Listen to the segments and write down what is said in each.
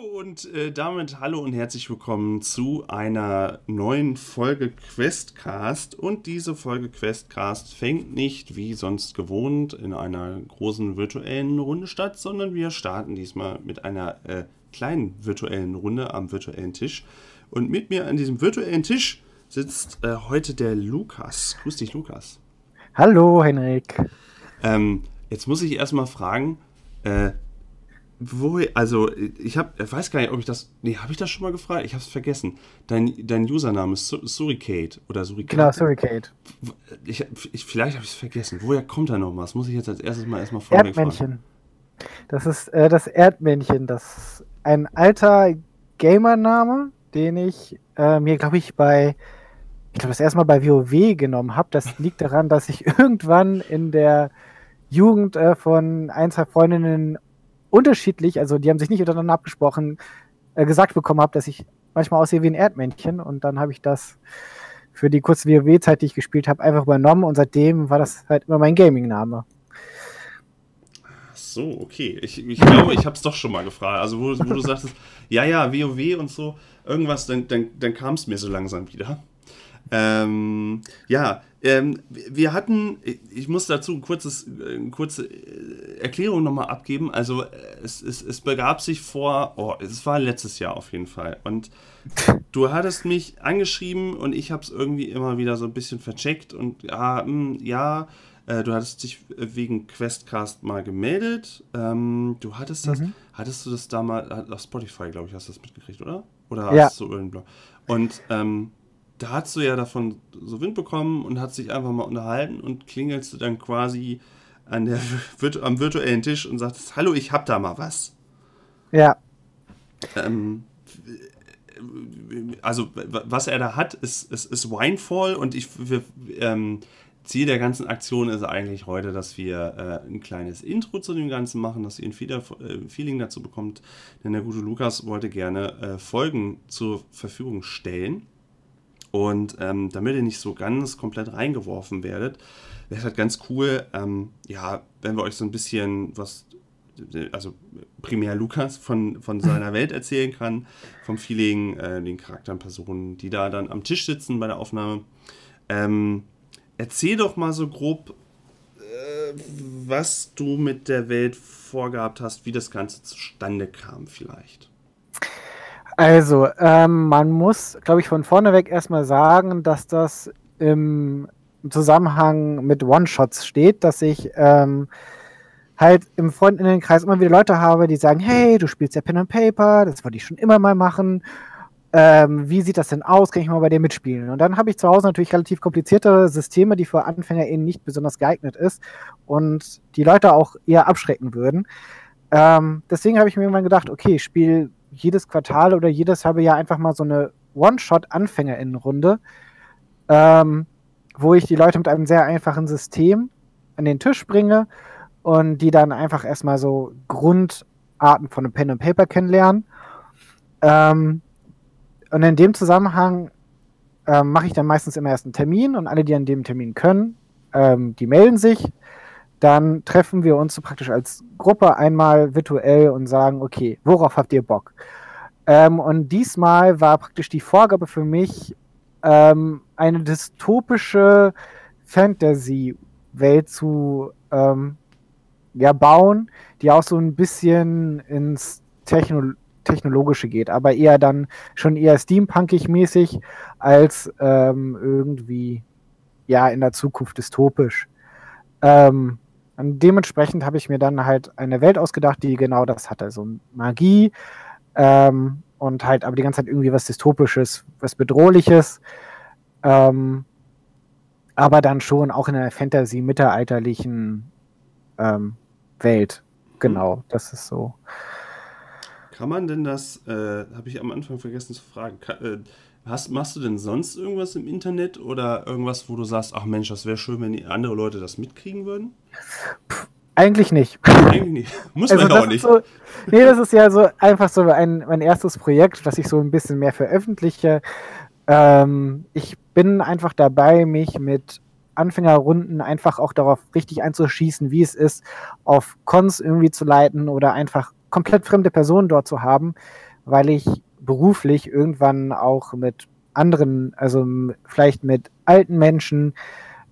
und äh, damit hallo und herzlich willkommen zu einer neuen Folge Questcast. Und diese Folge Questcast fängt nicht wie sonst gewohnt in einer großen virtuellen Runde statt, sondern wir starten diesmal mit einer äh, kleinen virtuellen Runde am virtuellen Tisch. Und mit mir an diesem virtuellen Tisch sitzt äh, heute der Lukas. Grüß dich, Lukas. Hallo, Henrik. Ähm, jetzt muss ich erstmal fragen, äh, wo, also ich habe, ich weiß gar nicht, ob ich das, nee, habe ich das schon mal gefragt? Ich habe es vergessen. Dein, dein Username ist Suricate oder Suricate. Genau, Suricate. Ich, ich, vielleicht habe ich es vergessen. Woher kommt da noch was? Muss ich jetzt als erstes mal erstmal vorne Erdmännchen. Das ist äh, das Erdmännchen. Das ist ein alter Gamername, den ich äh, mir, glaube ich, bei, ich glaube, das erste Mal bei WoW genommen habe. Das liegt daran, dass ich irgendwann in der Jugend äh, von ein, zwei Freundinnen unterschiedlich, also die haben sich nicht untereinander abgesprochen, äh, gesagt bekommen habe, dass ich manchmal aussehe wie ein Erdmännchen und dann habe ich das für die kurze WoW-Zeit, die ich gespielt habe, einfach übernommen und seitdem war das halt immer mein Gaming-Name. So, okay. Ich, ich glaube, ich habe es doch schon mal gefragt. Also, wo, wo du sagtest, ja, ja, WoW und so, irgendwas, dann, dann, dann kam es mir so langsam wieder. Ähm, ja, ähm, wir hatten, ich muss dazu ein kurzes, eine kurze Erklärung nochmal abgeben. Also es, es, es begab sich vor, oh, es war letztes Jahr auf jeden Fall. Und du hattest mich angeschrieben und ich habe es irgendwie immer wieder so ein bisschen vercheckt und ja, mh, hm, ja, äh, du hattest dich wegen Questcast mal gemeldet. Ähm, du hattest das, mhm. hattest du das damals auf Spotify, glaube ich, hast du das mitgekriegt, oder? Oder ja. hast du irgendwo? Und ähm, da hast du ja davon so Wind bekommen und hast dich einfach mal unterhalten und klingelst du dann quasi an der, am virtuellen Tisch und sagst, hallo, ich hab da mal was. Ja. Ähm, also, was er da hat, ist, ist, ist Winefall und ich, wir, ähm, Ziel der ganzen Aktion ist eigentlich heute, dass wir äh, ein kleines Intro zu dem Ganzen machen, dass ihr ein äh, Feeling dazu bekommt, denn der gute Lukas wollte gerne äh, Folgen zur Verfügung stellen. Und ähm, damit ihr nicht so ganz komplett reingeworfen werdet, wäre es halt ganz cool, ähm, ja, wenn wir euch so ein bisschen was, also primär Lukas von, von seiner Welt erzählen kann, vom Feeling, äh, den Charakteren, Personen, die da dann am Tisch sitzen bei der Aufnahme. Ähm, erzähl doch mal so grob, äh, was du mit der Welt vorgehabt hast, wie das Ganze zustande kam vielleicht. Also, ähm, man muss, glaube ich, von vorneweg erstmal sagen, dass das im Zusammenhang mit One-Shots steht, dass ich ähm, halt im Freundinnenkreis immer wieder Leute habe, die sagen, hey, du spielst ja Pen and Paper, das wollte ich schon immer mal machen. Ähm, wie sieht das denn aus? Kann ich mal bei dir mitspielen? Und dann habe ich zu Hause natürlich relativ komplizierte Systeme, die für Anfänger eben nicht besonders geeignet ist und die Leute auch eher abschrecken würden. Ähm, deswegen habe ich mir irgendwann gedacht, okay, ich spiele jedes Quartal oder jedes halbe Jahr einfach mal so eine One-Shot-AnfängerInnen-Runde, ähm, wo ich die Leute mit einem sehr einfachen System an den Tisch bringe und die dann einfach erstmal so Grundarten von einem Pen and Paper kennenlernen. Ähm, und in dem Zusammenhang ähm, mache ich dann meistens immer erst einen Termin und alle, die an dem Termin können, ähm, die melden sich dann treffen wir uns so praktisch als Gruppe einmal virtuell und sagen, okay, worauf habt ihr Bock? Ähm, und diesmal war praktisch die Vorgabe für mich, ähm, eine dystopische Fantasy-Welt zu ähm, ja, bauen, die auch so ein bisschen ins Techno Technologische geht, aber eher dann schon eher steampunkig mäßig als ähm, irgendwie ja in der Zukunft dystopisch. Ähm, und dementsprechend habe ich mir dann halt eine Welt ausgedacht, die genau das hatte. So Magie ähm, und halt aber die ganze Zeit irgendwie was Dystopisches, was Bedrohliches. Ähm, aber dann schon auch in einer Fantasy-mittelalterlichen ähm, Welt. Genau, das ist so. Kann man denn das, äh, habe ich am Anfang vergessen zu fragen, kann, äh, Hast, machst du denn sonst irgendwas im Internet oder irgendwas, wo du sagst, ach Mensch, das wäre schön, wenn andere Leute das mitkriegen würden? eigentlich nicht. Eigentlich nicht. Muss also man auch nicht. So, nee, das ist ja so einfach so ein, mein erstes Projekt, was ich so ein bisschen mehr veröffentliche. Ähm, ich bin einfach dabei, mich mit Anfängerrunden einfach auch darauf richtig einzuschießen, wie es ist, auf Cons irgendwie zu leiten oder einfach komplett fremde Personen dort zu haben, weil ich beruflich irgendwann auch mit anderen, also vielleicht mit alten Menschen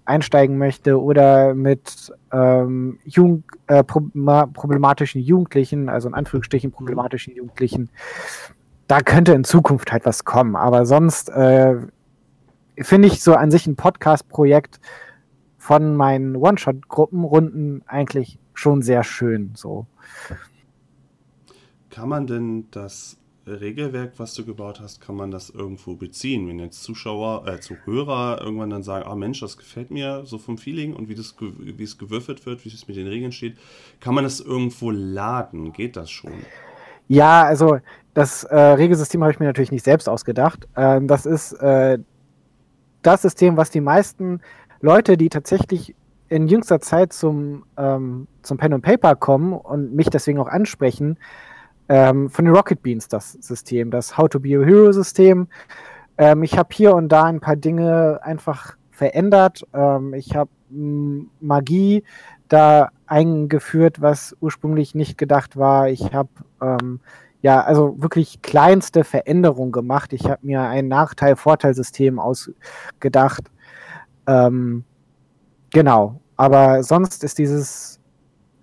einsteigen möchte oder mit ähm, Jugend, äh, problematischen Jugendlichen, also in Anführungsstrichen problematischen Jugendlichen, da könnte in Zukunft halt was kommen. Aber sonst äh, finde ich so an sich ein Podcast-Projekt von meinen One-Shot-Gruppenrunden eigentlich schon sehr schön. So. Kann man denn das Regelwerk, was du gebaut hast, kann man das irgendwo beziehen? Wenn jetzt Zuschauer, äh, Zuhörer irgendwann dann sagen, ah Mensch, das gefällt mir so vom Feeling und wie, das, wie es gewürfelt wird, wie es mit den Regeln steht, kann man das irgendwo laden? Geht das schon? Ja, also das äh, Regelsystem habe ich mir natürlich nicht selbst ausgedacht. Ähm, das ist äh, das System, was die meisten Leute, die tatsächlich in jüngster Zeit zum, ähm, zum Pen and Paper kommen und mich deswegen auch ansprechen, ähm, von den Rocket Beans das System, das How to Be a Hero System. Ähm, ich habe hier und da ein paar Dinge einfach verändert. Ähm, ich habe Magie da eingeführt, was ursprünglich nicht gedacht war. Ich habe ähm, ja, also wirklich kleinste Veränderungen gemacht. Ich habe mir ein Nachteil-Vorteil-System ausgedacht. Ähm, genau. Aber sonst ist dieses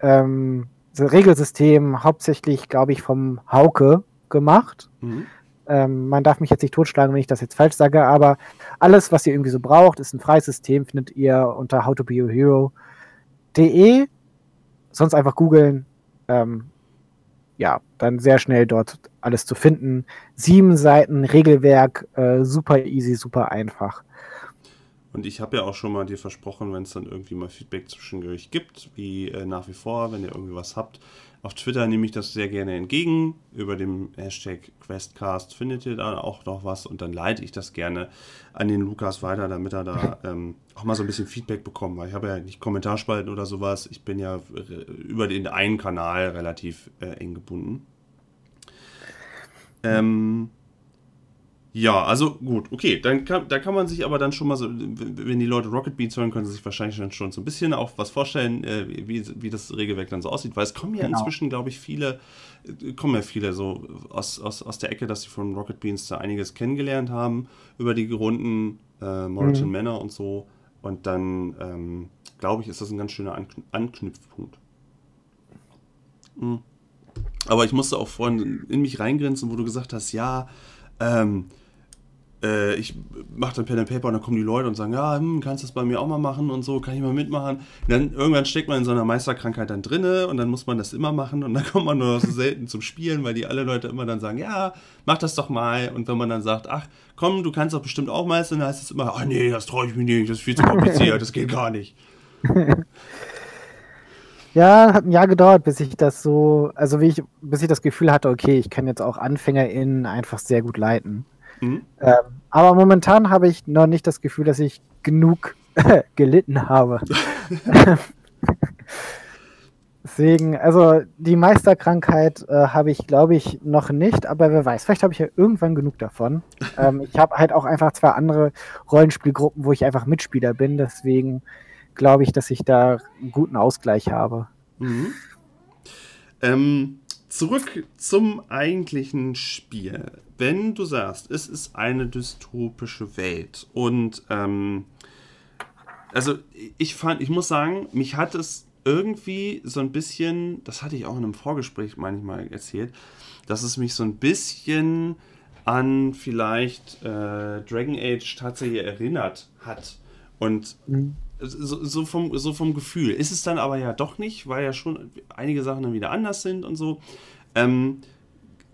ähm, Regelsystem hauptsächlich, glaube ich, vom Hauke gemacht. Mhm. Ähm, man darf mich jetzt nicht totschlagen, wenn ich das jetzt falsch sage, aber alles, was ihr irgendwie so braucht, ist ein freies System, findet ihr unter howtobeahero.de. Sonst einfach googeln. Ähm, ja, dann sehr schnell dort alles zu finden. Sieben Seiten Regelwerk, äh, super easy, super einfach. Und ich habe ja auch schon mal dir versprochen, wenn es dann irgendwie mal Feedback zwischendurch gibt, wie äh, nach wie vor, wenn ihr irgendwie was habt. Auf Twitter nehme ich das sehr gerne entgegen. Über dem Hashtag Questcast findet ihr da auch noch was und dann leite ich das gerne an den Lukas weiter, damit er da ähm, auch mal so ein bisschen Feedback bekommt. Weil ich habe ja nicht Kommentarspalten oder sowas. Ich bin ja äh, über den einen Kanal relativ äh, eng gebunden. Ähm, ja, also gut, okay. Dann kann, da kann man sich aber dann schon mal so, wenn die Leute Rocket Beats hören, können sie sich wahrscheinlich dann schon so ein bisschen auch was vorstellen, äh, wie, wie das Regelwerk dann so aussieht, weil es kommen ja genau. inzwischen, glaube ich, viele, äh, kommen ja viele so aus, aus, aus der Ecke, dass sie von Rocket Beans da einiges kennengelernt haben über die Runden äh, Morriton mhm. Manor und so. Und dann, ähm, glaube ich, ist das ein ganz schöner Ankn Anknüpfpunkt. Mhm. Aber ich musste auch vorhin in mich reingrenzen, wo du gesagt hast, ja, ähm, äh, ich mache dann Pen and Paper und dann kommen die Leute und sagen, ja, hm, kannst du das bei mir auch mal machen und so, kann ich mal mitmachen. Und dann irgendwann steckt man in so einer Meisterkrankheit dann drinne und dann muss man das immer machen und dann kommt man nur so selten zum Spielen, weil die alle Leute immer dann sagen, ja, mach das doch mal. Und wenn man dann sagt, ach, komm, du kannst doch bestimmt auch meistern, dann heißt es immer, ach nee, das traue ich mir nicht, das ist viel zu kompliziert, das geht gar nicht. Ja, hat ein Jahr gedauert, bis ich das so, also wie ich, bis ich das Gefühl hatte, okay, ich kann jetzt auch AnfängerInnen einfach sehr gut leiten. Mhm. Ähm, aber momentan habe ich noch nicht das Gefühl, dass ich genug gelitten habe. Deswegen, also die Meisterkrankheit äh, habe ich, glaube ich, noch nicht, aber wer weiß, vielleicht habe ich ja irgendwann genug davon. Ähm, ich habe halt auch einfach zwei andere Rollenspielgruppen, wo ich einfach Mitspieler bin, deswegen glaube ich, dass ich da einen guten Ausgleich habe. Mhm. Ähm, zurück zum eigentlichen Spiel. Wenn du sagst, es ist eine dystopische Welt und ähm, also ich fand, ich muss sagen, mich hat es irgendwie so ein bisschen, das hatte ich auch in einem Vorgespräch manchmal erzählt, dass es mich so ein bisschen an vielleicht äh, Dragon Age tatsächlich erinnert hat. Und mhm so, so, vom, so vom Gefühl. Ist es dann aber ja doch nicht, weil ja schon einige Sachen dann wieder anders sind und so. Ähm,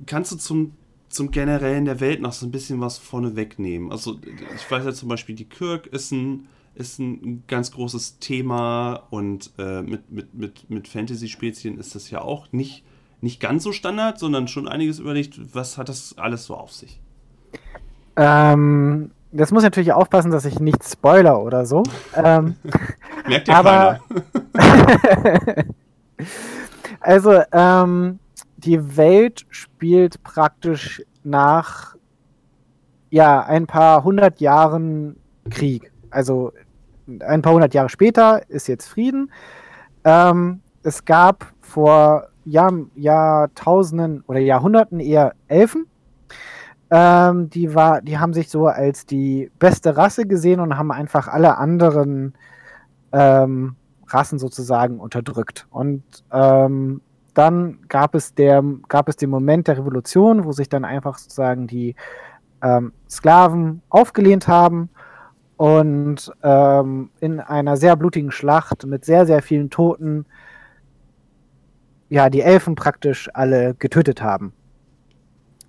kannst du zum, zum Generellen der Welt noch so ein bisschen was vorne wegnehmen? Also, ich weiß ja zum Beispiel, die Kirk ist ein, ist ein ganz großes Thema und äh, mit, mit, mit, mit Fantasy-Spezien ist das ja auch nicht, nicht ganz so Standard, sondern schon einiges überlegt. Was hat das alles so auf sich? Ähm, das muss ich natürlich aufpassen, dass ich nicht spoiler oder so. ähm, Merkt ihr aber, Also, ähm, die Welt spielt praktisch nach ja, ein paar hundert Jahren Krieg. Also ein paar hundert Jahre später ist jetzt Frieden. Ähm, es gab vor Jahr, Jahrtausenden oder Jahrhunderten eher Elfen. Ähm, die, war, die haben sich so als die beste Rasse gesehen und haben einfach alle anderen ähm, Rassen sozusagen unterdrückt. Und ähm, dann gab es, der, gab es den Moment der Revolution, wo sich dann einfach sozusagen die ähm, Sklaven aufgelehnt haben und ähm, in einer sehr blutigen Schlacht mit sehr, sehr vielen Toten ja, die Elfen praktisch alle getötet haben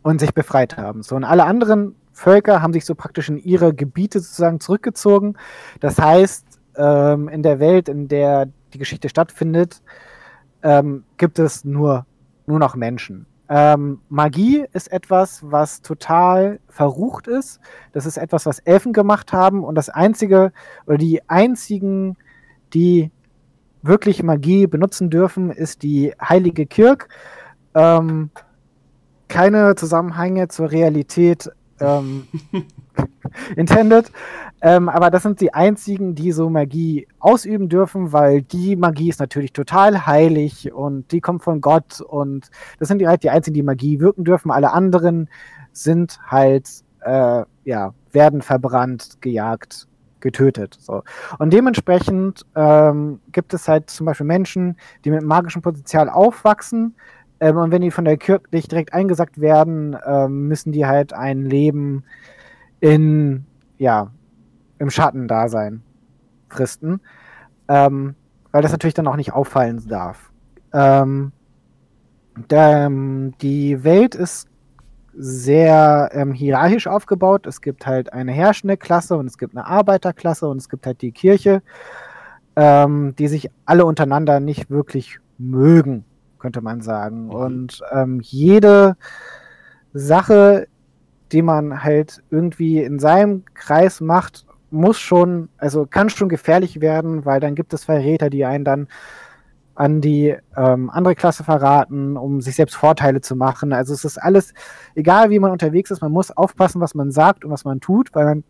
und sich befreit haben. So, und alle anderen Völker haben sich so praktisch in ihre Gebiete sozusagen zurückgezogen. Das heißt, ähm, in der Welt, in der die Geschichte stattfindet, ähm, gibt es nur, nur noch Menschen. Ähm, Magie ist etwas, was total verrucht ist. Das ist etwas, was Elfen gemacht haben. Und das einzige oder die einzigen, die wirklich Magie benutzen dürfen, ist die Heilige Kirk. Ähm, keine Zusammenhänge zur Realität ähm, intended. Ähm, aber das sind die einzigen, die so Magie ausüben dürfen, weil die Magie ist natürlich total heilig und die kommt von Gott und das sind die halt die einzigen, die Magie wirken dürfen. Alle anderen sind halt, äh, ja, werden verbrannt, gejagt, getötet. So. Und dementsprechend ähm, gibt es halt zum Beispiel Menschen, die mit magischem Potenzial aufwachsen. Ähm, und wenn die von der Kirche nicht direkt eingesagt werden, ähm, müssen die halt ein Leben in, ja, im Schattendasein fristen, ähm, weil das natürlich dann auch nicht auffallen darf. Ähm, der, ähm, die Welt ist sehr ähm, hierarchisch aufgebaut. Es gibt halt eine herrschende Klasse und es gibt eine Arbeiterklasse und es gibt halt die Kirche, ähm, die sich alle untereinander nicht wirklich mögen, könnte man sagen. Mhm. Und ähm, jede Sache, die man halt irgendwie in seinem Kreis macht, muss schon, also kann schon gefährlich werden, weil dann gibt es Verräter, die einen dann an die ähm, andere Klasse verraten, um sich selbst Vorteile zu machen. Also es ist alles, egal wie man unterwegs ist, man muss aufpassen, was man sagt und was man tut, weil man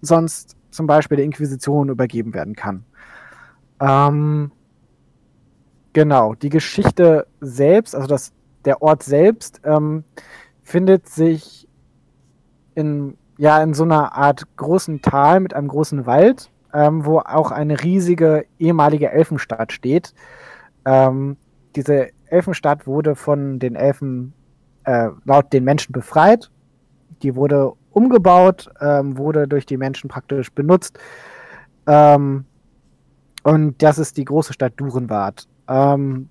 sonst zum Beispiel der Inquisition übergeben werden kann. Ähm, genau, die Geschichte selbst, also das, der Ort selbst, ähm, findet sich in ja in so einer Art großen Tal mit einem großen Wald, ähm, wo auch eine riesige ehemalige Elfenstadt steht. Ähm, diese Elfenstadt wurde von den Elfen äh, laut den Menschen befreit. Die wurde umgebaut, ähm, wurde durch die Menschen praktisch benutzt. Ähm, und das ist die große Stadt Durenwart. Ähm,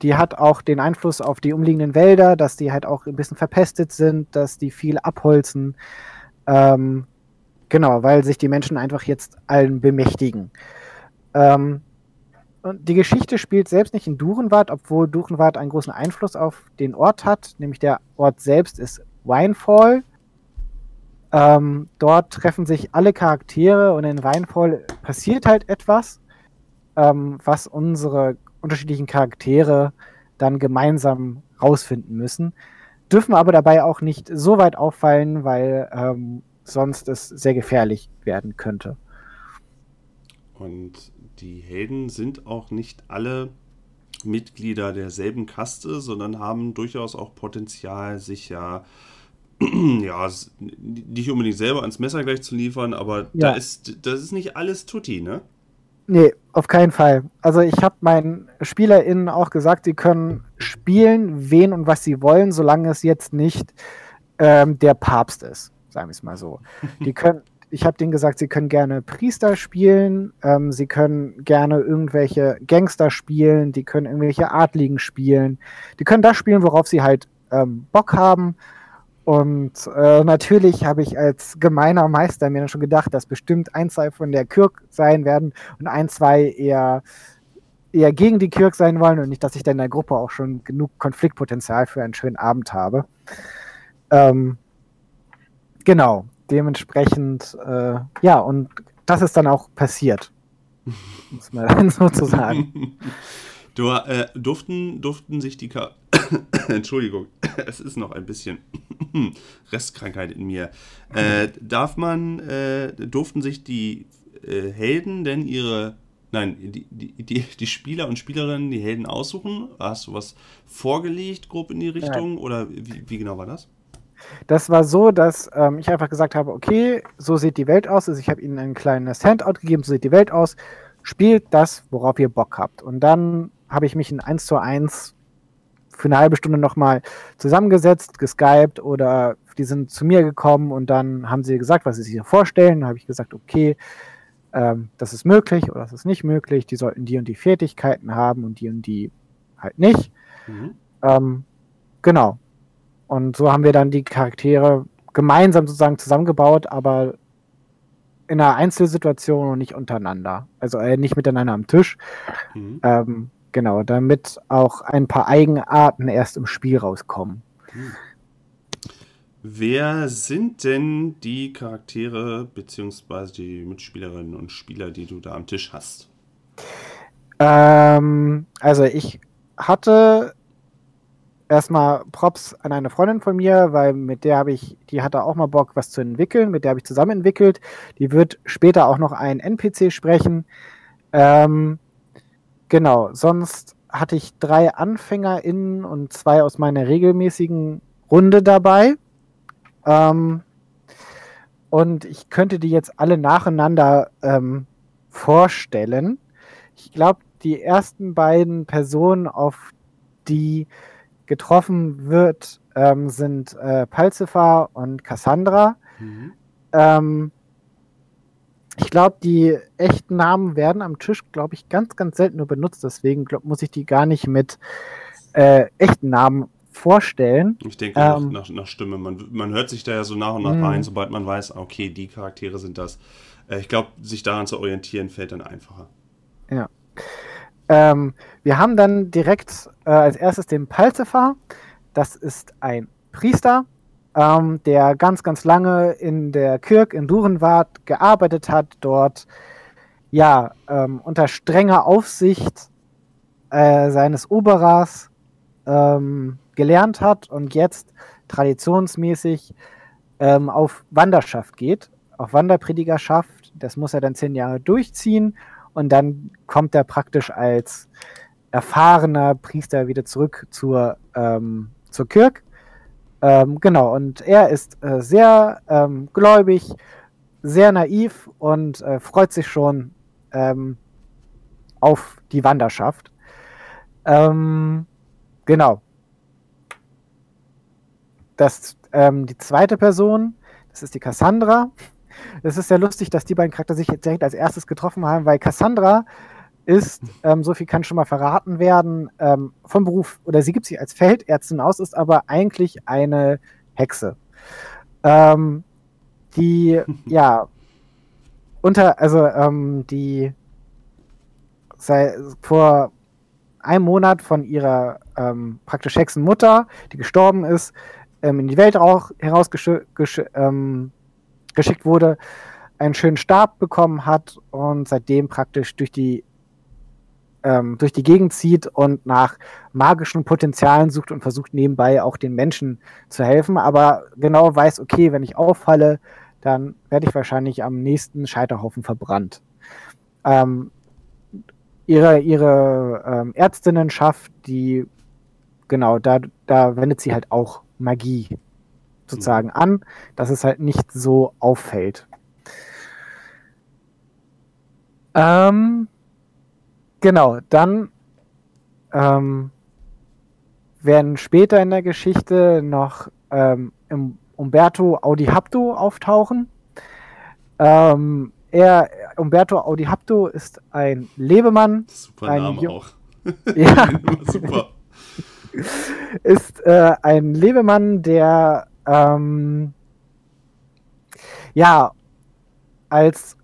die hat auch den Einfluss auf die umliegenden Wälder, dass die halt auch ein bisschen verpestet sind, dass die viel abholzen. Ähm, genau, weil sich die Menschen einfach jetzt allen bemächtigen. Ähm, und die Geschichte spielt selbst nicht in Durenwart, obwohl Durenwart einen großen Einfluss auf den Ort hat. Nämlich der Ort selbst ist Winefall. Ähm, dort treffen sich alle Charaktere und in Winefall passiert halt etwas, ähm, was unsere unterschiedlichen Charaktere dann gemeinsam rausfinden müssen dürfen aber dabei auch nicht so weit auffallen, weil ähm, sonst es sehr gefährlich werden könnte. Und die Helden sind auch nicht alle Mitglieder derselben Kaste, sondern haben durchaus auch Potenzial, sich ja, ja, nicht unbedingt selber ans Messer gleich zu liefern, aber ja. da ist, das ist nicht alles Tutti, ne? Nee, auf keinen Fall. Also ich habe meinen SpielerInnen auch gesagt, sie können spielen, wen und was sie wollen, solange es jetzt nicht ähm, der Papst ist, sagen wir es mal so. Die können, ich habe denen gesagt, sie können gerne Priester spielen, ähm, sie können gerne irgendwelche Gangster spielen, die können irgendwelche Adligen spielen, die können das spielen, worauf sie halt ähm, Bock haben. Und äh, natürlich habe ich als gemeiner Meister mir dann schon gedacht, dass bestimmt ein, zwei von der Kirk sein werden und ein, zwei eher, eher gegen die Kirk sein wollen und nicht, dass ich dann in der Gruppe auch schon genug Konfliktpotenzial für einen schönen Abend habe. Ähm, genau, dementsprechend, äh, ja, und das ist dann auch passiert. Muss man sozusagen. Du, äh, durften, durften sich die Ka Entschuldigung, es ist noch ein bisschen Restkrankheit in mir. Äh, darf man, äh, durften sich die äh, Helden denn ihre Nein, die, die, die, Spieler und Spielerinnen die Helden aussuchen. Hast du was vorgelegt, grob in die Richtung? Ja. Oder wie, wie genau war das? Das war so, dass ähm, ich einfach gesagt habe, okay, so sieht die Welt aus. Also ich habe ihnen ein kleines Handout gegeben, so sieht die Welt aus. Spielt das, worauf ihr Bock habt. Und dann habe ich mich in 1 zu 1 für eine halbe Stunde nochmal zusammengesetzt, geskypt oder die sind zu mir gekommen und dann haben sie gesagt, was sie sich vorstellen. Dann habe ich gesagt, okay, ähm, das ist möglich oder das ist nicht möglich. Die sollten die und die Fertigkeiten haben und die und die halt nicht. Mhm. Ähm, genau. Und so haben wir dann die Charaktere gemeinsam sozusagen zusammengebaut, aber in einer Einzelsituation und nicht untereinander. Also äh, nicht miteinander am Tisch. Mhm. Ähm, genau, damit auch ein paar Eigenarten erst im Spiel rauskommen. Mhm. Wer sind denn die Charaktere bzw. die Mitspielerinnen und Spieler, die du da am Tisch hast? Ähm, also ich hatte erstmal Props an eine Freundin von mir, weil mit der habe ich, die hatte auch mal Bock, was zu entwickeln, mit der habe ich zusammen entwickelt. Die wird später auch noch einen NPC sprechen. Ähm, genau, sonst hatte ich drei AnfängerInnen und zwei aus meiner regelmäßigen Runde dabei. Ähm, und ich könnte die jetzt alle nacheinander ähm, vorstellen. Ich glaube, die ersten beiden Personen, auf die getroffen wird, ähm, sind äh, Palzifer und Cassandra. Mhm. Ich glaube, die echten Namen werden am Tisch, glaube ich, ganz, ganz selten nur benutzt. Deswegen glaub, muss ich die gar nicht mit äh, echten Namen vorstellen. Ich denke ähm, nach, nach, Stimme. Man, man hört sich da ja so nach und nach mh. ein, sobald man weiß, okay, die Charaktere sind das. Äh, ich glaube, sich daran zu orientieren, fällt dann einfacher. Ja. Ähm, wir haben dann direkt äh, als erstes den Palzefer. Das ist ein Priester, ähm, der ganz, ganz lange in der Kirche in Durenwart gearbeitet hat, dort ja ähm, unter strenger Aufsicht äh, seines Oberers ähm, gelernt hat und jetzt traditionsmäßig ähm, auf Wanderschaft geht, auf Wanderpredigerschaft. Das muss er dann zehn Jahre durchziehen und dann kommt er praktisch als erfahrener Priester wieder zurück zur, ähm, zur Kirche. Ähm, genau, und er ist äh, sehr ähm, gläubig, sehr naiv und äh, freut sich schon ähm, auf die Wanderschaft. Ähm, genau. Das, ähm, die zweite Person, das ist die Cassandra. Es ist sehr lustig, dass die beiden Charakter sich direkt als erstes getroffen haben, weil Cassandra ist, ähm, so viel kann schon mal verraten werden, ähm, vom Beruf, oder sie gibt sich als Feldärztin aus, ist aber eigentlich eine Hexe. Ähm, die, ja, unter, also ähm, die sei, vor einem Monat von ihrer ähm, praktisch Hexenmutter, die gestorben ist, ähm, in die Welt auch herausgeschickt geschickt wurde, einen schönen Stab bekommen hat und seitdem praktisch durch die ähm, durch die Gegend zieht und nach magischen Potenzialen sucht und versucht nebenbei auch den Menschen zu helfen, aber genau weiß, okay, wenn ich auffalle, dann werde ich wahrscheinlich am nächsten Scheiterhaufen verbrannt. Ähm, ihre ihre ähm, Ärztinnenschaft, die genau, da, da wendet sie halt auch Magie sozusagen mhm. an, dass es halt nicht so auffällt. Ähm, genau, dann ähm, werden später in der Geschichte noch ähm, Umberto Audihapto auftauchen. Ähm, er, Umberto Audihapto ist ein Lebemann. Super ein Name auch. ja. Super. ist äh, ein Lebemann, der ähm, ja, als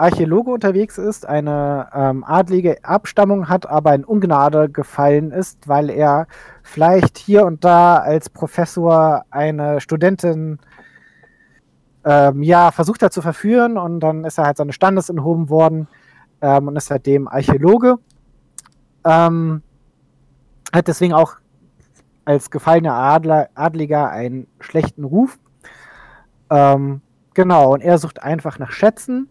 Archäologe unterwegs ist, eine ähm, adlige Abstammung hat, aber in Ungnade gefallen ist, weil er vielleicht hier und da als Professor eine Studentin ähm, ja, versucht hat zu verführen und dann ist er halt seines Standes enthoben worden ähm, und ist seitdem Archäologe. Ähm, hat deswegen auch als gefallener Adler, Adliger einen schlechten Ruf. Ähm, genau, und er sucht einfach nach Schätzen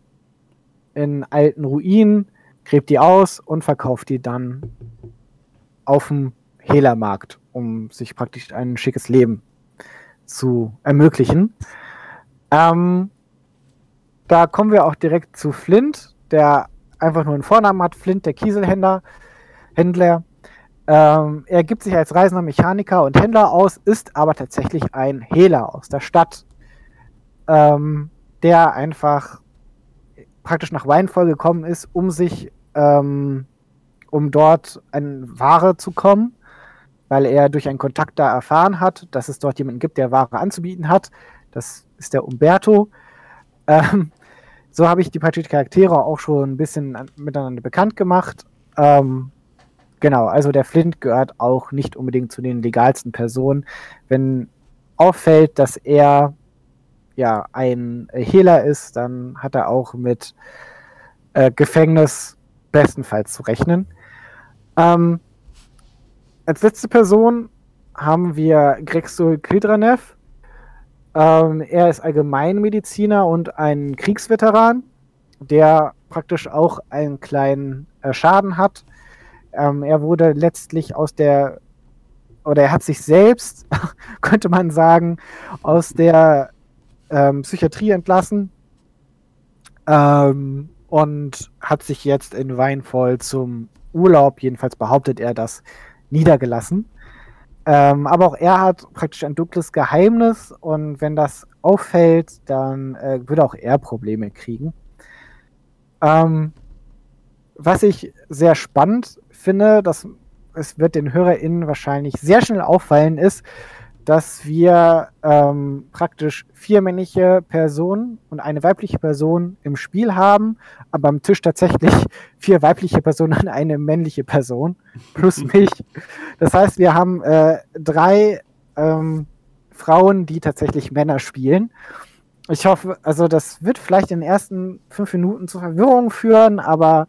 in alten Ruinen, gräbt die aus und verkauft die dann auf dem Hehlermarkt, um sich praktisch ein schickes Leben zu ermöglichen. Ähm, da kommen wir auch direkt zu Flint, der einfach nur einen Vornamen hat, Flint, der Kieselhändler. Händler. Ähm, er gibt sich als reisender Mechaniker und Händler aus, ist aber tatsächlich ein Hehler aus der Stadt, ähm, der einfach praktisch nach Weinvoll gekommen ist, um sich, ähm, um dort an Ware zu kommen, weil er durch einen Kontakt da erfahren hat, dass es dort jemanden gibt, der Ware anzubieten hat. Das ist der Umberto. Ähm, so habe ich die praktisch Charaktere auch schon ein bisschen miteinander bekannt gemacht. Ähm, genau, also der Flint gehört auch nicht unbedingt zu den legalsten Personen. Wenn auffällt, dass er ja ein Hehler ist, dann hat er auch mit äh, Gefängnis bestenfalls zu rechnen. Ähm, als letzte Person haben wir Grexul Kildranev. Ähm, er ist Allgemeinmediziner und ein Kriegsveteran, der praktisch auch einen kleinen äh, Schaden hat. Ähm, er wurde letztlich aus der, oder er hat sich selbst, könnte man sagen, aus der ähm, Psychiatrie entlassen ähm, und hat sich jetzt in Weinvoll zum Urlaub, jedenfalls behauptet er das, niedergelassen. Ähm, aber auch er hat praktisch ein dunkles Geheimnis und wenn das auffällt, dann äh, würde auch er Probleme kriegen. Ähm, was ich sehr spannend finde, dass es wird den HörerInnen wahrscheinlich sehr schnell auffallen, ist, dass wir ähm, praktisch vier männliche Personen und eine weibliche Person im Spiel haben, aber am Tisch tatsächlich vier weibliche Personen und eine männliche Person plus mich. Das heißt, wir haben äh, drei ähm, Frauen, die tatsächlich Männer spielen. Ich hoffe, also das wird vielleicht in den ersten fünf Minuten zu Verwirrung führen, aber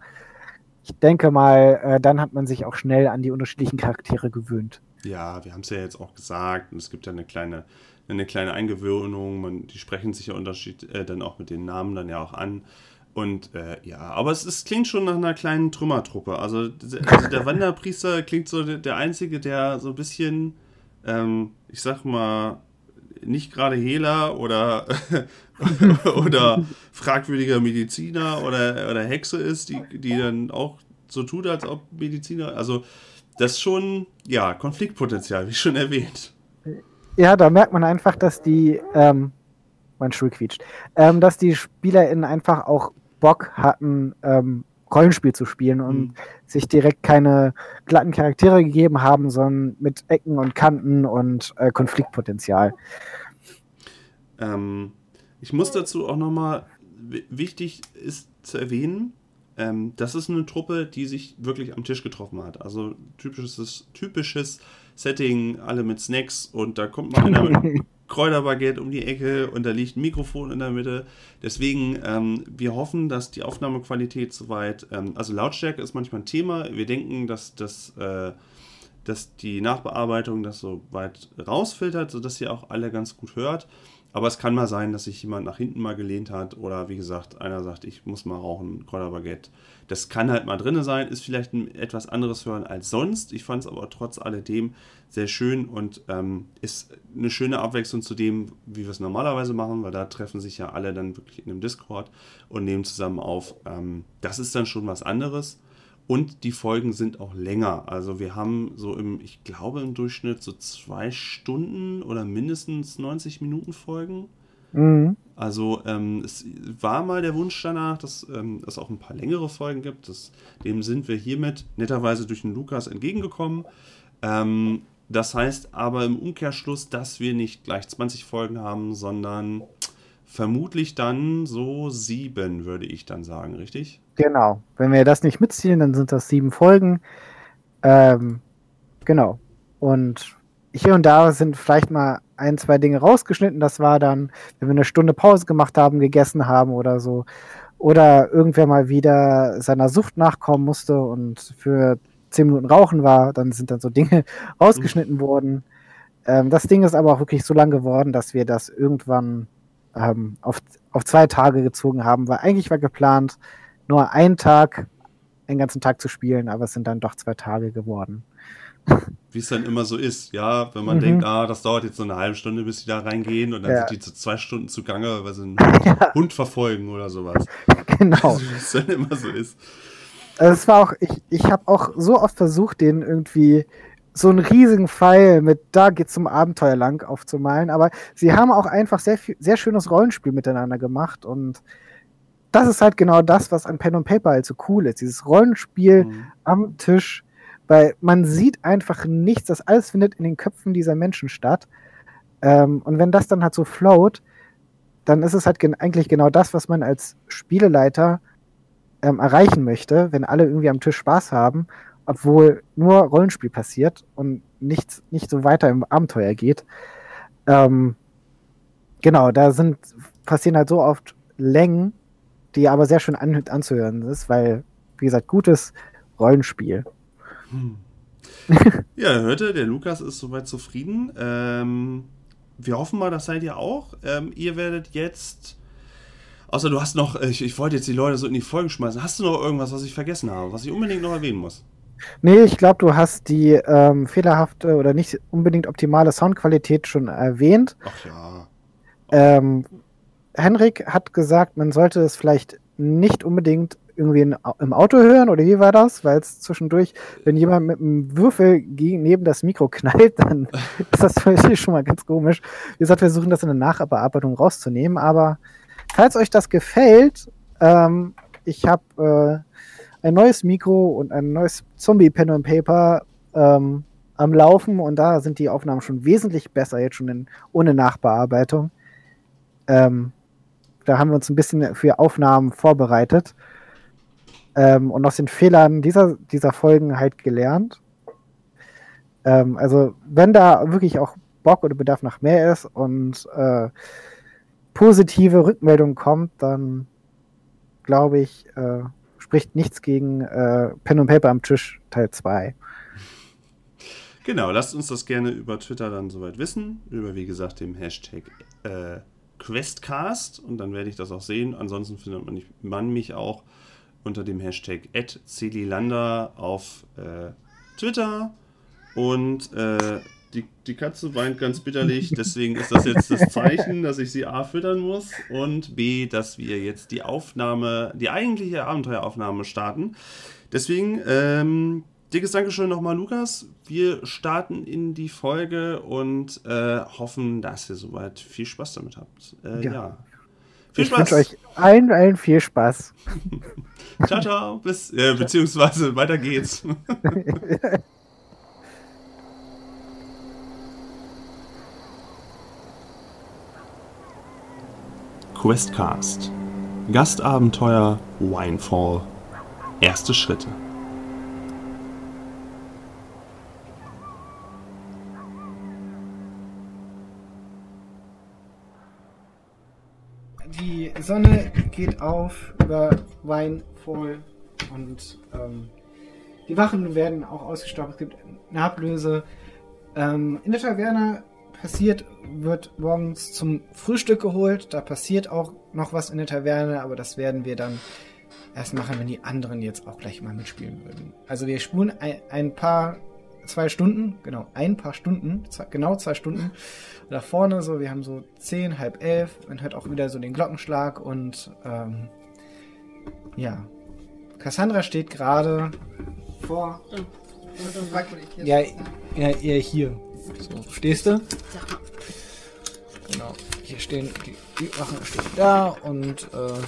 ich denke mal, äh, dann hat man sich auch schnell an die unterschiedlichen Charaktere gewöhnt. Ja, wir haben es ja jetzt auch gesagt. Und es gibt ja eine kleine, eine kleine Eingewöhnung. Man, die sprechen sich ja Unterschied äh, dann auch mit den Namen dann ja auch an. Und äh, ja, aber es, es klingt schon nach einer kleinen Trümmertruppe. Also, also der Wanderpriester klingt so der, der Einzige, der so ein bisschen, ähm, ich sag mal, nicht gerade Hehler oder, oder fragwürdiger Mediziner oder, oder Hexe ist, die, die dann auch so tut, als ob Mediziner. Also das ist schon, ja, Konfliktpotenzial, wie schon erwähnt. Ja, da merkt man einfach, dass die, ähm, mein Stuhl quietscht, ähm, dass die SpielerInnen einfach auch Bock hatten, ähm, Rollenspiel zu spielen und mhm. sich direkt keine glatten Charaktere gegeben haben, sondern mit Ecken und Kanten und äh, Konfliktpotenzial. Ähm, ich muss dazu auch nochmal, wichtig ist zu erwähnen, ähm, das ist eine Truppe, die sich wirklich am Tisch getroffen hat. Also typisches, typisches Setting, alle mit Snacks und da kommt mal einer mit Kräuterbaguette um die Ecke und da liegt ein Mikrofon in der Mitte. Deswegen, ähm, wir hoffen, dass die Aufnahmequalität soweit, ähm, also Lautstärke ist manchmal ein Thema. Wir denken, dass das. Äh, dass die Nachbearbeitung das so weit rausfiltert, sodass ihr auch alle ganz gut hört. Aber es kann mal sein, dass sich jemand nach hinten mal gelehnt hat oder wie gesagt, einer sagt, ich muss mal rauchen, Kräuterbaguette. Das kann halt mal drin sein, ist vielleicht ein etwas anderes Hören als sonst. Ich fand es aber trotz alledem sehr schön und ähm, ist eine schöne Abwechslung zu dem, wie wir es normalerweise machen, weil da treffen sich ja alle dann wirklich in einem Discord und nehmen zusammen auf. Ähm, das ist dann schon was anderes. Und die Folgen sind auch länger. Also wir haben so im, ich glaube im Durchschnitt so zwei Stunden oder mindestens 90 Minuten Folgen. Mhm. Also ähm, es war mal der Wunsch danach, dass ähm, es auch ein paar längere Folgen gibt. Das, dem sind wir hiermit netterweise durch den Lukas entgegengekommen. Ähm, das heißt aber im Umkehrschluss, dass wir nicht gleich 20 Folgen haben, sondern vermutlich dann so sieben, würde ich dann sagen, richtig? Genau. Wenn wir das nicht mitziehen, dann sind das sieben Folgen. Ähm, genau. Und hier und da sind vielleicht mal ein, zwei Dinge rausgeschnitten. Das war dann, wenn wir eine Stunde Pause gemacht haben, gegessen haben oder so. Oder irgendwer mal wieder seiner Sucht nachkommen musste und für zehn Minuten rauchen war, dann sind dann so Dinge rausgeschnitten mhm. worden. Ähm, das Ding ist aber auch wirklich so lang geworden, dass wir das irgendwann ähm, auf, auf zwei Tage gezogen haben, weil eigentlich war geplant, nur einen Tag einen ganzen Tag zu spielen, aber es sind dann doch zwei Tage geworden. Wie es dann immer so ist, ja, wenn man mhm. denkt, ah, das dauert jetzt so eine halbe Stunde, bis die da reingehen und dann ja. sind die zu zwei Stunden zugange, weil sie einen ja. Hund verfolgen oder sowas. Genau. Wie es dann immer so ist. Also es war auch, ich, ich habe auch so oft versucht, den irgendwie so einen riesigen Pfeil mit da geht's zum Abenteuer lang aufzumalen, aber sie haben auch einfach sehr viel, sehr schönes Rollenspiel miteinander gemacht und das ist halt genau das, was an Pen und Paper halt so cool ist. Dieses Rollenspiel mhm. am Tisch, weil man sieht einfach nichts, das alles findet in den Köpfen dieser Menschen statt. Ähm, und wenn das dann halt so float, dann ist es halt gen eigentlich genau das, was man als Spieleleiter ähm, erreichen möchte, wenn alle irgendwie am Tisch Spaß haben, obwohl nur Rollenspiel passiert und nichts nicht so weiter im Abenteuer geht. Ähm, genau, da sind passieren halt so oft Längen, die aber sehr schön an, anzuhören ist, weil, wie gesagt, gutes Rollenspiel. Hm. ja, hörte, der Lukas ist soweit zufrieden. Ähm, wir hoffen mal, das seid ihr auch. Ähm, ihr werdet jetzt. Außer du hast noch, ich, ich wollte jetzt die Leute so in die Folge schmeißen. Hast du noch irgendwas, was ich vergessen habe, was ich unbedingt noch erwähnen muss? Nee, ich glaube, du hast die ähm, fehlerhafte oder nicht unbedingt optimale Soundqualität schon erwähnt. Ach ja. Ähm, Henrik hat gesagt, man sollte es vielleicht nicht unbedingt irgendwie in, im Auto hören oder wie war das? Weil es zwischendurch, wenn jemand mit einem Würfel gegen, neben das Mikro knallt, dann ist das natürlich schon mal ganz komisch. Wie gesagt, wir versuchen das in der Nachbearbeitung rauszunehmen, aber falls euch das gefällt, ähm, ich habe äh, ein neues Mikro und ein neues Zombie Pen and Paper ähm, am Laufen und da sind die Aufnahmen schon wesentlich besser, jetzt schon in, ohne Nachbearbeitung. Ähm, da haben wir uns ein bisschen für Aufnahmen vorbereitet ähm, und aus den Fehlern dieser, dieser Folgen halt gelernt. Ähm, also, wenn da wirklich auch Bock oder Bedarf nach mehr ist und äh, positive Rückmeldung kommt, dann glaube ich, äh, spricht nichts gegen äh, Pen und Paper am Tisch Teil 2. Genau, lasst uns das gerne über Twitter dann soweit wissen. Über, wie gesagt, dem Hashtag äh, Questcast und dann werde ich das auch sehen. Ansonsten findet man, man mich auch unter dem Hashtag @celilander auf äh, Twitter und äh, die, die Katze weint ganz bitterlich, deswegen ist das jetzt das Zeichen, dass ich sie A füttern muss und B, dass wir jetzt die Aufnahme, die eigentliche Abenteueraufnahme starten. Deswegen ähm, Dickes Dankeschön nochmal, Lukas. Wir starten in die Folge und äh, hoffen, dass ihr soweit viel Spaß damit habt. Äh, ja. ja. Viel Spaß. Ich wünsche euch allen, allen viel Spaß. ciao, ciao. Bis, äh, beziehungsweise weiter geht's. Questcast. Gastabenteuer Winefall. Erste Schritte. die Sonne geht auf über Weinfall und ähm, die Wachen werden auch ausgestoppt. Es gibt eine Ablöse. Ähm, in der Taverne passiert, wird morgens zum Frühstück geholt. Da passiert auch noch was in der Taverne, aber das werden wir dann erst machen, wenn die anderen jetzt auch gleich mal mitspielen würden. Also wir spulen ein, ein paar zwei Stunden, genau, ein paar Stunden, zwei, genau zwei Stunden. Da vorne so, wir haben so zehn, halb elf, man hört auch wieder so den Glockenschlag und ähm, ja. Cassandra steht gerade vor. Ja, ja, eher hier. So, stehst du? Genau. Hier stehen die, die Wachen stehen da und äh,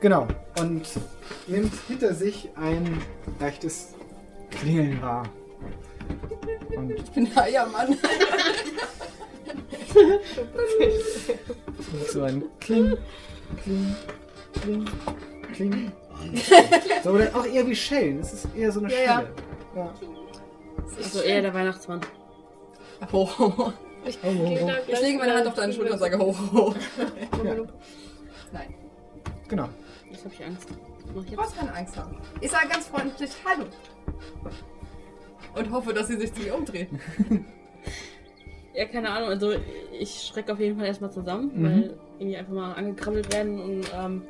genau. Und nimmt hinter sich ein leichtes Klingeln war. Und ich bin der Eiermann. so ein Kling, Kling, Kling, Kling. So, oder auch eher wie Schellen. Es ist eher so eine ja, Schelle. Ja. ja. Also eher der Weihnachtsmann. Ho, ho, ho. Ich, ho, ho, ho. ich lege meine Hand auf deine Schulter und sage ho, ho, ho. Ja. Nein. Genau. Jetzt habe ich Angst. Du brauchst keine Angst haben. Ich sage ganz freundlich Hallo. Und hoffe, dass sie sich zu mir umdreht. ja, keine Ahnung. Also ich schrecke auf jeden Fall erstmal zusammen, mhm. weil irgendwie einfach mal angekrabbelt werden und ähm,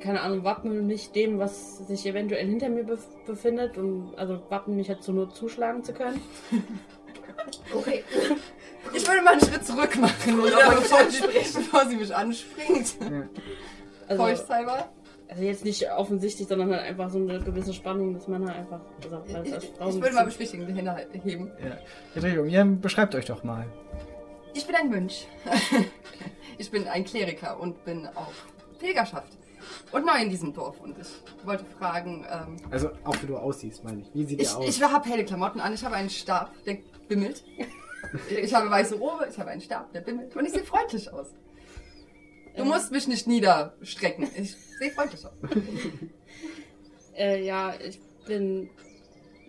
keine Ahnung, wappne mich dem, was sich eventuell hinter mir bef befindet und also wappne mich halt so nur zuschlagen zu können. Okay. Ich würde mal einen Schritt zurück machen, oder Ja, bevor, bevor sie mich anspringt. Also, Feuchthalber. Also jetzt nicht offensichtlich, sondern halt einfach so eine gewisse Spannung, dass man halt einfach, also als, Frau ich würde mal beschwichtigen, die Hände heben. Ja. Entschuldigung, ja, beschreibt euch doch mal. Ich bin ein Mönch. Ich bin ein Kleriker und bin auf Pilgerschaft. Und neu in diesem Dorf. Und ich wollte fragen, ähm, Also, auch wie du aussiehst, meine ich. Wie sieht ihr ich, aus? ich habe helle Klamotten an, ich habe einen Stab, der bimmelt. Ich habe weiße Robe, ich habe einen Stab, der bimmelt. Und ich sehe freundlich aus. Du Ähm. musst mich nicht niederstrecken. Ich sehe freundlich aus. Äh, ja, ich bin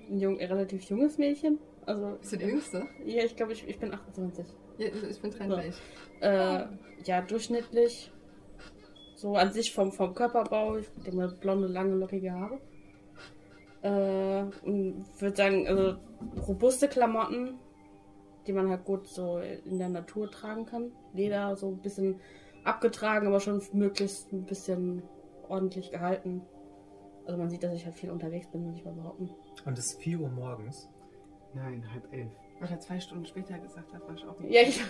ein jung, relativ junges Mädchen. Also, Bist du die Jüngste? ja, ich glaube, ich, ich bin 28. Ja, ich bin 33. Äh, ja, durchschnittlich. So an sich vom, vom Körperbau, ich denke mal blonde, lange, lockige Haare. Äh, und würde sagen, also robuste Klamotten, die man halt gut so in der Natur tragen kann. Leder so ein bisschen abgetragen, aber schon möglichst ein bisschen ordentlich gehalten. Also man sieht, dass ich halt viel unterwegs bin, würde ich mal behaupten. Und es ist 4 Uhr morgens. Nein, halb elf. Was er zwei Stunden später gesagt hat, war ich auch nicht. Ja, ich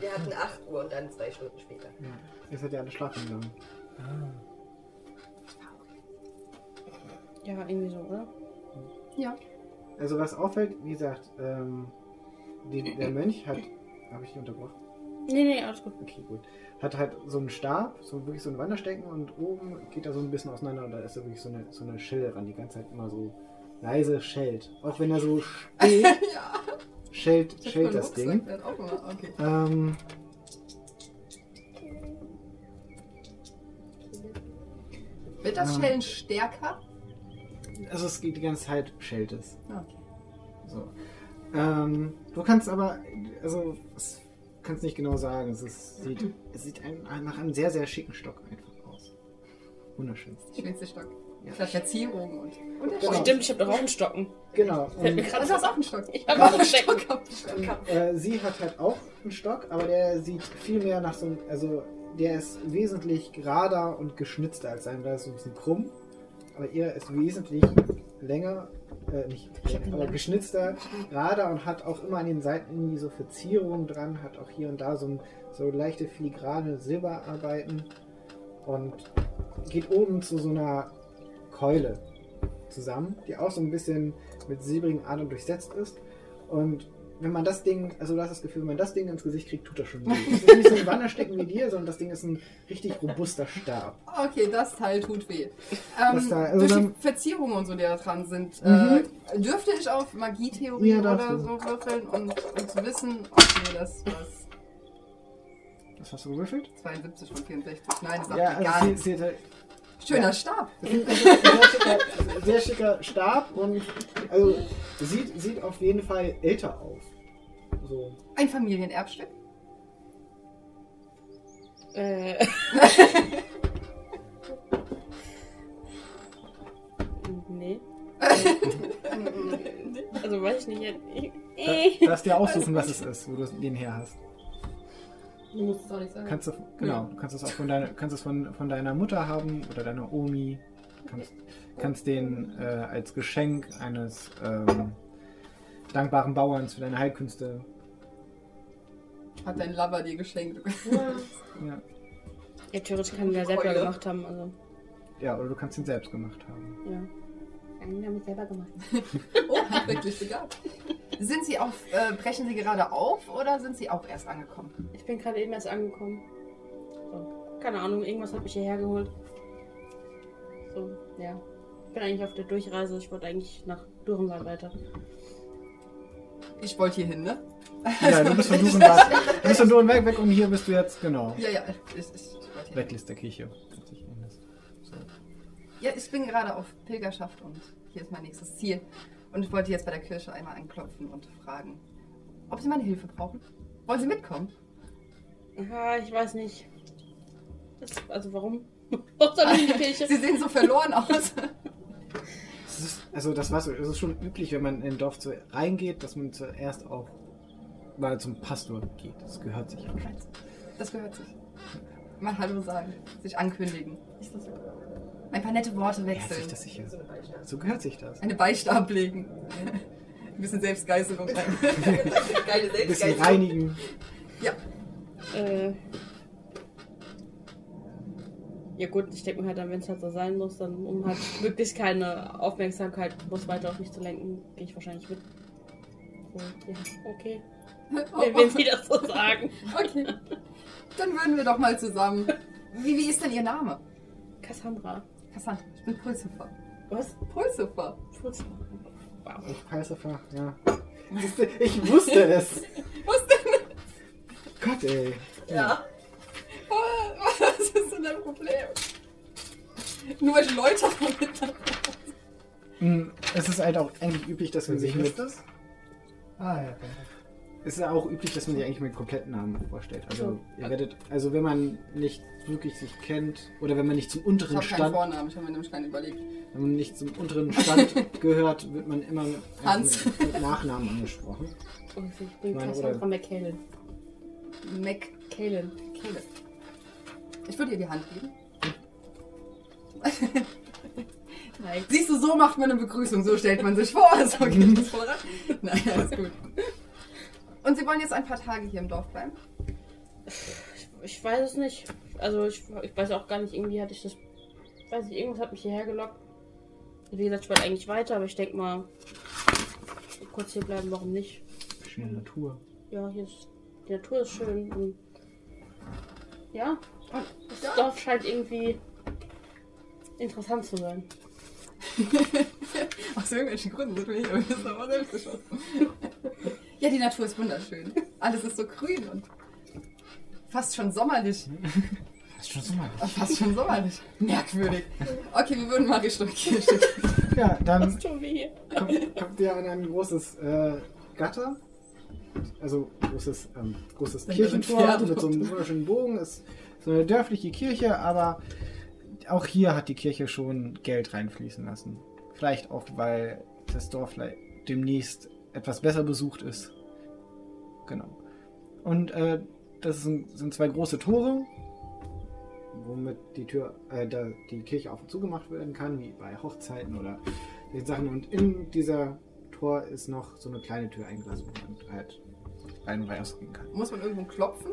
Wir hatten 8 Uhr und dann zwei Stunden später. Ja. Ihr seid ja alle schlafen gegangen. Ah. Ja, irgendwie so, oder? Ja. Also, was auffällt, wie gesagt, ähm, die, der Mönch hat. Habe ich dich unterbrochen? Nee, nee, alles gut. Okay, gut. Hat halt so einen Stab, so wirklich so ein Wanderstecken und oben geht er so ein bisschen auseinander und da ist da wirklich so eine, so eine Schelle dran, die ganze Zeit immer so leise schellt. Auch wenn er so steht, ja. schellt, schellt das Ding. auch Okay. Ähm, Wird das Ähm. Schellen stärker? also es geht die ganze Zeit, schellt es. Okay. So. Ähm, du kannst aber, also, es kannst nicht genau sagen. Es, ist, sieht, es sieht ein, nach einem sehr, sehr schicken Stock einfach aus. Wunderschön. Schönste Stock. Ja. Vielleicht Verzierung und. Und. Stock. Stimmt, ich habe doch auch einen Stocken. Genau. Fällt mir Und, gerade Also, du hast auch einen Stock. Ich habe auch einen. Stock. äh, sie hat halt auch einen Stock, aber der sieht viel mehr nach so einem, also der ist wesentlich gerader und geschnitzter als sein, der ist so ein bisschen krumm. Aber ihr ist wesentlich länger, äh, nicht länger, aber geschnitzter, gerader und hat auch immer an den Seiten irgendwie so Verzierungen dran, hat auch hier und da so, so leichte filigrane Silberarbeiten und geht oben zu so einer Keule zusammen, die auch so ein bisschen mit silbrigen Adern durchsetzt ist. Und wenn man das Ding, also du hast das Gefühl, wenn man das Ding ins Gesicht kriegt, tut das schon weh. Das ist nicht so ein Wanderstecken wie dir, sondern das Ding ist ein richtig robuster Stab. Okay, das Teil tut weh. Ähm, Teil, also durch die Verzierungen und so, die da dran sind, Mhm. äh, dürfte ich auf Magietheorie Ja, oder so würfeln und, und zu wissen, okay, das was Was hast du gewürfelt? 72 von 64. Nein, das sagt Ja, mir also gar sie, nichts. Schöner ja. Stab. sehr, schicker, sehr schicker Stab und also sieht, sieht auf jeden Fall älter aus. So. Ein Familienerbstück. Äh. nee. also weiß ich nicht. Ich, Du darfst dir aussuchen, was es ist, wo du den her hast. Du musst es auch nicht sagen. Kannst du, genau, du kannst es auch von deiner, kannst es von, von deiner Mutter haben oder deiner Omi. Kannst, kannst den äh, als Geschenk eines ähm, dankbaren Bauerns für deine Heilkünste. Hat dein Lover dir geschenkt. Ja. ja, theoretisch kann ich ja selber gemacht haben. Also, ja, oder du kannst ihn selbst gemacht haben. ja. Einen haben ich selber gemacht. Oh, wirklich begabt. Sind Sie auf, äh, brechen Sie gerade auf oder sind Sie auch erst angekommen? Ich bin gerade eben erst angekommen. So. Keine Ahnung, irgendwas hat mich hierher geholt. So, ja. Ich bin eigentlich auf der Durchreise. Ich wollte eigentlich nach Dürrenwald weiter. Ich wollte hier hin, ne? Ja, du bist von Durenberg, du bist von Durenberg weg und hier bist du jetzt, genau. Ja, ja, ich, ich, ich. Weglis der Kirche. So. Ja, ich bin gerade auf Pilgerschaft und hier ist mein nächstes Ziel. Und ich wollte jetzt bei der Kirche einmal anklopfen und fragen, ob Sie meine Hilfe brauchen. Wollen Sie mitkommen? Aha, ich weiß nicht. Das, also warum? Was soll ich in die Kirche? Sie sehen so verloren aus. Das ist, also das war so, es ist schon üblich, wenn man in ein Dorf zu, reingeht, dass man zuerst auch mal zum Pastor geht. Das gehört sich anscheinend. Das gehört sich. Mal Hallo sagen, sich ankündigen. Ein paar nette Worte Hört sich wechseln. das sicher. So gehört sich das. Eine Beichte ablegen. Ein bisschen Selbstgeißelung rein. Geile Ein bisschen reinigen. ja. Äh, ja gut, ich denke mir halt dann, wenn es halt so sein muss, dann um halt wirklich keine Aufmerksamkeit bloß weiter auf mich zu lenken, gehe ich wahrscheinlich mit. So, ja, okay. Wenn wenn Sie das so sagen. Okay. Dann würden wir doch mal zusammen. Wie, wie ist denn Ihr Name? Cassandra. Cassandra, ich bin Pulsifer. Was? Pulsifer. Furz. Wow. Ich Pulsifer, ja. Ich wusste es. Denn? Gott, ey. Ja. Was ist denn dein Problem? Nur weil ich Leute damit Hm, Es ist halt auch eigentlich üblich, dass man sich mit. das? Ah, ja, okay. Es ist ja auch üblich, dass man sich eigentlich mit kompletten Namen vorstellt. Also So. ihr werdet, also wenn man nicht wirklich sich kennt oder wenn man nicht zum Ich unteren keinen Stand, Vornamen, ich habe mir nämlich keinen überlegt. wenn man nicht zum unteren Stand gehört, wird man immer mit, Hans. mit, mit Nachnamen angesprochen. Und ich bin Meine, Cassandra McKellen. Caleb. Ich würde ihr die Hand geben. Nein. Siehst du, so macht man eine Begrüßung, so stellt man sich vor. So geht es voran. Nein, alles gut. Und Sie wollen jetzt ein paar Tage hier im Dorf bleiben? Ich weiß es nicht. Also ich, ich weiß auch gar nicht, irgendwie hatte ich das. Weiß ich, irgendwas hat mich hierher gelockt. Wie gesagt, ich wollte eigentlich weiter, aber ich denke mal, kurz hier bleiben, warum nicht? Schöne Natur. Ja, hier ist. Die Natur ist schön und. Ja, das ja, Dorf scheint irgendwie interessant zu sein. aus irgendwelchen Gründen sind wir hier. Wir wissen aber selbst geschossen. Ja, die Natur ist wunderschön. Alles ist so grün und fast schon sommerlich. Das ist schon so mal. Fast schon sommerlich. Merkwürdig. Okay, wir würden mal Richtung Kirche gehen. Ja, dann Was tun wir hier? kommt, kommt ihr an ein großes äh, Gatter. Also großes, ähm, großes Kirchentor mit so einem wunderschönen Bogen. Ist so eine dörfliche Kirche, aber auch hier hat die Kirche schon Geld reinfließen lassen. Vielleicht auch, weil das Dorf demnächst etwas besser besucht ist. Genau. Und äh, das sind, sind zwei große Tore, womit die Tür, äh, da die Kirche auf und zugemacht werden kann, wie bei Hochzeiten oder den Sachen. Und in dieser Tor ist noch so eine kleine Tür eingelassen, wo man halt rein und rausgehen kann. Muss man irgendwo klopfen?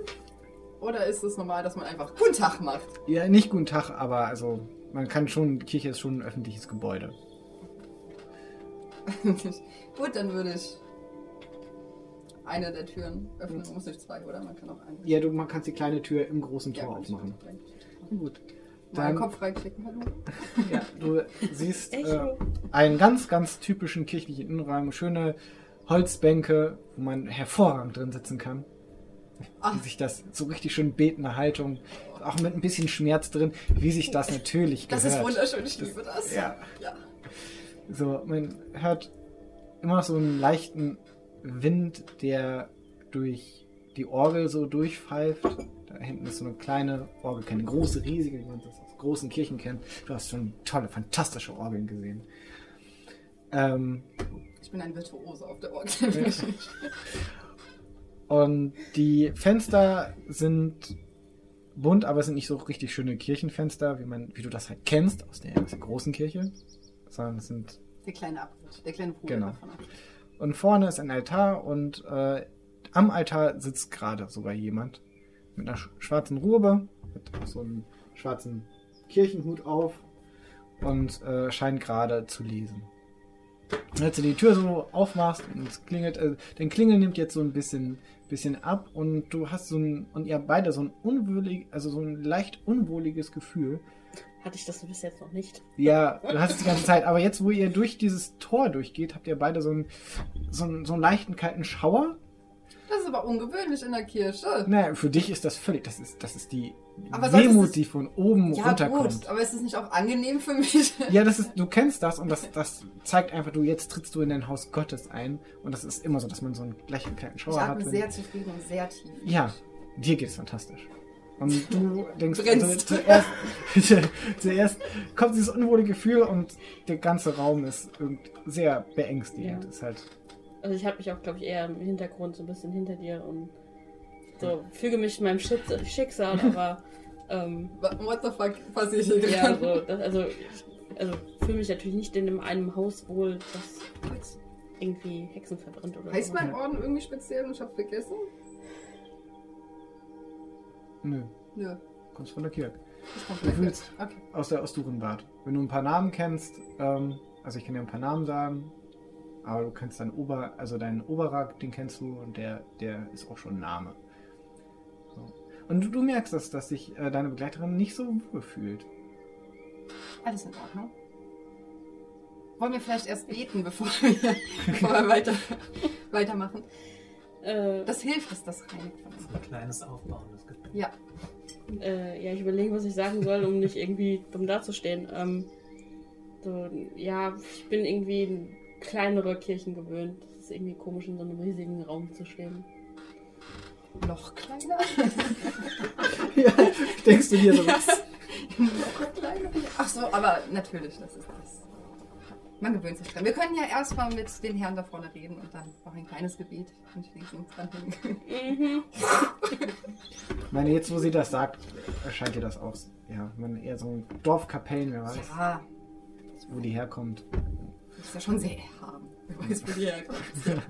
Oder ist es normal, dass man einfach Guten Tag macht? Ja, nicht guten Tag, aber also man kann schon, die Kirche ist schon ein öffentliches Gebäude. Gut, dann würde ich eine der Türen öffnen. Man muss nicht zwei, oder? Man kann auch eine. Ja, du man kannst die kleine Tür im großen Tor gut. aufmachen. Gut. Dann, Kopf reinklicken, hallo. ja, du siehst äh, einen ganz, ganz typischen kirchlichen Innenraum, schöne Holzbänke, wo man hervorragend drin sitzen kann. Ach. Wie sich das so richtig schön betende Haltung, auch mit ein bisschen Schmerz drin, wie sich das natürlich Das gehört. ist wunderschön, ich liebe das. Ja. ja. So, man hört immer noch so einen leichten Wind, der durch die Orgel so durchpfeift. Da hinten ist so eine kleine Orgel, keine große, riesige, wie man das aus großen Kirchen kennt. Du hast schon tolle, fantastische Orgeln gesehen. Ähm, Ich bin ein Virtuose auf der Orgel. und die Fenster sind bunt, aber es sind nicht so richtig schöne Kirchenfenster, wie, man, wie du das halt kennst aus der, aus der großen Kirche. Sondern es sind Der kleine Abschnitt, der kleine Bruder Genau. davon. Und vorne ist ein Altar und äh, am Altar sitzt gerade sogar jemand mit einer sch schwarzen Robe, mit so einem schwarzen Kirchenhut auf und äh, scheint gerade zu lesen. Und als du die Tür so aufmachst und es klingelt, äh, den Klingel nimmt jetzt so ein bisschen, bisschen ab und du hast so ein, und ihr habt beide so ein unwürdig, also so ein leicht unwohliges Gefühl. Hatte ich das bis jetzt noch nicht. Ja, du hast es die ganze Zeit, aber jetzt, wo ihr durch dieses Tor durchgeht, habt ihr beide so einen, so einen, so einen leichten kalten Schauer. Das ist aber ungewöhnlich in der Kirche. Naja, für dich ist das völlig, das ist, das ist die Aber Wehmut, die von oben Ja, runterkommt. gut, aber ist es nicht auch angenehm für mich? Ja, das ist, du kennst das und das, das zeigt einfach, du jetzt trittst du in dein Haus Gottes ein und das ist immer so, dass man so einen leichten kalten Ich Schauer hat. atme wenn- sehr zufrieden und sehr tief. Ja, dir geht es fantastisch. Und du denkst, also, zuerst, zuerst kommt dieses unwohlige Gefühl und der ganze Raum ist sehr beängstigend. Ja. Ist halt, Also ich habe mich auch, glaube ich, eher im Hintergrund so ein bisschen hinter dir und so füge mich meinem Schicksal, aber Ähm, What the fuck passiert hier ja, gerade? so, das, also, also fühle mich natürlich nicht in einem Haus wohl, das irgendwie Hexen verbrennt oder Heißt so. mein Orden irgendwie speziell und ich hab vergessen? Nö, Nö. kommst von der Kirche. Das kommt Du gleich willst mit. Okay. aus der Osturenbad. Wenn du ein paar Namen kennst, ähm, also ich kann dir ein paar Namen sagen, aber du kennst deinen Ober, also deinen Oberer, den kennst du und der, der ist auch schon ein Name. So. Und du, du merkst, dass, dass sich äh, deine Begleiterin nicht so wohl fühlt. Alles in Ordnung. Wollen wir vielleicht erst beten, bevor wir, bevor wir weiter, weitermachen? Äh, Das hilft, dass das reinigt von uns. Ein kleines aufbauendes Gebet. Ja. äh, ja, ich überlege, was ich sagen soll, um nicht irgendwie dumm dazustehen. Ähm, so, ja, ich bin irgendwie kleinere Kirchen gewöhnt. Das ist irgendwie komisch, in so einem riesigen Raum zu stehen. Noch kleiner? ja, denkst du dir so was? Noch kleiner? Ach so, aber natürlich, das ist das. Man gewöhnt sich dran. Wir können ja erstmal mit den Herren da vorne reden und dann noch ein kleines Gebet anschließend dranhängen. Mhm. Ich meine, jetzt wo sie das sagt, erscheint ihr das aus. Ja, man eher so ein Dorfkapellen, wer weiß, Ja, wo die herkommt. Das ist ja schon sehr erhaben. Wer weiß, wo die herkommt.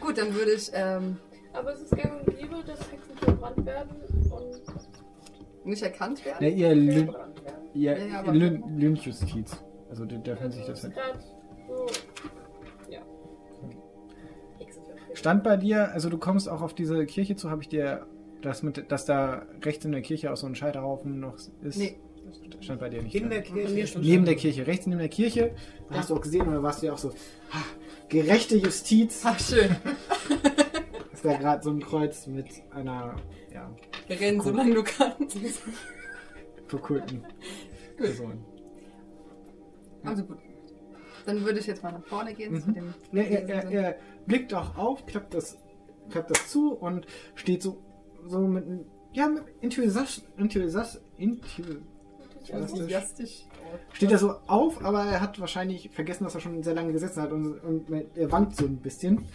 Gut, dann würde ich ähm, Aber es ist gang und gäbe, dass Hexen verbrannt werden und nicht erkannt werden. Ja, ihr, Lyn Ja, ja, Lynchjustiz. Also die dürfen sich das so. Stand bei dir, also du kommst auch auf diese Kirche zu, habe ich dir das mit, dass da rechts in der Kirche auch so ein Scheiterhaufen noch ist? Nee. Stand bei dir nicht. In da. der Kirche. Neben der Kirche, rechts neben der Kirche, da hast du auch gesehen, oder warst du ja auch so, ah, gerechte Justiz, Ach, schön. ist da gerade so ein Kreuz mit einer, ja, Wir rennen, solange du kannst. verkulten Person. Also gut. Dann würde ich jetzt mal nach vorne gehen zu Mhm. dem. Ja, er, er, er blickt auch auf, klappt das, klappt das zu und steht so, so mit, einem- ja, mit Enthusiast, Enthusiast, Enthusiast, Enthusiastisch. steht er so auf, aber er hat wahrscheinlich vergessen, dass er schon sehr lange gesessen hat und, und er wankt so ein bisschen.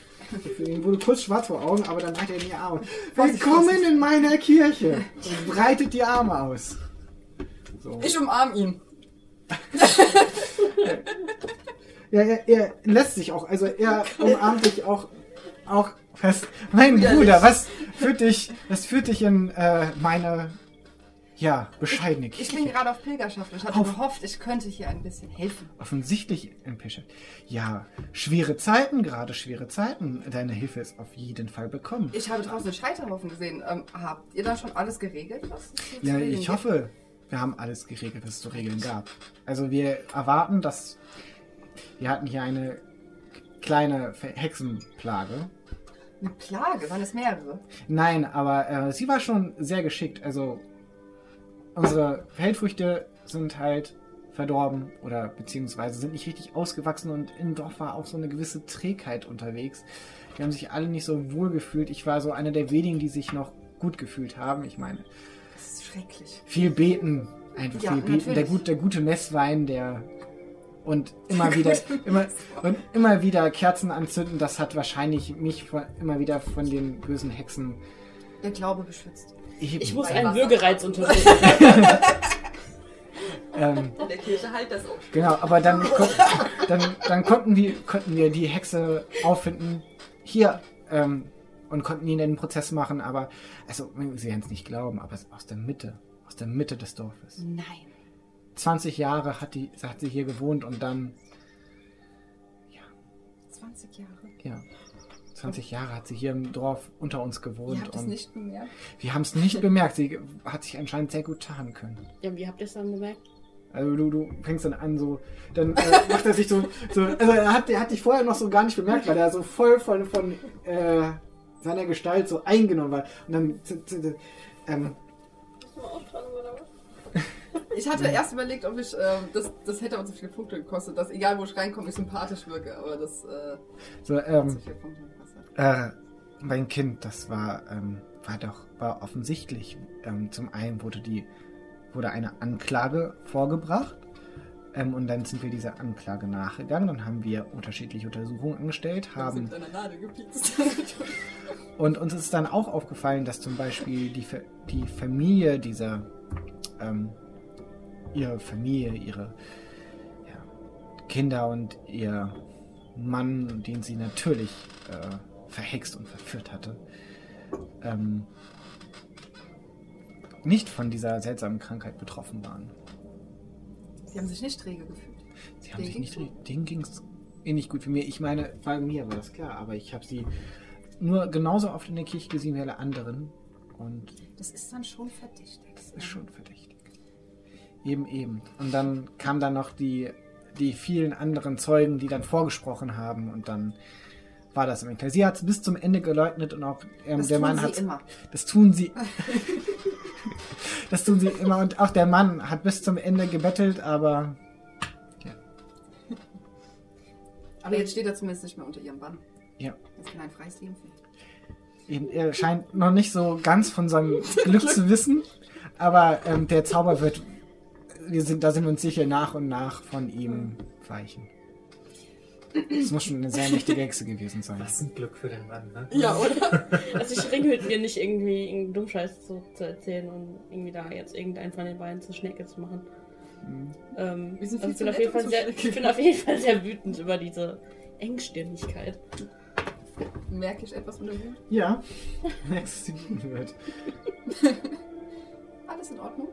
Für ihn wurde kurz schwarz vor Augen, aber dann reicht er in die Arme. Willkommen in meiner Kirche! Und breitet die Arme aus. So. Ich umarme ihn. Ja, er, er lässt sich auch, also er umarmt dich auch, auch fest. Mein. Bruder, was führt dich, was führt dich in äh, meine, ja, bescheidene Ich Kirche? bin gerade auf Pilgerschaft und ich hatte Auf- gehofft, ich könnte hier ein bisschen helfen. Offensichtlich in Pische. Ja, schwere Zeiten, gerade schwere Zeiten. Deine Hilfe ist auf jeden Fall bekommen. Ich habe draußen einen Scheiterhaufen gesehen. Ähm, habt ihr da schon alles geregelt? Was Ja, ich gibt? hoffe, wir haben alles geregelt, was es zu regeln gab. Also wir erwarten, dass wir hatten hier eine kleine Hexenplage. Eine Plage, waren es mehrere? Nein, aber äh, sie war schon sehr geschickt. Also unsere Feldfrüchte sind halt verdorben oder beziehungsweise sind nicht richtig ausgewachsen und im Dorf war auch so eine gewisse Trägheit unterwegs. Die haben sich alle nicht so wohl gefühlt. Ich war so einer der wenigen, die sich noch gut gefühlt haben. Ich meine, Das ist schrecklich. viel beten, einfach Ja, viel beten. Der, natürlich. gut, der gute Messwein, der und immer wieder immer und immer wieder Kerzen anzünden, das hat wahrscheinlich mich von, immer wieder von den bösen Hexen Der Glaube beschützt. Eben, Ich muss einen. Würgereiz untersuchen. ähm, In der Kirche halt das auch. genau, aber dann, kon dann, dann konnten wir konnten wir die Hexe auffinden hier ähm, und konnten ihn in den Prozess machen, aber also Sie werden es nicht glauben, aber aus der Mitte, aus der Mitte des Dorfes. Nein. 20 Jahre hat die hat sie hier gewohnt und dann 20 Jahre. Ja. 20 Jahre hat sie hier im Dorf unter uns Ihr gewohnt habt es und nicht bemerkt. wir haben es nicht bemerkt. Sie hat sich anscheinend sehr gut tarnen können. ja, wie habt ihr es dann gemerkt? Also du, du fängst dann an so, dann äh, macht er sich so, so, also er hat, er hat dich vorher noch so gar nicht bemerkt, weil er so voll von, von äh, seiner Gestalt so eingenommen war. Und dann, z- z- z- ähm, Musst du mal auftragen oder was? Ich hatte erst überlegt, ob ich, ähm, das, das hätte aber so viele Punkte gekostet, dass egal wo ich reinkomme, ich sympathisch wirke, aber das äh, so, hat ähm, so viele Punkte. Äh, mein Kind, das war, ähm, war doch, war offensichtlich. Ähm, zum einen wurde die, wurde eine Anklage vorgebracht. Ähm, und dann sind wir dieser Anklage nachgegangen. Dann haben wir unterschiedliche Untersuchungen angestellt, haben und uns ist dann auch aufgefallen, dass zum Beispiel die, die Familie dieser ähm, ihre Familie, ihre ja, Kinder und ihr Mann, den sie natürlich äh, verhext und verführt hatte, ähm, nicht von dieser seltsamen Krankheit betroffen waren. Sie haben sich nicht träge gefühlt. Sie haben Denen sich nicht, ging's denen ging es ähnlich gut wie mir. Ich meine, bei mir war das klar, aber ich habe sie nur genauso oft in der Kirche gesehen wie alle anderen und Das ist dann schon verdächtig. das ist schon verdächtig. Eben, eben. Und dann kamen dann noch die, die vielen anderen Zeugen, die dann vorgesprochen haben und dann war das im Ende. Sie hat es bis zum Ende geleugnet und auch ähm, Das der tun Mann sie hat immer. Das tun sie. das tun sie immer und auch der Mann hat bis zum Ende gebettelt, aber Aber jetzt steht er zumindest nicht mehr unter ihrem Bann. ja. Jetzt kann er ein freies Leben führen. Eben, er scheint noch nicht so ganz von seinem Glück zu wissen, aber ähm, der Zauber wird, wir sind, da sind wir uns sicher, nach und nach von ihm weichen. Es muss schon eine sehr mächtige Hexe gewesen sein. Was ein Glück für den Mann, ne? Ja, oder? Also ich ringelt mir nicht irgendwie irgendeinen Dummscheiß zu, zu erzählen und irgendwie da jetzt irgendeinen von den beiden zur Schnecke zu machen. Mhm. Ähm, Wir sind also viel ich, bin auf jeden Fall sehr, zur ich Schnecke. bin auf jeden Fall sehr wütend über diese Engstirnigkeit. Merke ich etwas von der Wut? Ja, nächstes wird. Alles in Ordnung?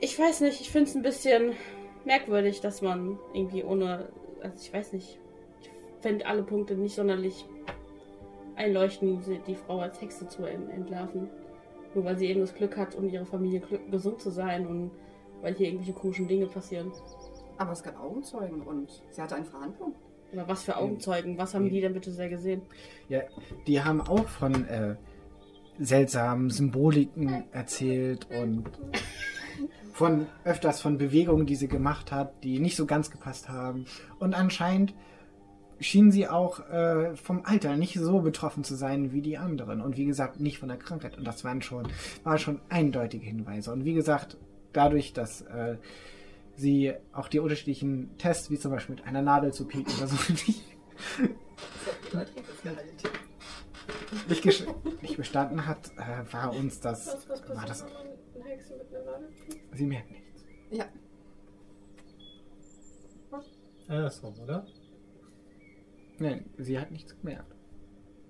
Ich weiß nicht, ich finde es ein bisschen merkwürdig, dass man irgendwie ohne, also ich weiß nicht, ich fände alle Punkte nicht sonderlich einleuchten, sie- die Frau als Hexe zu en- entlarven. Nur weil sie eben das Glück hat, um ihre Familie gesund zu sein und weil hier irgendwelche komischen Dinge passieren. Aber es gab Augenzeugen und sie hatte eine Verhandlung. Aber was für Augenzeugen, was haben die denn bitte sehr gesehen? Ja, die haben auch von äh, seltsamen Symboliken erzählt und von öfters von Bewegungen, die sie gemacht hat, die nicht so ganz gepasst haben. Und anscheinend schien sie auch äh, vom Alter nicht so betroffen zu sein wie die anderen. Und wie gesagt, nicht von der Krankheit. Und das waren schon, waren schon eindeutige Hinweise. Und wie gesagt, dadurch, dass äh, sie auch die unterschiedlichen Tests, wie zum Beispiel mit einer Nadel zu pieken oder so, nicht, nicht, nicht bestanden hat, äh, war uns das, war das, eine Hexe mit einer Nadel sie merkt nichts. Ja. Andersrum, oder? Nein, sie hat nichts gemerkt.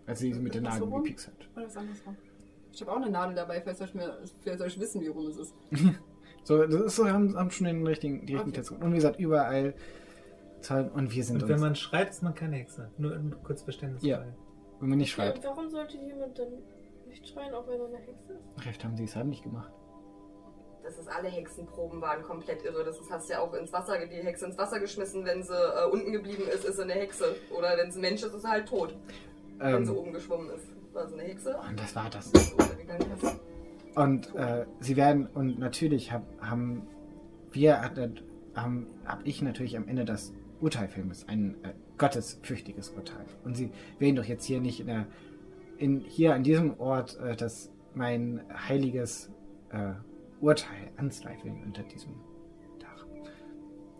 Als sie sie mit der Nadel so gepikst hat. Oder was andersrum? Ich habe auch eine Nadel dabei, vielleicht soll ich, mir, vielleicht soll ich wissen, wie rum es ist. So, das ist so, haben, haben schon den richtigen, die richtigen Okay. Tests. Und wie gesagt, überall Zahlen und wir sind Und wenn uns, man schreit, ist man keine Hexe. Nur kurz Verständnis. Ja. wenn man nicht Ja, schreibt. und warum sollte jemand dann nicht schreien, auch wenn er eine Hexe ist? Recht haben sie es halt nicht gemacht. Das ist alle Hexenproben waren komplett irre. Das ist, hast ja auch ins Wasser, die Hexe ins Wasser geschmissen. Wenn sie äh, unten geblieben ist, ist sie eine Hexe. Oder wenn sie ein Mensch ist, ist sie halt tot. Wenn sie Ähm, oben geschwommen ist, war sie eine Hexe. und das war das. Und äh, sie werden, und natürlich hab, haben wir, haben, hab ich natürlich am Ende das Urteil filmes, ein äh, gottesfürchtiges Urteil. Und sie werden doch jetzt hier nicht in der, in, hier an diesem Ort äh, das, mein heiliges äh, Urteil anzweifeln unter diesem Dach.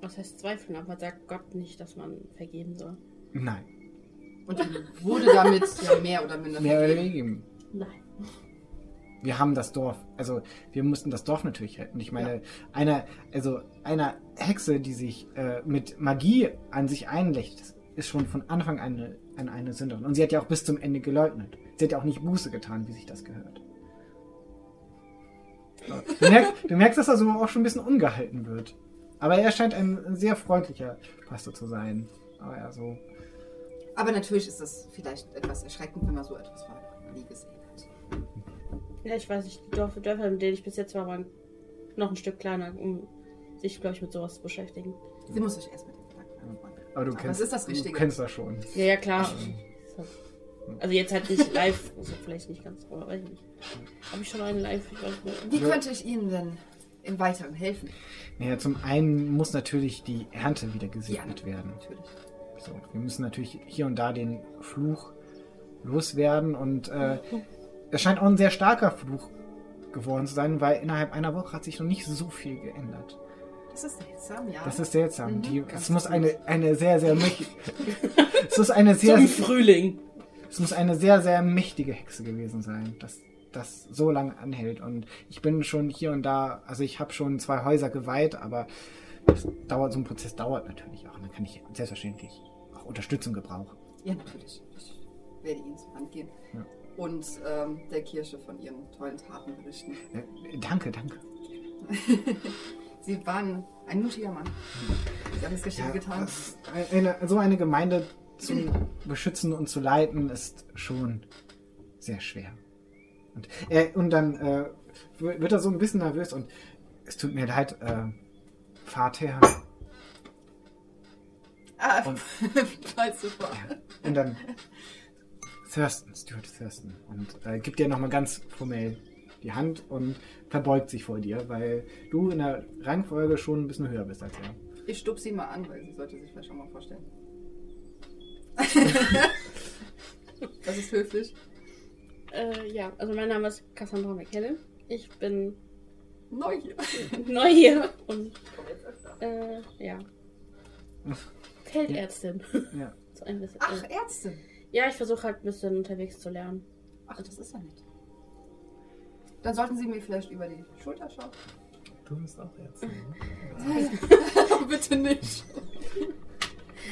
Was heißt zweifeln? Aber sagt Gott nicht, dass man vergeben soll. Nein, Und wurde damit ja mehr oder minder mehr oder vergeben. weniger. Nein. wir haben das Dorf, also wir mussten das Dorf natürlich retten. Ich meine, einer, also einer Hexe, die sich äh, mit Magie an sich einlächt, ist schon von Anfang an eine, an eine Sünderin. Und sie hat ja auch bis zum Ende geleugnet. Sie hat ja auch nicht Buße getan, wie sich das gehört. Du merkst, du merkst, dass er so auch schon ein bisschen ungehalten wird. Aber er scheint ein sehr freundlicher Pastor zu sein. Aber ja, so. Aber natürlich ist das vielleicht etwas erschreckend, wenn man so etwas vorher noch nie gesehen hat. Ja, ich weiß nicht, die Dörfer, Dörfer, in denen ich bis jetzt war, waren noch ein Stück kleiner, um sich, glaube ich, mit sowas zu beschäftigen. Sie muss sich erst mit dem Gedanken anfreunden. Aber du Aber kennst, ist das du Richtige. kennst das schon. Ja, ja, klar. Also jetzt halt nicht live, also vielleicht nicht ganz, aber weiß ich nicht. Habe ich schon einen live? Ich weiß nicht. Wie könnte ich Ihnen denn im Weiteren helfen? Naja, zum einen muss natürlich die Ernte wieder gesegnet werden. natürlich. So, wir müssen natürlich hier und da den Fluch loswerden und äh, es scheint auch ein sehr starker Fluch geworden zu sein, weil innerhalb einer Woche hat sich noch nicht so viel geändert. Das ist seltsam, ja. Das ist seltsam. Mhm, Die, es muss eine, eine sehr, sehr mächtige. es muss eine sehr, Zum Frühling. Es muss eine sehr, sehr mächtige Hexe gewesen sein. Das das so lange anhält. Und ich bin schon hier und da, also ich habe schon zwei Häuser geweiht, aber es dauert, so ein Prozess dauert natürlich auch. Und dann kann ich selbstverständlich auch Unterstützung gebrauchen. Ja, natürlich. Ich werde Ihnen zur Hand gehen. Ja. Und ähm, der Kirche von Ihren tollen Taten berichten. Äh, danke, danke. Sie waren ein mutiger Mann. Sie haben das Richtige Ja, getan. das- eine, so eine Gemeinde zu beschützen und zu leiten ist schon sehr schwer. Und, äh, und dann äh, wird er so ein bisschen nervös und es tut mir leid, äh, Vater. Ah, Und- falls super. Und dann Thurston, Stuart Thurston. Und äh, gibt dir nochmal ganz formell die Hand und verbeugt sich vor dir, weil du in der Rangfolge schon ein bisschen höher bist als er. Ich stupse sie mal an, weil sie sollte sich vielleicht schon mal vorstellen. das ist höflich. Äh, ja, also mein Name ist Cassandra McKellen. Ich bin Neu hier. neu hier und äh, ja. Feldärztin. Ja. so ein bisschen. Ach, Ärztin. ja, ich versuche halt ein bisschen unterwegs zu lernen. Ach, das ist ja nett. Dann sollten Sie mir vielleicht über die Schulter schauen. Du bist auch Ärztin. Ne? Bitte nicht.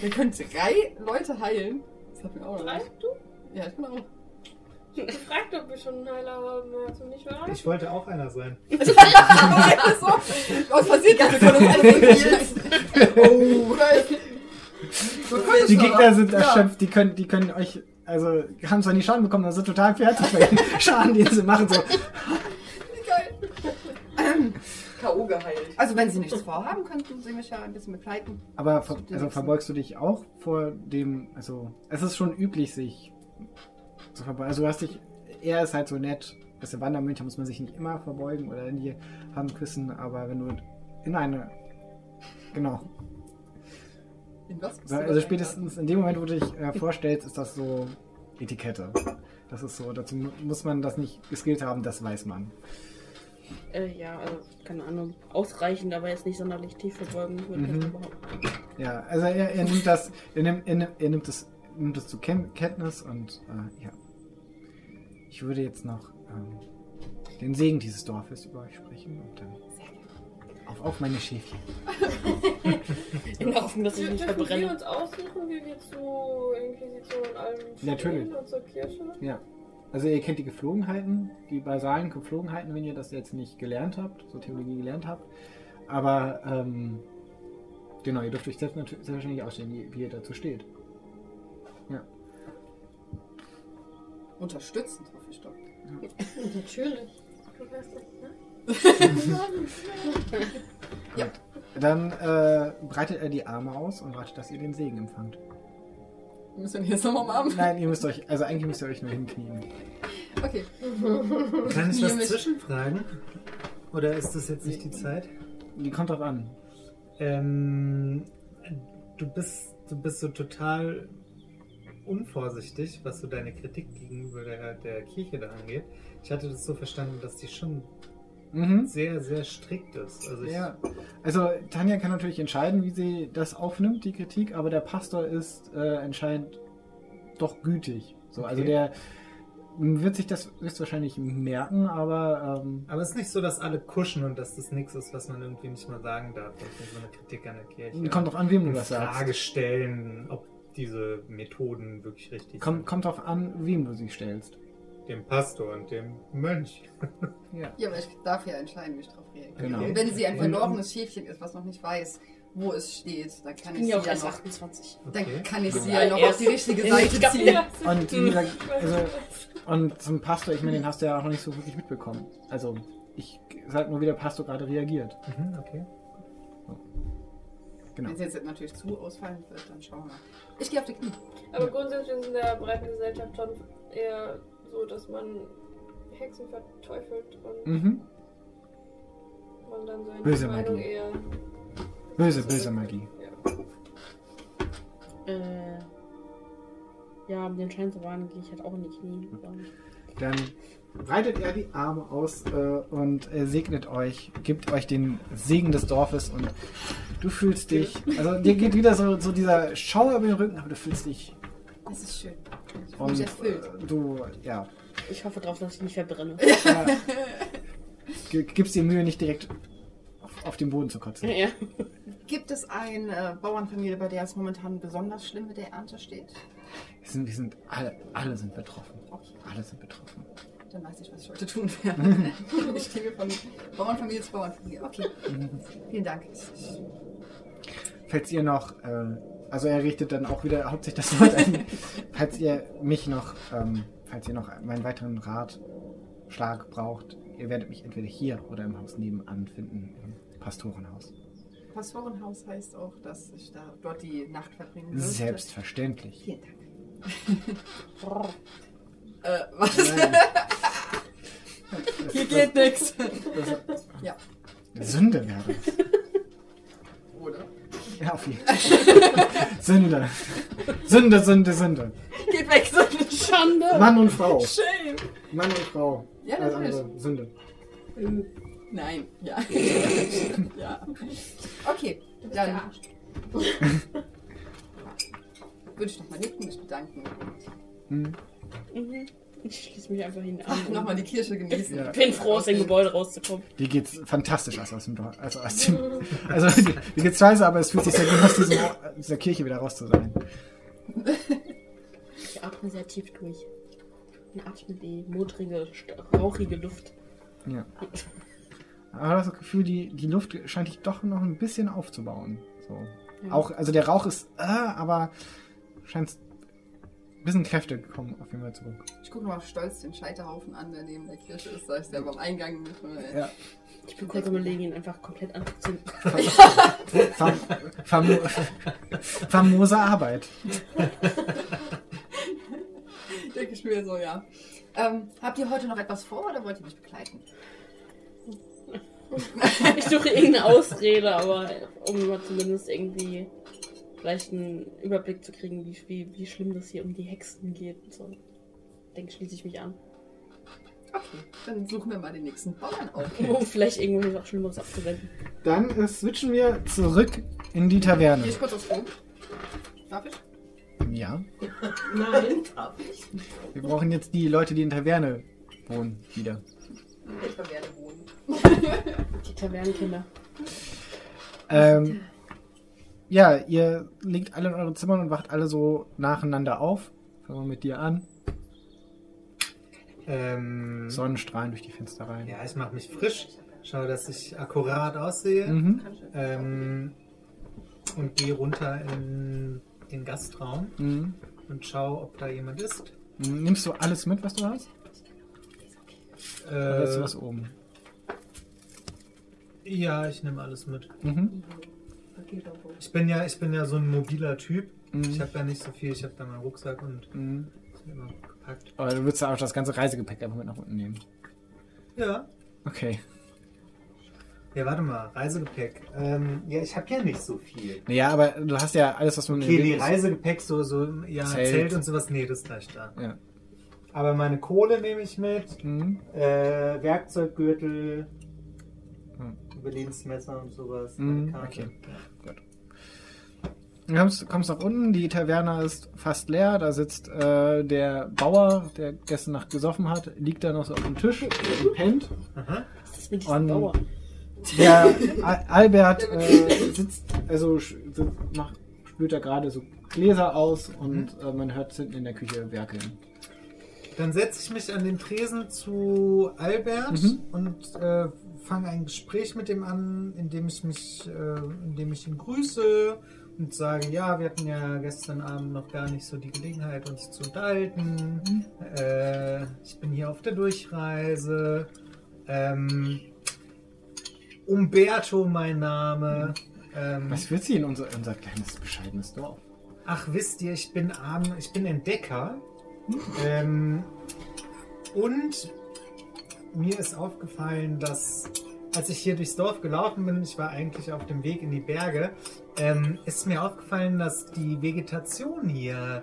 Ihr könnt drei Leute heilen. Das hat mir auch noch Drei? nicht. Du? Ja, ich bin auch. Gefragt, ob wir schon einen Heiler haben, hast du nicht wahr? Ich wollte auch einer sein. so, aus Versehen gerade von uns alle Oh, Die ich Gegner sind Ja. erschöpft, die können, die können euch, also haben zwar nicht Schaden bekommen, aber sind total fertig bei den Schaden, die sie machen. So. K.O. geheilt. Also, wenn Sie nichts vorhaben, könnten Sie mich ja ein bisschen begleiten. aber ver also verbeugst du dich auch vor dem, also es ist schon üblich, sich zu verbeugen. Also du hast dich, er ist halt so nett, als der Wandermönch muss man sich nicht immer verbeugen oder in die Hand küssen, aber wenn du in eine, genau, In was? Also spätestens in dem Moment, wo du dich äh, vorstellst, ist das so Etikette. Das ist so, dazu mu- muss man das nicht geskillt haben, das weiß man. Äh, ja, also, keine Ahnung. Ausreichend, aber jetzt nicht sonderlich tief ich Mhm. Ja, also er, er nimmt das, er nimmt, er nimmt, er nimmt das, nimmt das zur Ken Kenntnis und äh, ja. Ich würde jetzt noch ähm, den Segen dieses Dorfes über euch sprechen und dann auf, auf meine Schäfchen. In der Hoffnung, dass ich nicht Dürfen wir verbrenne. uns aussuchen, wie wir zur Inquisition und allem Natürlich. und zur Kirche? Ja. Also ihr kennt die Geflogenheiten, die basalen Geflogenheiten, wenn ihr das jetzt nicht gelernt habt, so Theologie gelernt habt. Aber ähm, genau, ihr dürft euch selbst natür- selbstverständlich ausstellen, wie, wie ihr dazu steht. Unterstützend, hoffe ich doch. Natürlich. Du das, ne? Dann äh, breitet er die Arme aus und wartet, dass ihr den Segen empfangt. Müssen wir jetzt nochmal umarmen? Nein, ihr müsst euch, also eigentlich müsst ihr euch nur hinknien. Okay. Kann ich was zwischenfragen? Oder ist das jetzt nicht die Zeit? Die kommt drauf an. Ähm, du bist, du bist so total unvorsichtig, was so deine Kritik gegenüber der, der Kirche da angeht. Ich hatte das so verstanden, dass die schon Mhm. sehr, sehr strikt ist. Also Ja, also Tanja kann natürlich entscheiden, wie sie das aufnimmt, die Kritik, aber der Pastor ist äh, entscheidend doch gütig. So, also Okay. der wird sich das höchstwahrscheinlich merken, aber ähm, Aber es ist nicht so, dass alle kuschen und dass das nichts ist, was man irgendwie nicht mal sagen darf. Das ist so eine Kritik an der Kirche. kommt drauf an, wem du das Frage sagst. stellen, ob diese Methoden wirklich richtig Kommt, sind. kommt drauf an, wem du sie stellst. Dem Pastor und dem Mönch. Ja. Ja, aber ich darf ja entscheiden, wie ich darauf reagiere. Genau. Und wenn sie ein verlorenes Schäfchen ist, was noch nicht weiß, wo es steht, dann kann Ich ich ja sie ja noch, 28. dann Okay. kann ich sie Ja, ja noch auf die richtige Seite ziehen. Und gesagt, also, und zum Pastor, ich meine, den hast du ja auch noch nicht so wirklich mitbekommen. Also, ich sag nur, wie der Pastor gerade reagiert. Mhm, okay. Genau. Wenn es jetzt natürlich zu ausfallen wird, dann schauen wir mal. Ich gehe auf die Knie. Aber grundsätzlich ist in der breiten Gesellschaft schon eher so, dass man Hexen verteufelt und Mhm. man dann seine Böse Meinung Magie. eher. Böse, böse Magie. Ja. Äh, ja, um den Schein zu wahren, gehe ich halt auch in die Knie. Dann breitet er die Arme aus äh, und äh, segnet euch, gibt euch den Segen des Dorfes und du fühlst dich, also dir geht wieder so, so dieser Schauer über den Rücken, aber du fühlst dich Das ist schön. Ich bin und mich erfüllt. äh, du, ja. Ich hoffe drauf, dass ich nicht verbrenne. Ja. Gibst dir Mühe, nicht direkt auf, auf den Boden zu kotzen. Ja. Gibt es eine Bauernfamilie, bei der es momentan besonders schlimm mit der Ernte steht? Wir sind, wir sind alle, alle sind betroffen. Okay, Alle sind betroffen. dann weiß ich, was ich heute tun werde. ich stehe von Bauernfamilie zu Bauernfamilie. Okay, vielen Dank. Falls ihr noch, äh, also er richtet dann auch wieder hauptsächlich das Wort an, falls ihr mich noch, ähm, falls ihr noch meinen weiteren Ratschlag braucht, ihr werdet mich entweder hier oder im Haus nebenan finden, im Pastorenhaus. Pastorenhaus heißt auch, dass ich da dort die Nacht verbringen würde. Selbstverständlich. Vielen Dank. äh, was? Hier geht nichts. Ja. Sünde wäre das. Ja, auf jeden Fall. Sünde. Sünde, Sünde, Sünde. Geht weg, eine Schande! Mann und Frau. Shame. Mann und Frau. Ja, Alles natürlich. andere Sünde. Nein, ja. ja. Okay, dann würde ich nochmal nicken, mich bedanken Hm. Mhm. Ich schließe mich einfach hin an. nochmal die Kirche genießen. Ja. Ich bin froh, aus dem Gebäude rauszukommen. Dir geht's fantastisch aus, aus dem Dorf. Also, aus dem, also dir geht's scheiße, aber es fühlt sich sehr gut aus, diesem, dieser Kirche wieder raus zu sein. Ich atme sehr tief durch. Und atme die modrige, rauchige Luft. Ja. Aber das Gefühl, die, die Luft scheint dich doch noch ein bisschen aufzubauen. So. Ja. Auch, also der Rauch ist, äh, aber scheint ein bisschen Kräfte kommen auf jeden Fall zurück. Ich gucke nochmal stolz den Scheiterhaufen an, der neben der Kirche ist. Da ist der beim Eingang mit. Ja. Ich bin kurz überlegen, ihn einfach komplett anzuzünden. Fam famo famose Arbeit. Denke ich mir so, ja. Ähm, habt ihr heute noch etwas vor oder wollt ihr mich begleiten? Ich suche irgendeine Ausrede, aber um mal zumindest irgendwie vielleicht einen Überblick zu kriegen, wie, wie, wie schlimm das hier um die Hexen geht. und So. Ich denke, schließe ich mich an. Okay, dann suchen wir mal den nächsten Bauern auf. Um vielleicht irgendwas auch Schlimmeres abzuwenden. Dann äh, switchen wir zurück in die Taverne. Gehe ich kurz aufs Klo? Darf ich? Ja. Nein, darf ich. Wir brauchen jetzt die Leute, die in Taverne wohnen, wieder. Ich werde wohnen. Die Tavernenkinder. Ähm, ja, ihr liegt alle in euren Zimmern und wacht alle so nacheinander auf. Fangen wir mit dir an. Ähm, Sonnenstrahlen durch die Fenster rein. ja, ich mache mich frisch, schaue, dass ich akkurat aussehe Mhm. ähm, und gehe runter in den Gastraum Mhm. und schaue, ob da jemand ist. Mhm. Nimmst du alles mit, was du hast? Oder lässt du Äh, was oben? ja, ich nehme alles mit. Mhm. Ich bin ja, ich bin ja so ein mobiler Typ. Mhm. Ich habe ja nicht so viel. Ich habe da meinen Rucksack und Mhm. ist immer gepackt. Aber du würdest auch das ganze Reisegepäck einfach mit nach unten nehmen. Ja. Okay. Ja, warte mal, Reisegepäck. Ähm, ja, ich habe ja nicht so viel. Naja, aber du hast ja alles, was du Okay, die. Reisegepäck, so, so ja, Zelt. Zelt. und sowas, nee, das ist gleich da. Ja. Aber meine Kohle nehme ich mit, Mhm. äh, Werkzeuggürtel, Hm. Überlebensmesser und sowas. Mhm, meine Karte. Du kommst, kommst nach unten, die Taverne ist fast leer, da sitzt äh, der Bauer, der gestern Nacht gesoffen hat, liegt da noch so auf dem Tisch und pennt. Aha. Was ist mit diesem Und- Bauer? Der Al Albert äh, sitzt, also sitzt, macht, spült da gerade so Gläser aus und äh, man hört hinten in der Küche werkeln. Dann setze ich mich an den Tresen zu Albert Mhm. und äh, fange ein Gespräch mit ihm an, indem ich mich, äh, indem ich ihn grüße und sage, ja, wir hatten ja gestern Abend noch gar nicht so die Gelegenheit, uns zu unterhalten. Äh, ich bin hier auf der Durchreise. Ähm, Umberto mein Name. Ähm, Was führt sie in unser, unser kleines, bescheidenes Dorf? Ach, wisst ihr, ich bin arm, ich bin Entdecker. Ähm, und mir ist aufgefallen, dass als ich hier durchs Dorf gelaufen bin, ich war eigentlich auf dem Weg in die Berge, ähm, ist mir aufgefallen, dass die Vegetation hier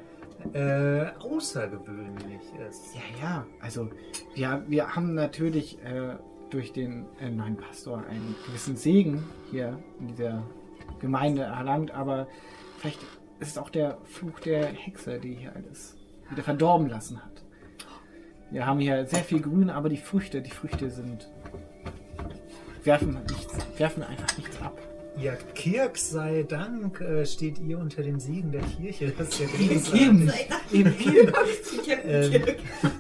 äh, außergewöhnlich ist. Ja, ja, also wir, wir haben natürlich äh, durch den äh, neuen Pastor einen gewissen Segen hier in dieser Gemeinde erlangt, aber vielleicht ist es auch der Fluch der Hexe, die hier alles wieder verdorben lassen hat. Wir haben hier sehr viel Grün, aber die Früchte, die Früchte sind. werfen, nichts, werfen einfach nichts ab. Ja, Kirk sei Dank äh, steht ihr unter den Siegen der Kirche. Das ist ja Eben, großartig. eben, eben, eben. Ähm,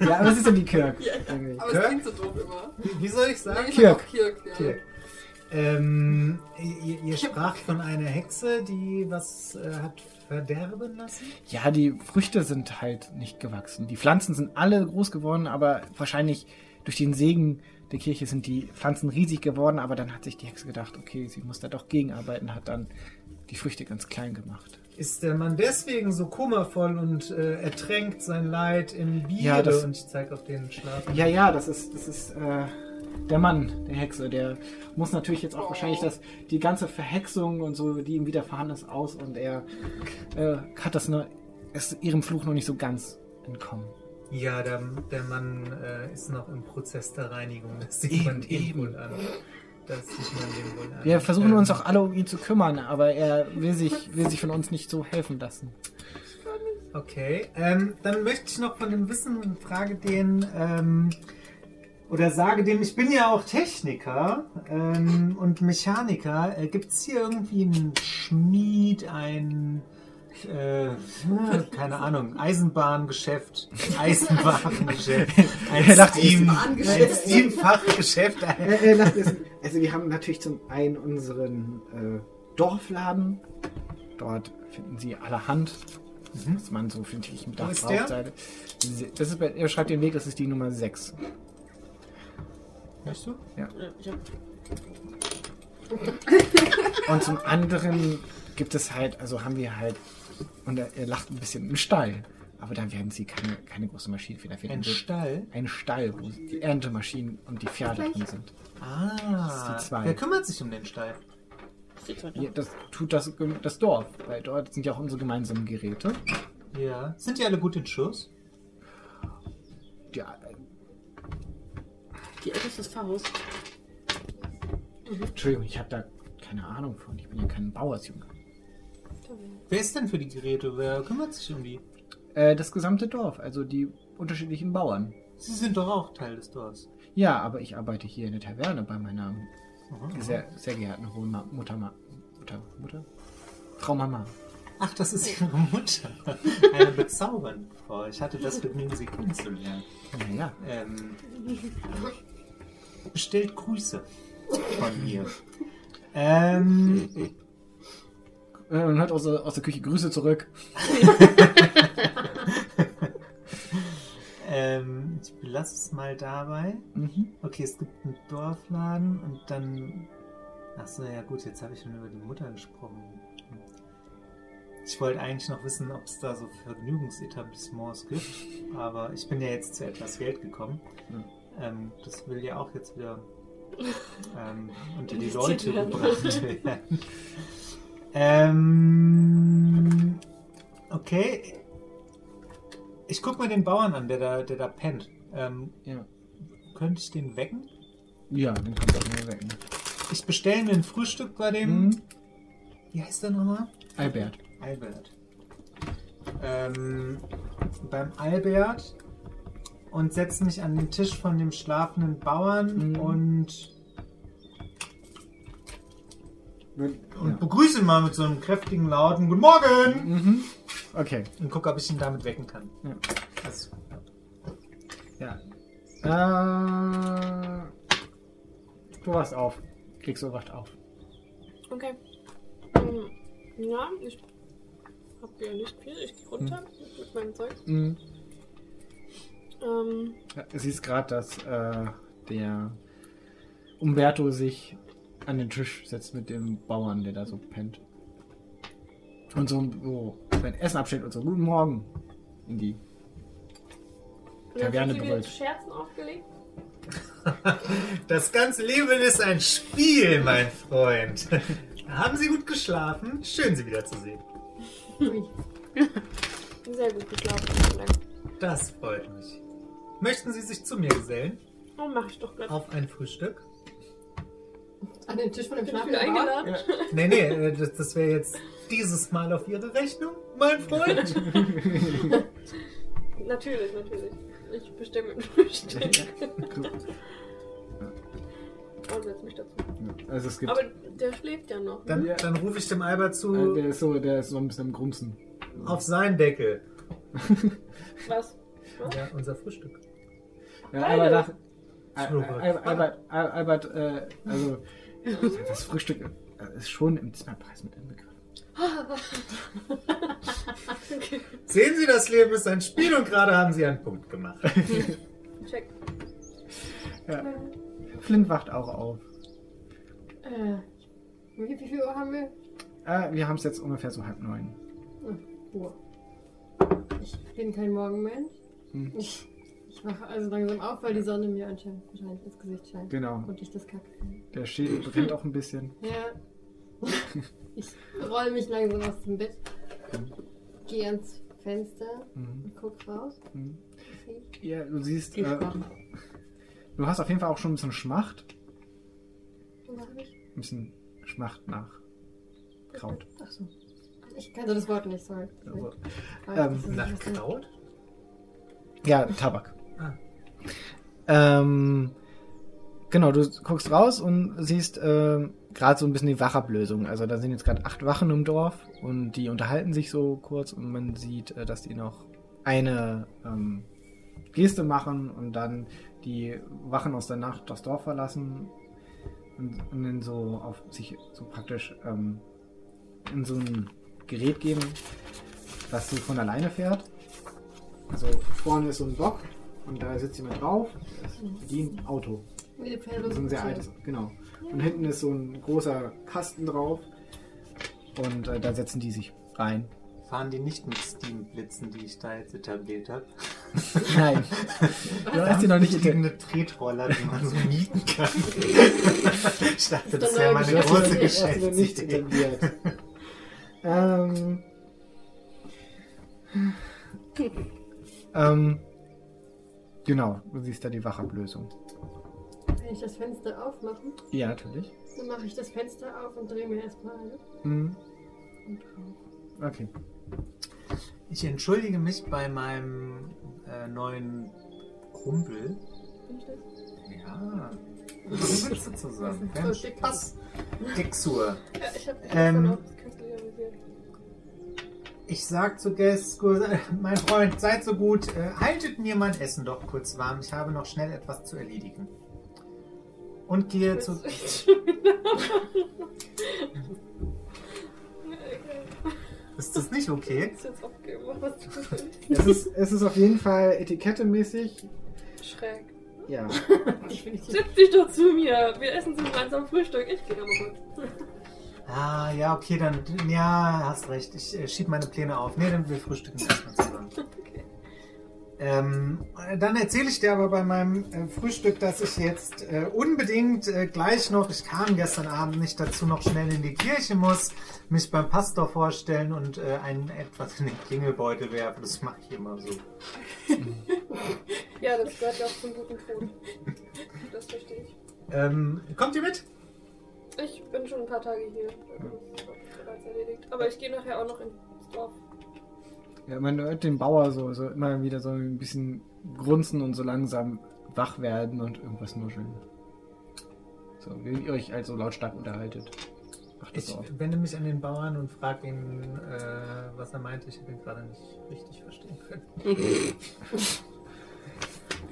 Ja, aber es ist ja die Kirk. Ja, irgendwie. Aber Kirk? es klingt so doof immer. wie soll ich sagen? Nee, ich Kirk. Kirk, ja. Kirk. Ähm, ihr, ihr spracht von einer Hexe, die was äh, hat verderben lassen? Ja, die Früchte sind halt nicht gewachsen. Die Pflanzen sind alle groß geworden, aber wahrscheinlich durch den Segen der Kirche sind die Pflanzen riesig geworden. Aber dann hat sich die Hexe gedacht, okay, sie muss da doch gegenarbeiten, hat dann die Früchte ganz klein gemacht. Ist der Mann deswegen so kummervoll und äh, ertränkt sein Leid in Biere? Ja, das- und ich zeige auf den Schlaf. Ja, ja, das ist, das ist äh, der Mann, der Hexe. Der muss natürlich jetzt auch wahrscheinlich das, die ganze Verhexung und so, die ihm widerfahren ist, aus und er äh, hat das nur, ist ihrem Fluch noch nicht so ganz entkommen. Ja, der, der Mann äh, ist noch im Prozess der Reinigung. Das sieht Eben, man dem eben. wohl an. Das sieht man dem wohl an. Wir versuchen Ähm, uns auch alle um ihn zu kümmern, aber er will sich, will sich von uns nicht so helfen lassen. Okay, ähm, dann möchte ich noch von dem Wissen und frage den, ähm, oder sage dem, ich bin ja auch Techniker ähm, und Mechaniker. Äh, Gibt es hier irgendwie einen Schmied, ein, äh, keine Ahnung, Eisenbahngeschäft, Eisenwarengeschäft, ein Steam, Eisenbahngeschäft. Steamfachgeschäft. Äh, äh, lasst es- also wir haben natürlich zum einen unseren äh, Dorfladen. Dort finden Sie allerhand, was man so finde ich im Dach ist braucht. der? Das ist, bei- er schreibt den Weg, das ist die Nummer 6. Weißt du? Äh, Ich hab Und zum anderen gibt es halt, also haben wir halt, und er, er lacht ein bisschen, einen Stall. Aber da werden Sie keine, keine große Maschine finden. Da Ein Stall? einen Stall, wo die Erntemaschinen und die Pferde drin sind. Ah, Das ist die zwei. wer kümmert sich um den Stall? Ja, das tut das, das Dorf, weil dort sind ja auch unsere gemeinsamen Geräte. Ja. Sind die alle gut in Schuss? Ja, Die Ecke ist das Pfarrhaus. Entschuldigung, ich habe da keine Ahnung von. Ich bin ja kein Bauersjunge. Wer ist denn für die Geräte? Wer kümmert sich um die? Äh, das gesamte Dorf, also die unterschiedlichen Bauern. Sie sind doch auch Teil des Dorfs. Ja, aber ich arbeite hier in der Taverne bei meiner Aha. sehr, sehr geehrten hohen Ma Mutter, Ma Mutter, Mutter? Frau Mama. Ach, das ist Ihre Mutter. Eine bezaubernde Frau. Ich hatte das Vergnügen, Sie kennenzulernen. Naja, Ähm, bestellt Grüße von mir. Ähm, äh, und hat aus der, aus der Küche Grüße zurück. ähm, ich belasse es mal dabei. Mhm. Okay, es gibt einen Dorfladen und dann. Achso, ja gut, jetzt habe ich schon über die Mutter gesprochen. Ich wollte eigentlich noch wissen, ob es da so Vergnügungsetablissements gibt, aber ich bin ja jetzt zu etwas Geld gekommen. Hm. Ähm, das will ja auch jetzt wieder ähm, unter die Leute gebracht werden. ähm, okay. Ich guck mal den Bauern an, der da, der da pennt. Ähm, Ja. könnte ich den wecken? Ja, dann kommt auch mal weg. ne? Ich bestelle mir ein Frühstück bei dem. Mhm. Wie heißt der nochmal? Albert. Albert. Ähm, beim Albert und setze mich an den Tisch von dem schlafenden Bauern Mhm. und, und Ja. begrüße ihn mal mit so einem kräftigen, lauten Guten Morgen! Mhm. Okay. Und gucke, ob ich ihn damit wecken kann. Ja. Also, Ja. Äh, du wachst auf. Kriegst du wacht auf. Okay. Ähm, ja, ich hab hier nicht viel. Ich gehe runter mit meinem Zeug. Mhm. Ähm, du siehst gerade, dass äh, der Umberto sich an den Tisch setzt mit dem Bauern, der da so pennt. Und so, so sein Essen abstellt und so, guten Morgen. In die. Taverne brüllt. Scherzen aufgelegt. das ganze Leben ist ein Spiel, mein Freund. Haben Sie gut geschlafen? Schön, Sie wiederzusehen. Sehr gut geschlafen. Das freut mich. Möchten Sie sich zu mir gesellen? Oh, mach ich doch gleich. Auf ein Frühstück? An den Tisch von dem Bauern? eingeladen? Nee, nee, äh, das, das wäre jetzt dieses Mal auf Ihre Rechnung, mein Freund. Natürlich, natürlich. Ich bestelle mir Frühstück. Und setz mich dazu. Also es gibt. Aber der schläft ja noch. Dann, Ja. dann rufe ich dem Albert Äh, zu, der ist so, der ist so ein bisschen am Grumsen. auf seinen Deckel. Was? Ja, unser Frühstück. Ja, aber nach. Albert, Al- Albert, äh, also das Frühstück äh, ist schon im Zimmerpreis mit inbegriffen. Sehen Sie, das Leben ist ein Spiel und gerade haben Sie einen Punkt gemacht. Check. Ja. Flint wacht auch auf. Äh, wie, wie viel Uhr haben wir? Äh, wir haben es jetzt ungefähr so halb neun. Uhr. Ich bin kein Morgenmensch. Hm. Ich, ich wache also langsam auf, weil die Sonne mir anscheinend wahrscheinlich ins Gesicht scheint. Genau. Und ich das kacke finde. Der Schädel brennt auch ein bisschen. Ja. ich roll mich langsam aus dem Bett. Gehe ans Fenster Mhm. und guck raus. Mhm. Ja, du siehst, äh, du hast auf jeden Fall auch schon ein bisschen Schmacht. Was hab ich? Ein bisschen Schmacht nach Kraut. Achso. Ich kannte das Wort nicht, sorry. Also, ähm, Nach Kraut? Ja, Tabak. Ah. Ähm, genau, du guckst raus und siehst ähm, gerade so ein bisschen die Wachablösung. Also da sind jetzt gerade acht Wachen im Dorf und die unterhalten sich so kurz und man sieht, äh, dass die noch eine ähm, Geste machen und dann die Wachen aus der Nacht das Dorf verlassen und, und dann so auf sich so praktisch ähm, in so ein Gerät geben, was so von alleine fährt. Also vorne ist so ein Bock und da sitzt jemand drauf. Wie ein Auto. Wie So ein sehr altes, genau. Und hinten ist so ein großer Kasten drauf. Und äh, da setzen die sich rein. Fahren die nicht mit Steam-Blitzen, die ich da jetzt etabliert habe? Nein. Du hast die noch nicht inter- eine Tretroller, die man so mieten kann. ich dachte, das wäre Du hast große noch nicht etabliert. ähm, ähm, genau, du siehst da die Wachablösung. Kann ich das Fenster aufmachen? Ja, natürlich. Dann mache ich das Fenster auf und drehe mir erstmal eine. Mhm. Und rauche. Okay. Ich entschuldige mich bei meinem äh, neuen Kumpel. Bin ich das? Ja. Sozusagen. So Mensch, dick. Pass. Dixur. Ja, ich hab Ähm, Ich sag zu Geskur, äh, mein Freund, seid so gut, äh, haltet mir mein Essen doch kurz warm. Ich habe noch schnell etwas zu erledigen. Und gehe zu. Ist das nicht okay? Ist jetzt aufgeben, was du. Es ist, es ist auf jeden Fall etikettemäßig. Schräg. Ja. Setz dich doch zu mir. Wir essen gemeinsam Frühstück. Ich gehe aber kurz. Ah, ja, okay, dann. Ja, hast recht. Ich äh, schieb meine Pläne auf. Nee, dann wir frühstücken erstmal zusammen. Okay. Ähm, äh, dann erzähle ich dir aber bei meinem äh, Frühstück, dass ich jetzt äh, unbedingt äh, gleich noch, ich kam gestern Abend nicht dazu, noch schnell in die Kirche muss, mich beim Pastor vorstellen und äh, einen etwas in den Klingelbeutel werfen. Das mache ich immer so. Ja, das gehört ja auch zum guten Ton. Das verstehe ich. Ähm, kommt ihr mit? Ich bin schon ein paar Tage hier. Bereits erledigt. Aber ich gehe nachher auch noch ins Dorf. Ja, man hört den Bauer so, so immer wieder so ein bisschen grunzen und so langsam wach werden und irgendwas nuscheln. So, wie ihr euch also lautstark unterhaltet. Macht das Ich auf. wende mich an den Bauern und frage ihn, äh, was er meinte. Ich habe ihn gerade nicht richtig verstehen können.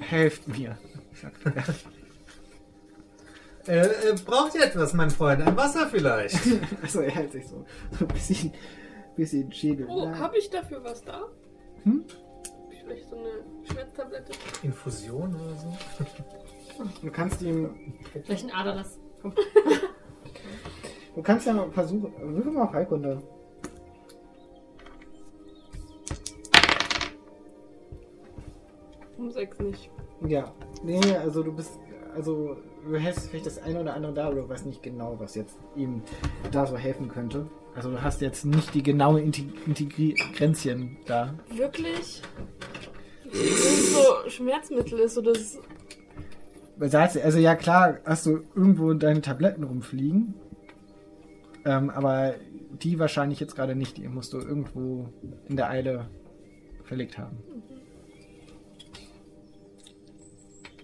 Helft mir. sagt er. Äh, äh, braucht ihr etwas, mein Freund? Ein Wasser vielleicht? also er hält sich so, so ein bisschen, bisschen Schädel. Oh, habe ich dafür was da? Hm? Hab ich vielleicht so eine Schmerztablette? Infusion oder so? Du kannst ihm, Vielleicht ein Aderlass. Komm. du kannst ja mal versuchen, würfel mal auf Heilkunde. Um sechs nicht. Ja, nee, also du bist, also du hast vielleicht das eine oder andere da, aber du weißt nicht genau, was jetzt ihm da so helfen könnte. Also du hast jetzt nicht die genaue Inti- Integri Grenzchen da. Wirklich? Wenn es so Schmerzmittel ist oder Salz, also ja klar, hast du irgendwo deine Tabletten rumfliegen, ähm, aber die wahrscheinlich jetzt gerade nicht. Die musst du irgendwo in der Eile verlegt haben.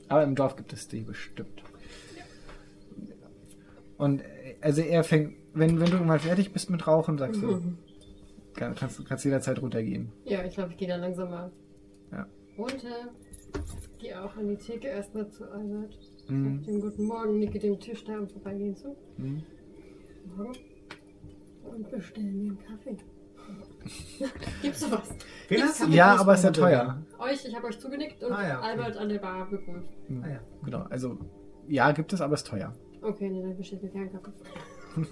Aber im Dorf gibt es die bestimmt. Und also er fängt, wenn, wenn du mal fertig bist mit Rauchen, sagst du, kann, kannst du kannst jederzeit runtergehen. Ja, ich glaube, ich gehe da langsam mal Ja. runter. Gehe auch an die Theke erstmal zu Albert. Mhm. Sag dem guten Morgen, nicke dem Tisch da am Vorbeigehen zu. Mhm. Morgen. Und bestelle mir einen Kaffee. Gibt's sowas? Wen hast du Ja, aber ist ja teuer. Euch, ich habe euch zugenickt und Ah, ja, okay. Albert an der Bar begrüßt. Ah, ja. Genau, also ja, gibt es, aber ist teuer. Okay, nee, dann bestelle ich mir keinen Kaffee.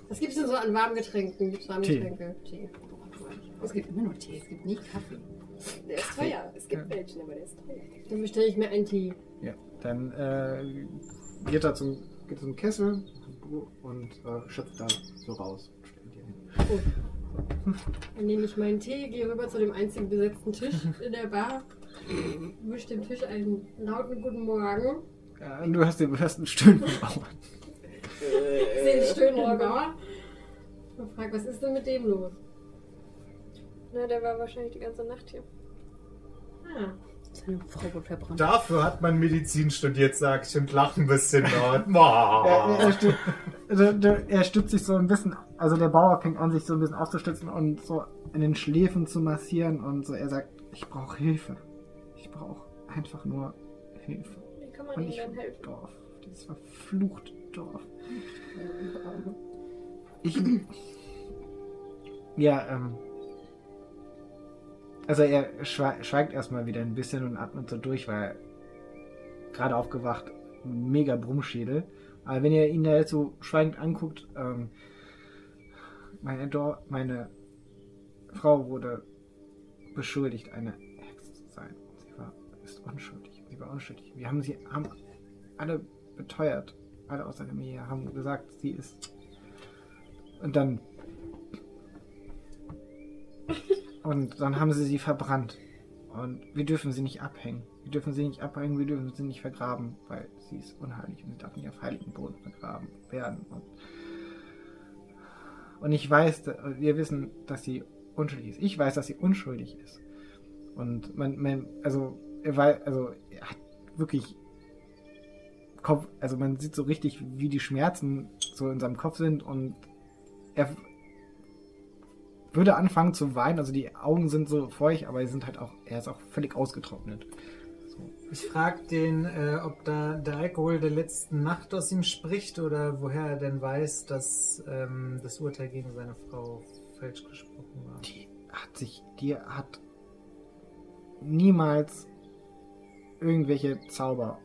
Was gibt's denn so an warmen Getränken? Gibt's warme Tee. Getränke? Tee. Es gibt immer nur Tee, es gibt nie Kaffee. Der ist teuer. Es gibt welchen, aber der ist teuer. Dann bestelle ich mir einen Tee. Ja, dann äh, geht er zum, geht zum Kessel und äh, schöpft da so raus. Hin. Dann nehme ich meinen Tee, gehe rüber zu dem einzigen besetzten Tisch in der Bar, wische dem Tisch einen lauten Guten Morgen, Ja, und du hast den, hast einen stöhnenden Bauern. sehe den Bauer und frage, was ist denn mit dem los? Na, der war wahrscheinlich die ganze Nacht hier. Ah, Seine Frau wird verbrannt. Dafür hat man Medizin studiert, sag ich, und lacht ein bisschen dort. Er, er stützt sich so ein bisschen, also der Bauer fängt an, sich so ein bisschen aufzustützen und so in den Schläfen zu massieren und so. Er sagt, ich brauche Hilfe. Ich brauche einfach nur Hilfe. Wie kann man Und ihm ich dann helfen? Dorf, dieses verfluchte Dorf. Ich. Ja, ähm. Also er schwe- schweigt erstmal wieder ein bisschen und atmet so durch, weil er gerade aufgewacht, mega Brummschädel. Aber wenn ihr ihn da jetzt so schweigend anguckt, ähm, meine, Dor meine Frau wurde beschuldigt, eine Hexe zu sein. Sie war ist unschuldig. Sie war unschuldig. Wir haben sie haben alle beteuert. Alle aus der Familie haben gesagt, sie ist. Und dann. Und dann haben sie sie verbrannt. Und wir dürfen sie nicht abhängen. Wir dürfen sie nicht abhängen, wir dürfen sie nicht vergraben, weil sie ist unheilig und sie darf nicht auf heiligen Boden vergraben werden. Und, und ich weiß, wir wissen, dass sie unschuldig ist. Ich weiß, dass sie unschuldig ist. Und man, man also, war, also, er hat wirklich Kopf, also man sieht so richtig, wie die Schmerzen so in seinem Kopf sind und er würde anfangen zu weinen, also die Augen sind so feucht, aber sie sind halt auch, er ist auch völlig ausgetrocknet. Ich frag den, äh, ob da der Alkohol der letzten Nacht aus ihm spricht oder woher er denn weiß, dass ähm, das Urteil gegen seine Frau falsch gesprochen war. Die hat sich, die hat niemals irgendwelche Zauber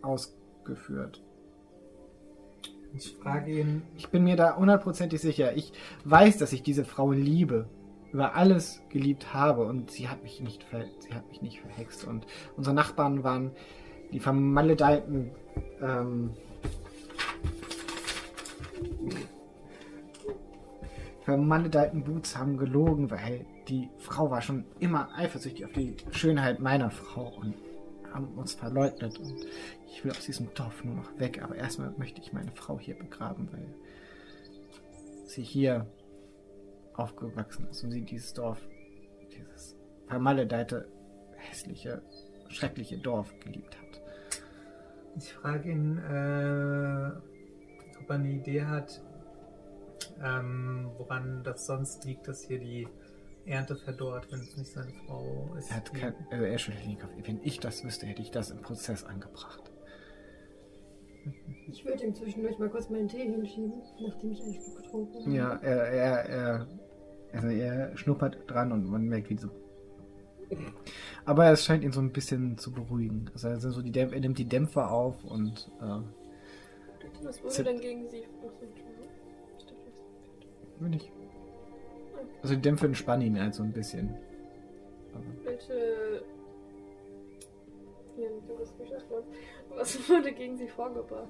ausgeführt. Ich frage ihn, Ich bin mir da hundertprozentig sicher. Ich weiß, dass ich diese Frau liebe, über alles geliebt habe und sie hat mich nicht, ver sie hat mich nicht verhext. Und unsere Nachbarn waren die vermaledeiten ähm, vermaledeiten Boots haben gelogen, weil die Frau war schon immer eifersüchtig auf die Schönheit meiner Frau und haben uns verleugnet. Und ich will aus diesem Dorf nur noch weg, aber erstmal möchte ich meine Frau hier begraben, weil sie hier aufgewachsen ist und sie dieses Dorf, dieses vermaledeite, hässliche, schreckliche Dorf geliebt hat. ich frage ihn, äh, ob er eine Idee hat, ähm, woran das sonst liegt, dass hier die Ernte verdorrt, wenn es nicht seine Frau ist. Er hat kein, also er schüttelt den Kopf. Wenn ich das wüsste, hätte ich das im Prozess angebracht. ich würde ihm zwischendurch mal kurz meinen Tee hinschieben, nachdem ich einen Schluck getrunken habe. Ja, er, er, er, also er schnuppert dran und man merkt, wie so. Aber es scheint ihn so ein bisschen zu beruhigen. Also er, so die Dämpf er nimmt die Dämpfer auf und äh, Was Zip. wurde denn gegen sie? Will ich. Also die Dämpfe entspannen ihn halt so ein bisschen. Aber du bist erstmal. Was wurde gegen sie vorgebracht?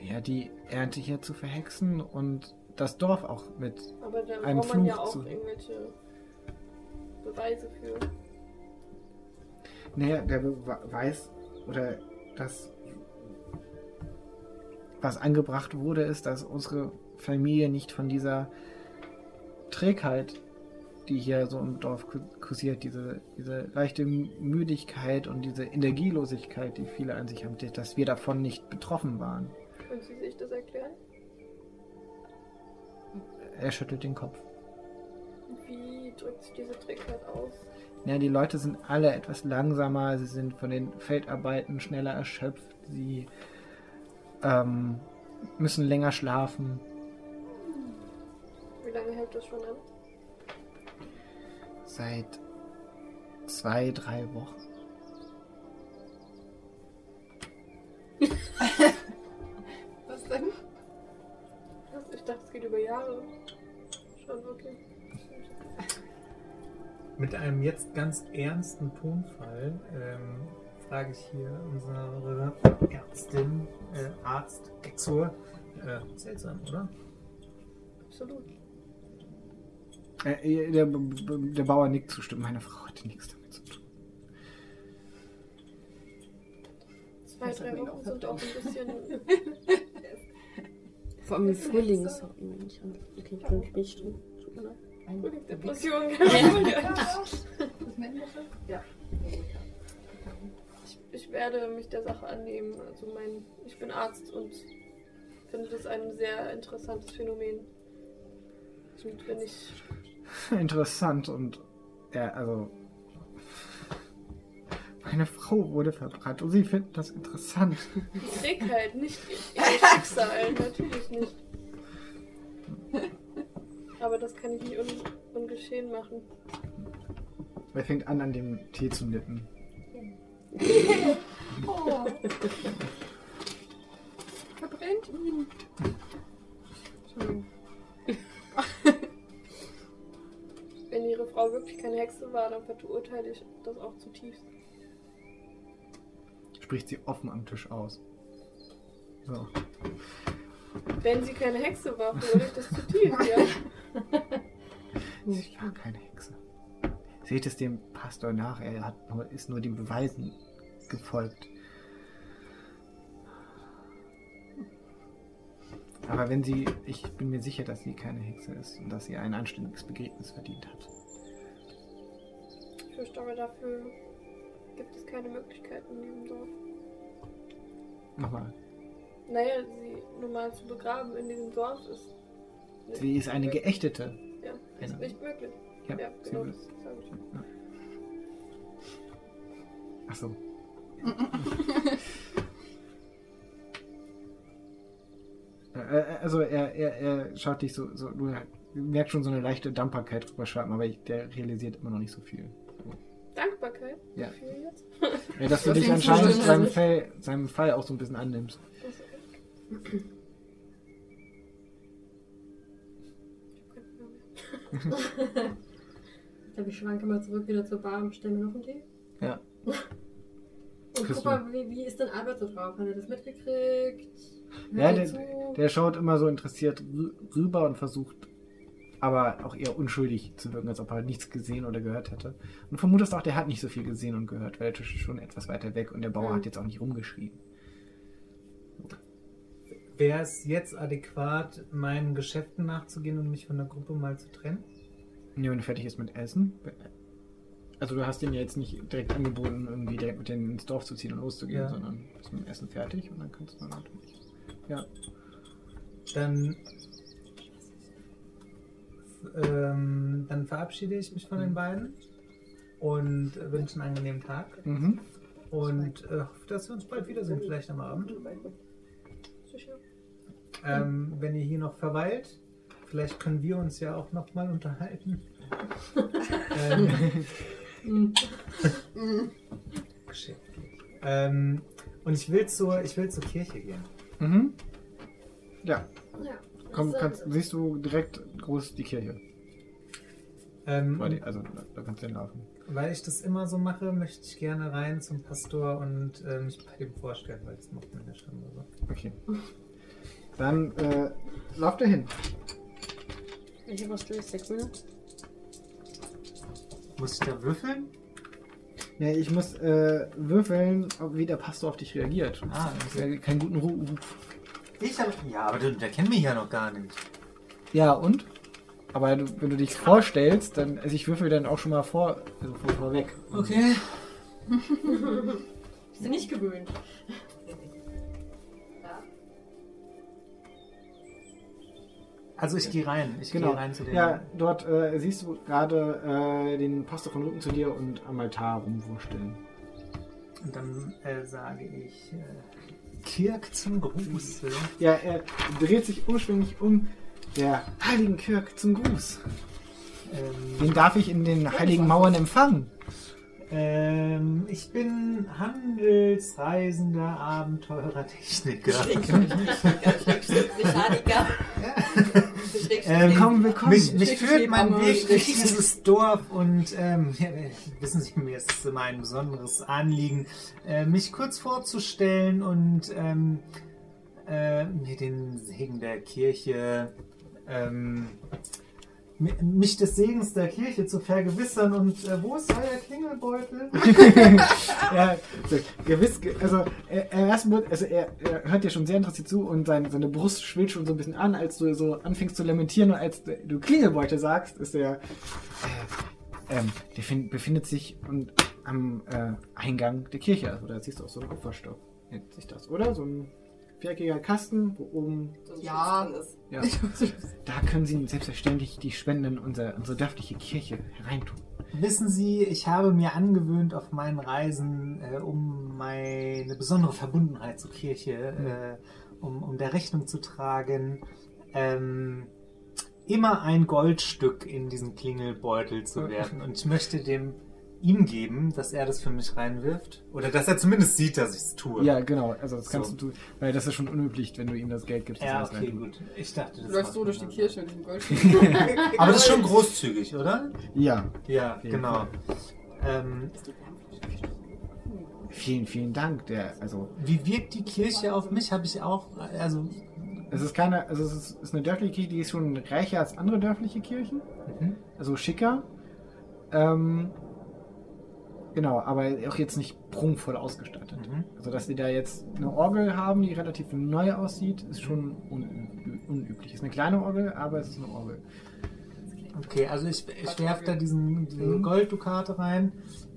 ja, die Ernte hier zu verhexen und das Dorf auch mit. Aber da Ein braucht man ja Fluch auch zu- irgendwelche Beweise für. Naja, der be- weiß oder das, was angebracht wurde, ist, dass unsere Familie nicht von dieser Trägheit die hier so im Dorf ku- kursiert, diese, diese leichte Müdigkeit und diese Energielosigkeit, die viele an sich haben, dass wir davon nicht betroffen waren. Können Sie sich das erklären? Er schüttelt den Kopf. Wie drückt sich diese Trägheit aus? Ja, die Leute sind alle etwas langsamer, sie sind von den Feldarbeiten schneller erschöpft, sie ähm, müssen länger schlafen. Wie lange hält das schon an? Seit zwei, drei Wochen. Was denn? Ich dachte, es geht über Jahre. Schon, okay. Mit einem jetzt ganz ernsten Tonfall ähm, frage ich hier unsere Ärztin, äh, Arzt Exor. Äh, seltsam, oder? Absolut. Äh, der, der Bauer nickt zustimmen. Meine Frau hatte nichts damit zu tun. Zwei, drei Wochen sind auch ein bisschen. Vor allem im Frühling ist auch immer nicht an. Okay, ich bin nicht drin. Tut mir leid. Depression. Ja. Ich, ich werde mich der Sache annehmen. Also mein, ich bin Arzt und finde das ein sehr interessantes Phänomen. Und wenn ich Interessant und ja, also meine Frau wurde verbrannt und sie finden das interessant. die Trägheit, nicht ihr Schicksal, natürlich nicht. Aber das kann ich nicht un ungeschehen machen. Er fängt an, an dem Tee zu nippen. Oh. Verbrennt ihn. Entschuldigung. Wenn ihre Frau wirklich keine Hexe war, dann verurteile ich das auch zutiefst. Spricht sie offen am Tisch aus. So. Wenn sie keine Hexe war, verurteile ich das zutiefst, ja. Sie war keine Hexe. Seht es dem Pastor nach, er hat nur, ist nur den Beweisen gefolgt. Aber wenn sie, ich bin mir sicher, dass sie keine Hexe ist und dass sie ein anständiges Begräbnis verdient hat. Ich fürchte aber dafür gibt es keine Möglichkeiten in diesem Dorf. Nochmal. Naja, sie normal zu begraben in diesem Dorf ist. Sie ist eine möglich. geächtete. Ja, ist Eine. nicht möglich. Ja, Ja, genau das sage ich. Ach so. Äh, äh, also er, er, er schaut dich so, so, du merkst schon so eine leichte Dankbarkeit drüber schreiben, aber ich, der realisiert immer noch nicht so viel. Dankbarkeit? Ja. Wofür jetzt? Ja, dass du dich anscheinend seinem. Fall, seinem Fall auch so ein bisschen annimmst. Ist Ich glaube, ich schwanke mal zurück wieder zur Bar und stelle mir noch einen Tee. Ja. Und Kriegst guck mal, wie, wie ist denn Albert so drauf? Hat er das mitgekriegt? Hört Ja, er der, der schaut immer so interessiert rü- rüber und versucht aber auch eher unschuldig zu wirken, als ob er nichts gesehen oder gehört hätte. Und du vermutest auch, der hat nicht so viel gesehen und gehört, weil der Tisch ist schon etwas weiter weg und der Bauer Mhm. hat jetzt auch nicht rumgeschrien. Wäre es jetzt adäquat, meinen Geschäften nachzugehen und mich von der Gruppe mal zu trennen? Nee, wenn du fertig ist mit Essen. Also du hast ihm ja jetzt nicht direkt angeboten, irgendwie direkt mit denen ins Dorf zu ziehen und loszugehen, Ja. sondern bist mit dem Essen fertig und dann kannst du dann natürlich. Ja. Dann, ähm, dann verabschiede ich mich von den beiden und äh, wünsche einen angenehmen Tag. Mhm. Und äh, hoffe, dass wir uns bald wiedersehen, vielleicht am Abend. Ähm, wenn ihr hier noch verweilt, vielleicht können wir uns ja auch noch mal unterhalten. ähm. Ähm, und ich will zur, ich will zur Kirche gehen. Mhm. Ja, Ja. Komm, kannst, siehst du direkt groß die Kirche. Ähm, Also da, kannst du hinlaufen. Weil ich das immer so mache, möchte ich gerne rein zum Pastor und äh, mich bei dem vorstellen, weil das macht man ja schon mal so. Okay. Dann äh, lauf da hin. Ich habe was durch, sechs Minuten. Muss ich da würfeln? Ja, ich muss äh, würfeln, ob, wie der Pastor auf dich reagiert. Ah, das ist ja keinen guten Ruf. Ich hab, ja, aber der, der kennt mich ja noch gar nicht. Ja, und? Aber du, wenn du dich vorstellst, dann, also ich würfel dann auch schon mal vor, also vor, vorweg. Okay. Bist du nicht gewöhnt. Also ich gehe rein. Ich Genau. gehe rein zu dem. Ja, dort äh, siehst du gerade äh, den Pastor von Rücken zu dir und am Altar rumwursteln. Und dann äh, sage ich äh, Kirk zum Gruß. Ja, er dreht sich ursprünglich um. Der heiligen Kirk zum Gruß. Ähm, Den darf ich in den heiligen Mauern empfangen. Ähm, ich bin Handelsreisender, Abenteurer, Techniker. Mechaniker. Ähm, Willkommen, willkommen. Mich, mich führt mein Weg durch dieses Dorf und ähm, ja, wissen Sie, mir ist es immer ein besonderes Anliegen, äh, mich kurz vorzustellen und ähm, äh, mir den Segen der Kirche, ähm, mich des Segens der Kirche zu vergewissern. Und äh, wo ist euer Klingelbeutel? ja, so, gewiss, ge- also er, er, erst mal- also er, er hört dir schon sehr interessiert zu und sein, seine Brust schwillt schon so ein bisschen an, als du so anfängst zu lamentieren und als du- du Klingelbeute sagst, ist er, äh, ähm, der fin- befindet sich und, am äh, Eingang der Kirche. Also da siehst du auch so einen Kupferstock, nennt sich das, oder? So ein viereckiger Kasten, wo oben, Ja. Schlitz drin ist. ja, da können sie selbstverständlich die Spenden in unsere, unsere dörfliche Kirche hereintun. Wissen Sie, ich habe mir angewöhnt auf meinen Reisen, äh, um meine besondere Verbundenheit zur Kirche, äh, um, um der Rechnung zu tragen, ähm, immer ein Goldstück in diesen Klingelbeutel zu werfen. Und ich möchte dem ihm geben, dass er das für mich reinwirft. Oder dass er zumindest sieht, dass ich es tue. Ja, genau, also das kannst So. du tun, weil das ist schon unüblich, wenn du ihm das Geld gibst. Ja, okay, gut. Ich dachte, Du das läufst war- so durch die Kirche mit diesem Gold. Aber das ist schon großzügig, oder? Ja, Ja, genau. Ähm, vielen, vielen Dank. Der, also, wie wirkt die Kirche auf mich? Habe ich auch, also es ist keine, also es ist, ist eine dörfliche Kirche, die ist schon reicher als andere dörfliche Kirchen, Mhm. also schicker. Ähm, genau, aber auch jetzt nicht prunkvoll ausgestattet. Mhm. Also, dass sie da jetzt eine Orgel haben, die relativ neu aussieht, ist schon unü unüblich. Ist eine kleine Orgel, aber es ist eine Orgel. Okay, also ich, ich werfe da diesen, diese Mhm. Golddukate rein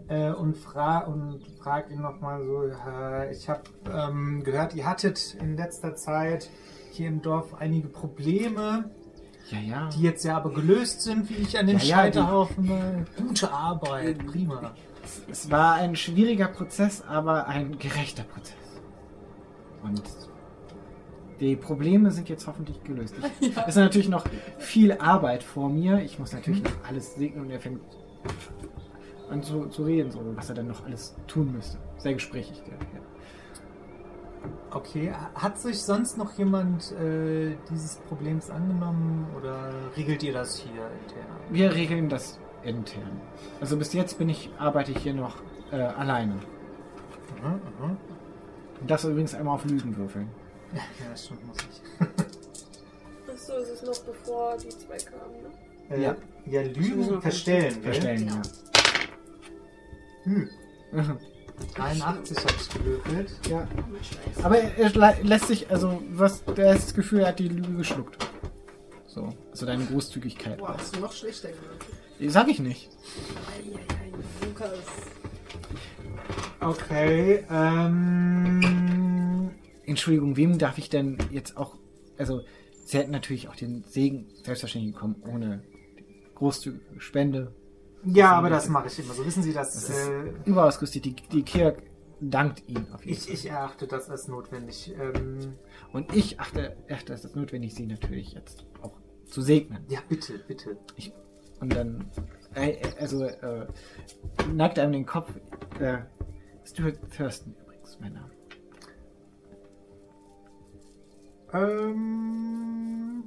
äh, und frage und frag ihn nochmal so, äh, ich habe ähm, gehört, ihr hattet in letzter Zeit hier im Dorf einige Probleme, Ja, ja. die jetzt ja aber gelöst sind, wie ich an den Ja, ja, Scheiterhaufen. äh, Gute Arbeit, prima. Es war ein schwieriger Prozess, aber ein gerechter Prozess. Und die Probleme sind jetzt hoffentlich gelöst. Ich, Es ist natürlich noch viel Arbeit vor mir. Ich muss natürlich noch alles segnen und er fängt an zu, zu reden, so, was er dann noch alles tun müsste. Sehr gesprächig, der Herr. Okay, hat sich sonst noch jemand äh, dieses Problems angenommen oder regelt ihr das hier intern? Wir regeln das intern. Also bis jetzt bin ich, arbeite ich hier noch äh, alleine. Mhm, mhm. Und das übrigens einmal auf Lügen würfeln. Ja, schon muss ich. Achso, es ist noch bevor die zwei kamen, ne? Äh, Ja. ja, Lügen verstellen. gell? Verstellen, Genau. Hm. ja. 83 habe ich gewürfelt. Ja. Aber er, er lässt sich, also, was, das Gefühl, er hat die Lüge geschluckt. So, also deine Großzügigkeit. Boah, hast du noch schlechter gemacht. Sag ich nicht. Eieiei, Lukas. Okay, ähm. Entschuldigung, wem darf ich denn jetzt auch, also, sie hätten natürlich auch den Segen selbstverständlich bekommen, ohne großzügige Spende. Ja, aber das mache ich immer so. Wissen Sie, dass Das ist äh, überausgerüstet. Die, die Kirk dankt ihnen auf jeden ich, Fall. ich erachte das als notwendig. Ähm, Und ich achte, achte es ist notwendig, sie natürlich jetzt auch zu segnen. ja, bitte, bitte. Und dann, äh, also, äh, neigt einem den Kopf. Äh, Stuart Thurston übrigens, mein Name. Ähm.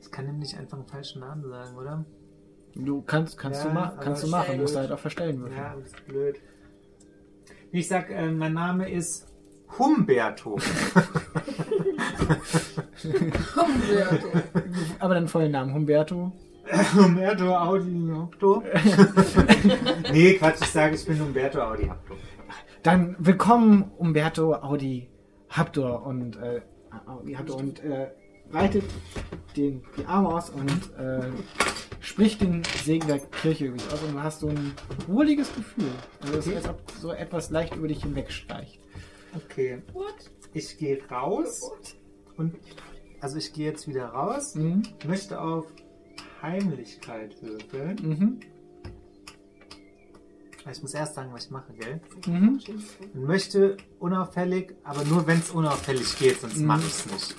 Ich kann ihm nicht einfach einen falschen Namen sagen, oder? Du kannst, kannst Ja, du, ma kannst du machen, musst du halt auch verstellen würfeln. Ja, das ist blöd. Ich sag, äh, mein Name ist Humberto. Humberto. Aber deinen vollen Namen, Humberto. Humberto Audi Hapto. nee, Quatsch, ich sage, ich bin Humberto Audi Hapto. Dann willkommen, Umberto Audi Habtor. Und äh, äh, hat und äh, breitet den, die Arme aus und äh, spricht den Segen der Kirche dich aus und du hast so ein wohliges Gefühl. Also es ist, als ob so etwas leicht über dich hinwegstreicht. Okay. Ich gehe raus und also ich gehe jetzt wieder raus, Mhm. möchte auf Heimlichkeit würfeln. Mhm. Ich muss erst sagen, was ich mache, gell? Mhm. Und möchte unauffällig, aber nur wenn es unauffällig geht, sonst Mhm. mache ich es nicht.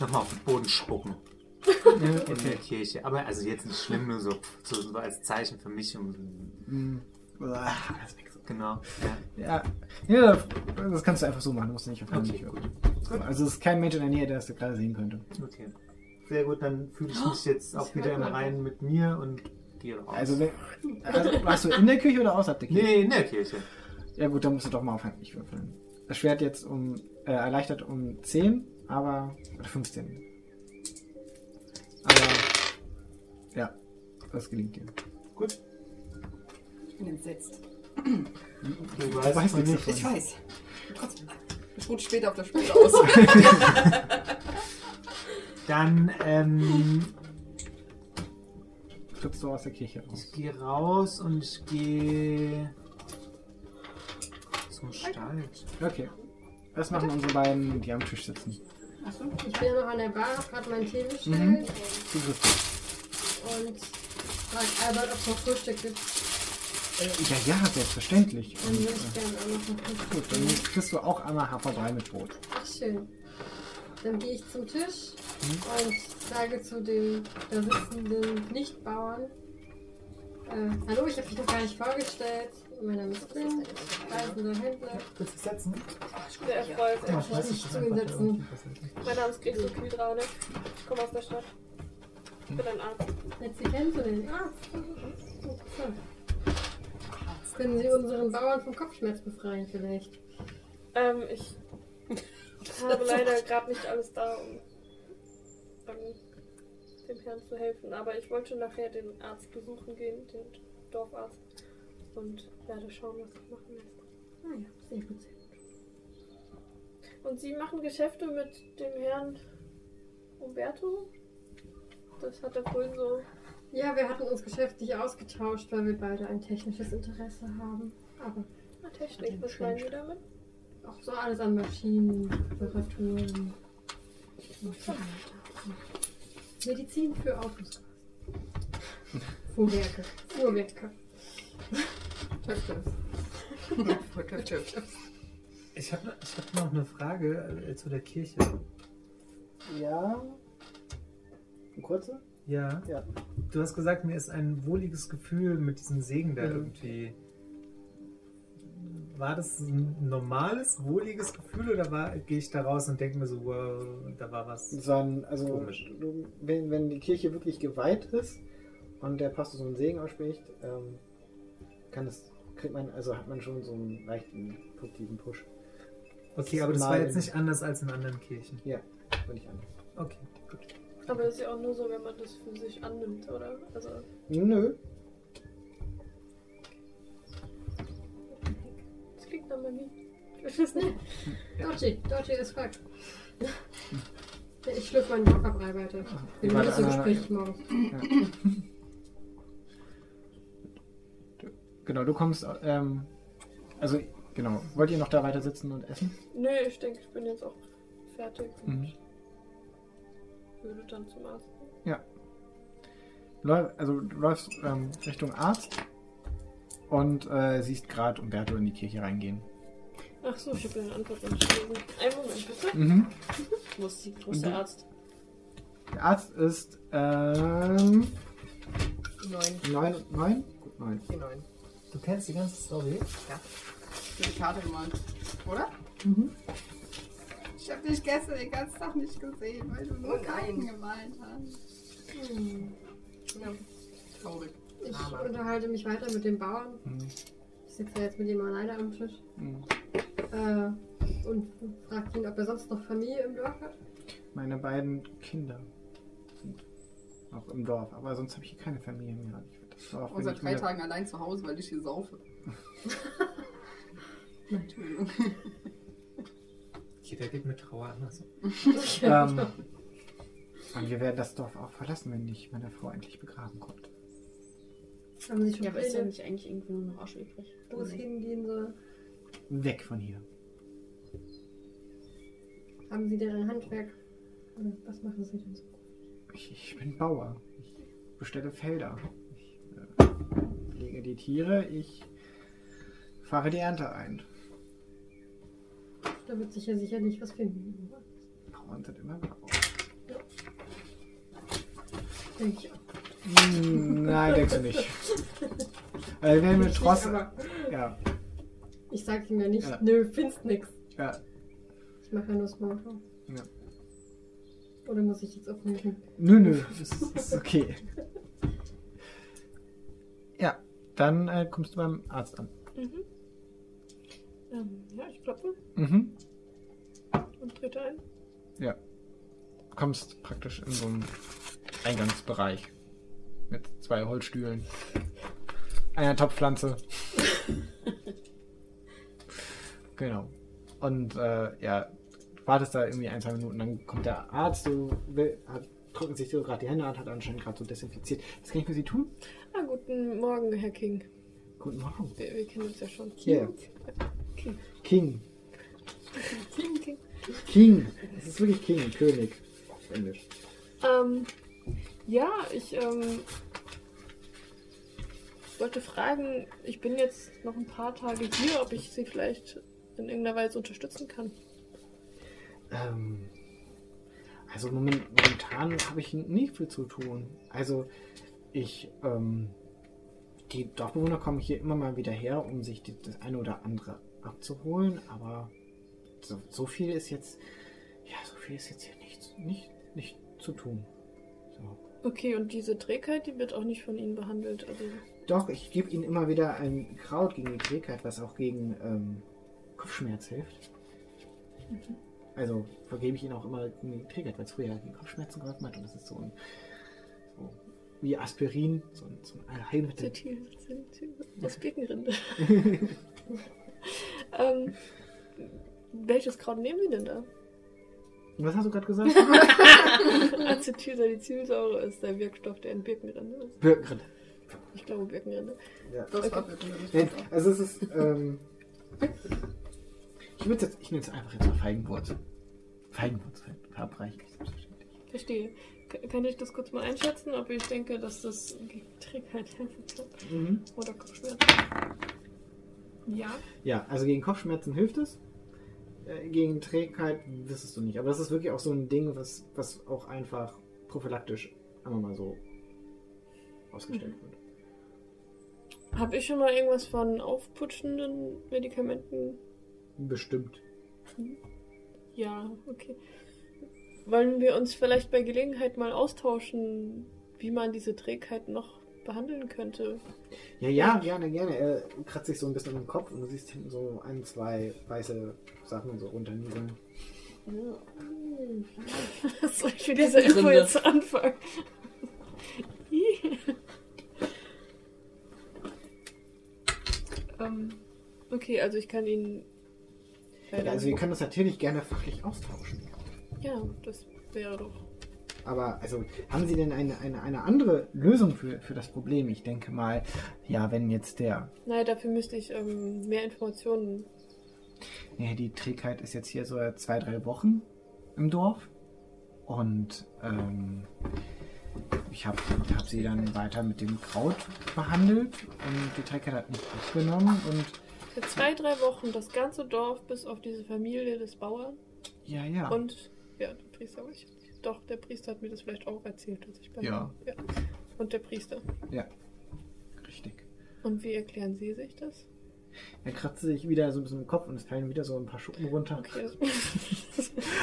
Nochmal auf den Boden spucken. In der. Kirche. Aber also jetzt nicht schlimm, nur so, so, als Zeichen für mich. Um, weg so. genau. Ja. Ja, das kannst du einfach so machen, du musst nicht auf Okay. So, Also es ist kein Mensch in der Nähe, der das gerade sehen könnte. Okay. Sehr gut, dann fühle ich mich jetzt auch wieder im Reinen mit mir und gehe raus. Also, wenn, also warst du in der Küche oder außerhalb der Kirche? nee, in der Kirche. Ja gut, dann musst du doch mal auf heimlich würfeln. Das Schwert jetzt um äh, erleichtert um 10, aber oder 15. Aber ja, das gelingt dir. Gut. Ich bin entsetzt. Du weißt weißt nichts nicht. davon. Ich weiß. Trotzdem. Das ruht später auf der Spur aus. Dann ähm, Trittst du aus der Kirche raus. ich gehe raus und ich gehe zum Stall. Okay. Was machen unsere beiden, die am Tisch sitzen? Achso, ich bin ja noch an der Bar, hab gerade meinen Tee bestellt Mhm. Und frag Albert, ob es noch Frühstück gibt. Ja, ja, selbstverständlich. Dann würde ich äh, gerne auch noch Frühstück. gut, dann kriegst du auch einmal Haferbrei mit Brot. Ach, schön. Dann gehe ich zum Tisch Mhm. und sage zu dem da sitzenden Nichtbauern, äh, hallo, ich habe mich noch gar nicht vorgestellt. Mein Name ist Flynn, reisender Händler. Willst du setzen? Sehr erfreut. Ja, ich weiß nicht, zu ihm setzen. Mein Name ist Gregor Kühldraunik. Ich komme aus der Stadt. Ich bin ein Arzt. Nett, Sie kennenzulernen. Ah, interessant. Können Sie unseren Bauern vom Kopfschmerz befreien vielleicht? Ähm, ich habe leider gerade nicht alles da, um dem Herrn zu helfen. Aber ich wollte nachher den Arzt besuchen gehen, den Dorfarzt. Und werde schauen, was sich machen lässt. Ah ja, sehr gut, sehr gut. Und Sie machen Geschäfte mit dem Herrn Umberto? Das hat er vorhin so. Ja, wir hatten uns geschäftlich ausgetauscht, weil wir beide ein technisches Interesse haben. Aber Na, Technik, was meinen Sie damit? auch so alles an Maschinen, Reparaturen. und so weiter. Medizin für Autos. Fuhrwerke. Fuhrwerke. Ich habe ich hab noch eine Frage äh, zu der Kirche. Ja. Eine kurze? Ja. Ja. Du hast gesagt, mir ist ein wohliges Gefühl mit diesem Segen da Mhm. irgendwie. War das ein normales, wohliges Gefühl oder gehe ich da raus und denke mir so, wow, da war was? Sondern, also, Komisch. wenn, wenn die Kirche wirklich geweiht ist und der Pastor so einen Segen ausspricht, ähm, kann es, kriegt man, also hat man schon so einen leichten positiven Push. Okay, aber das war Mal- jetzt nicht anders als in anderen Kirchen. Ja, würde ich an. Okay, gut. Aber das ist ja auch nur so, wenn man das für sich annimmt, oder? Also, Nö. das klingt nach Magie. Ich weiß nicht. Dodgy, Dodgy ist fuck. Ich schlürfe meinen Bockerbrei weiter. Bin Warte, nicht so äh, gesprächig Genau, du kommst, ähm, also, genau, wollt ihr noch da weiter sitzen und essen? Nö, ich denke, ich bin jetzt auch fertig und Mhm. würde dann zum Arzt. Läu- Also, du läufst ähm, Richtung Arzt und äh, siehst gerade Umberto in die Kirche reingehen. Ach so, ich habe eine Antwort entschieden. Einen Moment, bitte. Mhm. Wo ist, die, ist der Arzt? Der Arzt ist, ähm, Neun. neun, neun? Gut, neun. Die neun. Du kennst die ganze Story? Die Karte gemalt. Oder? Ich habe dich gestern den ganzen Tag nicht gesehen, weil du nur Oh. Karten gemalt hast. Hm. Ja. Traurig. Ich Aber- unterhalte mich weiter mit dem Bauern. Mhm. Ich sitze ja jetzt mit ihm alleine am Tisch. Mhm. Äh, und frage ihn, ob er sonst noch Familie im Dorf hat. Meine beiden Kinder sind noch im Dorf, aber sonst habe ich hier keine Familie mehr. Ich Dorf, Und seit drei Tagen allein zu Hause, weil ich hier saufe. Entschuldigung. Okay, geht mit Trauer anders. Ähm, und wir werden das Dorf auch verlassen, wenn ich meine Frau endlich begraben kommt. Haben Sie schon Ja, aber ist ja nicht eigentlich irgendwie nur noch Asche übrig? wo es hingehen soll? Weg von hier. Haben Sie denn ein Handwerk? Oder was machen Sie denn so? Ich, ich bin Bauer. Ich bestelle Felder. Ich pflege die Tiere. Ich fahre die Ernte ein. Da wird sich ja sicherlich was finden. Bauern sind immer Bauern. Denke ich auch. Hm, Nein, denkst du nicht. Weil wenn wir nicht, aber Ja, ich sag ihm ja nicht, Ja. nö, findest nix. ja. Ich mache ja nur Smalltalk. Ja. Oder muss ich jetzt aufnehmen? Nö, nö, das ist okay. Dann äh, kommst du beim Arzt an. Mhm. Ähm, ja, ich klopfe Mhm. und trete ein. Ja. Du kommst praktisch in so einen Eingangsbereich mit zwei Holzstühlen, einer Topfpflanze. genau. Und äh, ja, du wartest da irgendwie ein, zwei Minuten, dann kommt der Arzt, so, will, hat, trocknet sich so gerade die Hände und hat anscheinend gerade so desinfiziert. Was kann ich für Sie tun? Ah, guten Morgen, Herr King. Guten Morgen. Wir, wir kennen uns ja schon. Ja. King. King. King, King. King. Es ist wirklich King, König. Auf Englisch. Ähm, ja, ich ähm, wollte fragen, ich bin jetzt noch ein paar Tage hier, ob ich Sie vielleicht in irgendeiner Weise unterstützen kann. Ähm, also moment, momentan habe ich nicht viel zu tun. Also ich, ähm, die Dorfbewohner kommen hier immer mal wieder her, um sich die, das eine oder andere abzuholen, aber so, so viel ist jetzt, ja, so viel ist jetzt hier nicht, nicht, nicht zu tun. So. Okay, und diese Trägheit, die wird auch nicht von Ihnen behandelt. Also, Doch, ich gebe ihnen immer wieder ein Kraut gegen die Trägheit, was auch gegen ähm, Kopfschmerz hilft. Also vergebe ich ihnen auch immer gegen die Trägheit, weil es früher gegen Kopfschmerzen geholfen hat. Und das ist so ein wie Aspirin, so ein, so ein Heilmittel. Aus Birkenrinde. ähm, welches Kraut nehmen Sie denn da? Was hast du gerade gesagt? Acetylsalicylsäure ist der Wirkstoff, der in Birkenrinde ist. Birkenrinde. Ich glaube Birkenrinde. Ja. Das war bitte nicht. Nein, also es ist, ähm, ich jetzt, ich nenne es einfach jetzt mal Feigenwurz. Feigenwurz verabreiche ich selbstverständlich. Verstehe. Kann ich das kurz mal einschätzen, ob ich denke, dass das gegen Trägheit helfen kann? Mhm. Oder Kopfschmerzen? Ja. Ja, also gegen Kopfschmerzen hilft es. Äh, Gegen Trägheit wissest du nicht. Aber das ist wirklich auch so ein Ding, was, was auch einfach prophylaktisch einmal mal so ausgestellt wird. Habe ich schon mal irgendwas von aufputschenden Medikamenten? Bestimmt. Ja, okay. Wollen wir uns vielleicht bei Gelegenheit mal austauschen, wie man diese Trägheit noch behandeln könnte? Ja, ja, gerne, gerne. Er kratzt sich so ein bisschen im Kopf und du siehst hinten so ein, zwei weiße Sachen so runternieseln. Was soll ich mit dieser Info jetzt anfangen? ähm, okay, also ich kann ihn. Ja, also wir können das natürlich gerne fachlich austauschen. Ja, das wäre doch. Aber also haben Sie denn eine, eine, eine andere Lösung für, für das Problem? Ich denke mal, ja, wenn jetzt der Nein, dafür müsste ich ähm, mehr Informationen. Ja, die Trägheit ist jetzt hier so zwei, drei Wochen im Dorf. Und ähm, ich habe hab sie dann weiter mit dem Kraut behandelt und die Trägheit hat nicht abgenommen. Und Für zwei, drei Wochen das ganze Dorf bis auf diese Familie des Bauern ja, ja. und ja, der Priester. aber Ich, doch, der Priester hat mir das vielleicht auch erzählt, dass ich bei Ja. ja. Und der Priester. ja, richtig. Und wie erklären Sie sich das? Er kratzte sich wieder so ein bisschen im Kopf und es fallen wieder so ein paar Schuppen runter. Okay.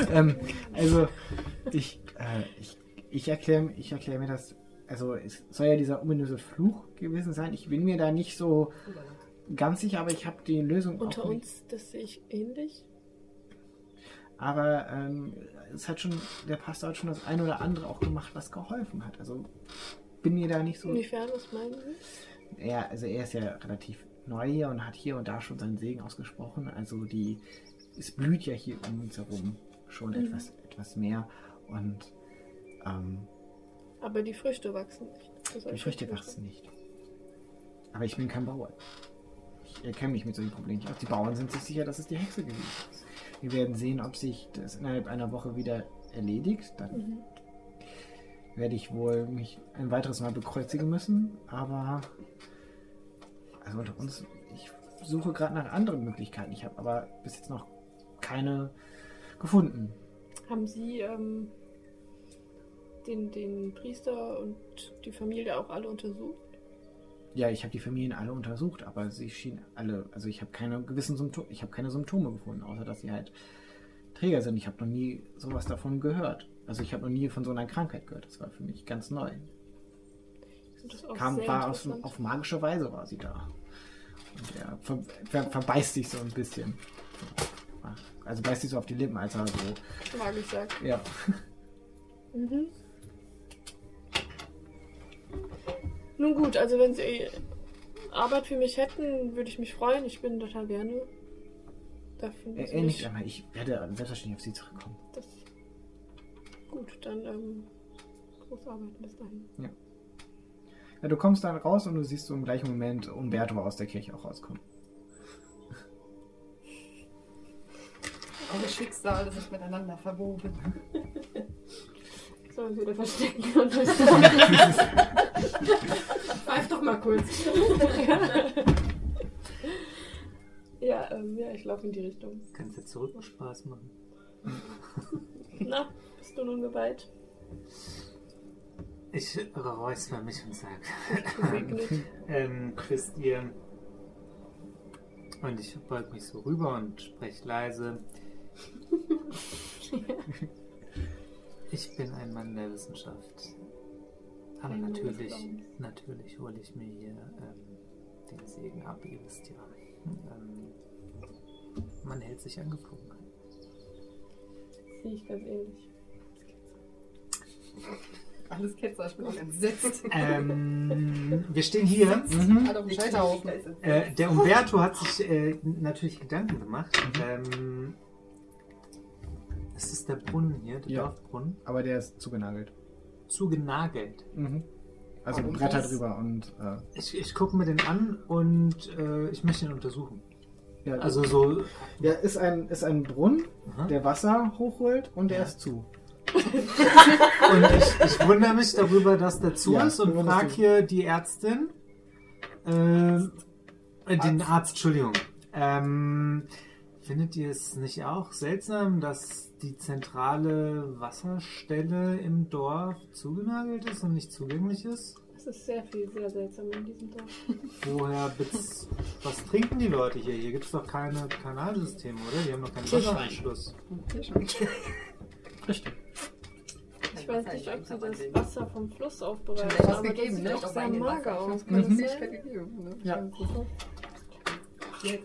ähm, also, ich, äh, ich, ich erkläre ich erklär mir das. Also, es soll ja dieser ominöse Fluch gewesen sein. Ich bin mir da nicht so ganz sicher, aber ich habe die Lösung Unter auch nicht. uns, das sehe ich ähnlich. Aber ähm, es hat schon, der Pastor hat schon das eine oder andere auch gemacht, was geholfen hat. Also bin mir da nicht so. Inwiefern, was meinen Sie? Ja, also er ist ja relativ neu hier und hat hier und da schon seinen Segen ausgesprochen. Also die, es blüht ja hier um uns herum schon Mhm. etwas, etwas mehr. Und ähm, Aber die Früchte wachsen nicht. Die Früchte wachsen nicht. Aber ich bin kein Bauer. Ich erkenne mich mit solchen Problemen nicht aus. Die Bauern sind sich sicher, dass es die Hexe gewesen ist. Wir werden sehen, ob sich das innerhalb einer Woche wieder erledigt. Dann Mhm. werde ich wohl mich ein weiteres Mal bekreuzigen müssen. Aber also unter uns, ich suche gerade nach anderen Möglichkeiten. Ich habe aber bis jetzt noch keine gefunden. Haben Sie ähm, den, den Priester und die Familie auch alle untersucht? Ja, ich habe die Familien alle untersucht, aber sie schienen alle, also ich habe keine gewissen Symptome, ich habe keine Symptome gefunden, außer dass sie halt Träger sind. Ich habe noch nie sowas davon gehört. Also ich habe noch nie von so einer Krankheit gehört. Das war für mich ganz neu. Das Kam, war aus, auf magische Weise war sie da. Und er ver, ver, verbeißt sich so ein bisschen. Also beißt sich so auf die Lippen, als er so. Mag ich sagen. Ja. Mhm. Nun gut, also wenn Sie Arbeit für mich hätten, würde ich mich freuen. Ich bin total gerne. Dafür Äh, äh, nicht einmal, ich werde selbstverständlich auf sie zurückkommen. Das gut, dann ähm, groß arbeiten bis dahin. Ja, du kommst dann raus und du siehst so im gleichen Moment Umberto aus der Kirche auch rauskommen. Eure Schicksale sind miteinander verwoben. Sollen wir wieder verstecken und Pfeif doch mal kurz. ja, ähm, ja, ich laufe in die Richtung. Kannst du zurück auch Spaß machen. Na, bist du nun geweiht? Ich räusper mich und sag, Gesegnet. ähm, wisst ihr, und ich beug mich so rüber und spreche leise. Ich bin ein Mann der Wissenschaft. Aber des natürlich, natürlich hole ich mir hier ähm, den Segen ab, ihr wisst ja. Ähm, man hält sich an Gepflogenheiten. Sehe ich ganz ähnlich. Alles Ketzer, ich bin auch entsetzt. Ähm, wir stehen hier. Scheiterhaufen. Äh, der Umberto hat sich äh, natürlich Gedanken gemacht. Ähm, es ist der Brunnen hier, der Ja. Dorfbrunnen, Aber der ist zugenagelt. zugenagelt. Mhm. Also Warum Bretter das? drüber und äh, Ich, ich gucke mir den an und äh, ich möchte ihn untersuchen. ja, Also so. ja, ist ein ist ein Brunnen, Aha. der Wasser hochholt und der Ja. ist zu. Und ich, ich wundere mich darüber, dass der zu Ja, ist und frage hier die Ärztin. Ähm, äh, den Arzt, Entschuldigung. Ähm, findet ihr es nicht auch seltsam, dass die zentrale Wasserstelle im Dorf zugenagelt ist und nicht zugänglich ist? Es ist sehr viel, sehr seltsam in diesem Dorf. Woher was trinken die Leute hier? Hier gibt es doch keine Kanalsysteme, oder? Die haben doch keinen. Wasseranschluss. Richtig. Ich weiß nicht, ob sie das Wasser. Vom Fluss aufbereiten, aber das gegeben, sieht ne? auch sehr mager aus. Kann das das nicht gegeben, ne? Ja. Dann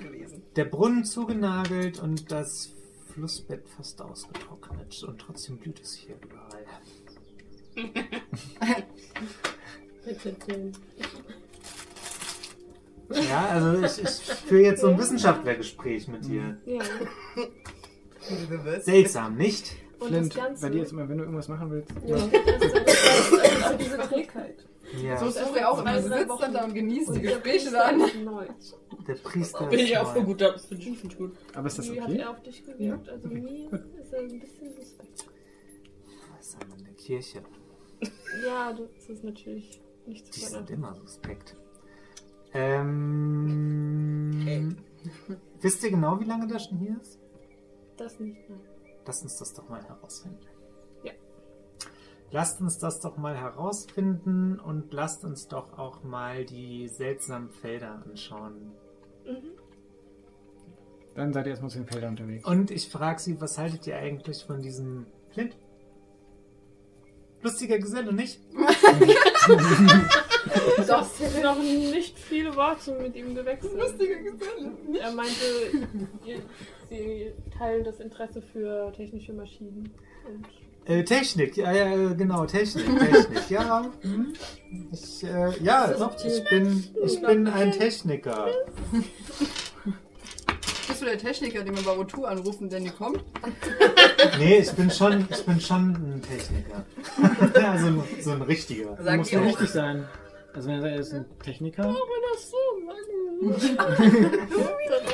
gewesen. Der Brunnen zugenagelt und das Flussbett fast ausgetrocknet. Und trotzdem blüht es hier überall. Ja, also ich, ich führe jetzt so ein Wissenschaftlergespräch mit dir. Ja. Seltsam, nicht? Und Flint, das Ganze. bei dir ist immer, wenn du irgendwas machen willst. ja. das ist also diese Trägheit. Ja, So ist Uri auch immer. Sitzt Wochen. dann da und genießt die Und Gespräche dann. der Priester Bin ich auch neu. gut, das finde ich, find ich gut. Aber ist das Wie hat okay? er auf dich gewirkt? Also mir ist er ein bisschen suspekt. Was ist denn in der Kirche? Ja, das ist natürlich nicht Die zu sind verlangen. immer suspekt. Ähm, wisst ihr genau, wie lange der schon hier ist? Das nicht, nein. Lasst uns das doch mal herausfinden. Lasst uns das doch mal herausfinden und lasst uns doch auch mal die seltsamen Felder anschauen. Mhm. Dann seid ihr erstmal zu den Feldern unterwegs. Und ich frage sie, was haltet ihr eigentlich von diesem Flint? Lustiger Geselle, nicht? Das sind noch nicht viele Worte mit ihm gewechselt. Lustige Geselle. Er meinte, ihr- sie teilen das Interesse für technische Maschinen. Und Äh, Technik, ja, ja, genau, Technik, Technik, ja. hm. Ich, äh, ja, ich bin, ich bin ein Techniker. Bist du der Techniker, den wir bei O2 anrufen, wenn die kommt? Nee, ich bin schon, ich bin schon ein Techniker. Ja, so ein, so ein richtiger. Das Sag muss ja richtig sein. Also wenn er ist ein Techniker. das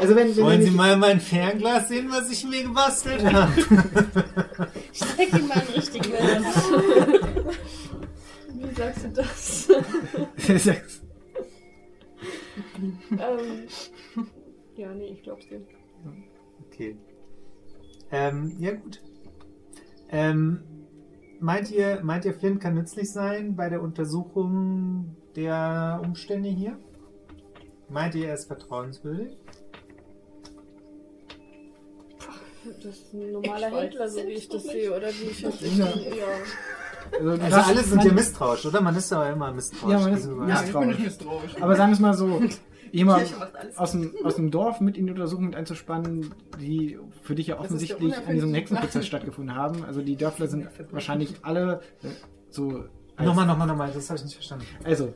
Also wenn, wenn Wollen er Sie mal mein Fernglas sehen, was ich mir gebastelt habe? Steck ihn mal in richtig Welt. Wie sagst du das? ähm, ja, nee, ich glaub's dir. Okay. Ähm, ja gut. Ähm, meint ihr, meint ihr, Flint kann nützlich sein bei der Untersuchung der Umstände hier? Meint ihr, er ist vertrauenswürdig? Das ist ein normaler Ich Händler, so wie ich das sehe, oder wie ich das Ja. ja. also, Also alle sind ja misstrauisch, oder? Man ist ja immer misstrauisch. Ja, man ist- ja, Ja, ich bin nicht misstrauisch. Aber sagen wir es mal so, jemand aus dem, aus dem Dorf mit in die Untersuchung mit einzuspannen, die für dich ja offensichtlich an diesem Hexenprozess stattgefunden haben. Also die Dörfler sind wahrscheinlich alle äh, so... Nochmal, nochmal, nochmal, das habe ich nicht verstanden. Also,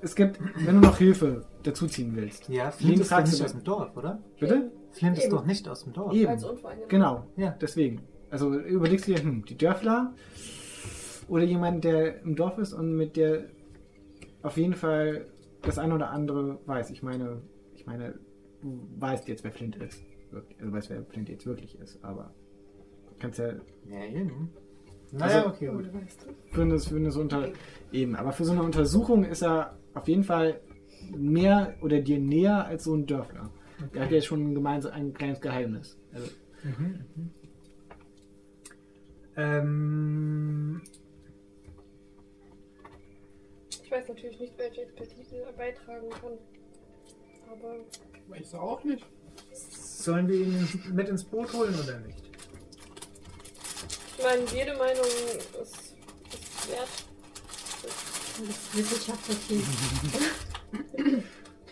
es gibt, wenn du noch Hilfe dazuziehen willst. Ja, Flint ist doch nicht aus dem Dorf, oder? Bitte? Flint ist Eben. doch nicht aus dem Dorf. Eben. Als unvoreingenommen. Genau, Ja. deswegen. Also überlegst du dir, hm, die Dörfler oder jemand, der im Dorf ist und mit der auf jeden Fall das eine oder andere weiß. Ich meine, ich meine, du weißt jetzt, wer Flint ist. Also du weißt, wer Flint jetzt wirklich ist, aber du kannst ja Ja, eben. Naja, Also- okay, gut. für eine, für eine so unter eben, aber für so eine Untersuchung ist er auf jeden Fall mehr oder dir näher als so ein Dörfler. Der hat ja schon gemeinsam ein kleines Geheimnis. Also, Mhm, mhm. Ähm, Ich weiß natürlich nicht, welche Expertise er beitragen kann. Aber Weiß auch nicht. sollen wir ihn mit ins Boot holen oder nicht? ich meine, jede Meinung ist, ist wert. Das Wissenschaftlerteam.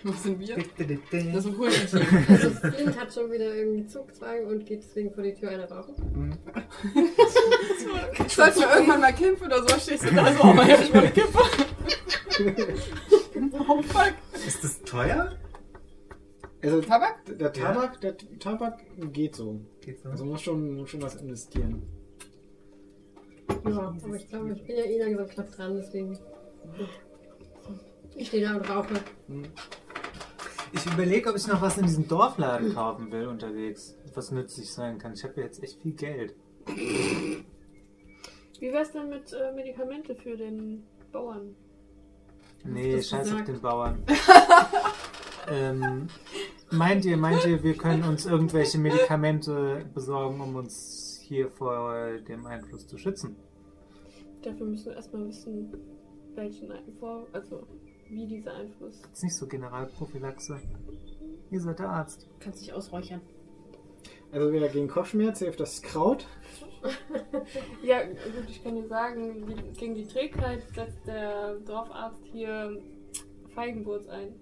Was sind wir? Das Das ist ein Huldenteam. Also Flint hat schon wieder irgendwie Zugzwang und geht deswegen vor die Tür eine rauchen. Sollten wir irgendwann mal kämpfen oder so, stehst du da so, oh mein Gott, ich mal eine Kippe. oh fuck. Ist das teuer? also Tabak? der Tabak, der Tabak geht so. Geht so. Also man muss schon, schon was investieren. Ja, aber ich glaube, ich bin ja eh langsam knapp dran, deswegen. Ich stehe da und rauche. Ich überlege, ob ich noch was in diesem Dorfladen kaufen will unterwegs. Was nützlich sein kann. Ich habe jetzt echt viel Geld. Wie wär's denn mit äh, Medikamente für den Bauern? Nee, scheiß auf gesagt? den Bauern. ähm, meint ihr, meint ihr, wir können uns irgendwelche Medikamente besorgen, um uns hier vor dem Einfluss zu schützen? Dafür müssen wir erstmal wissen, welchen Einfluss, also wie dieser Einfluss. Ist nicht so Generalprophylaxe. Ihr seid der Arzt. Kannst dich ausräuchern. Also wieder gegen Kopfschmerz hilft das Kraut. Ja, gut, ich kann dir sagen, gegen die Trägheit setzt der Dorfarzt hier Feigenwurz ein.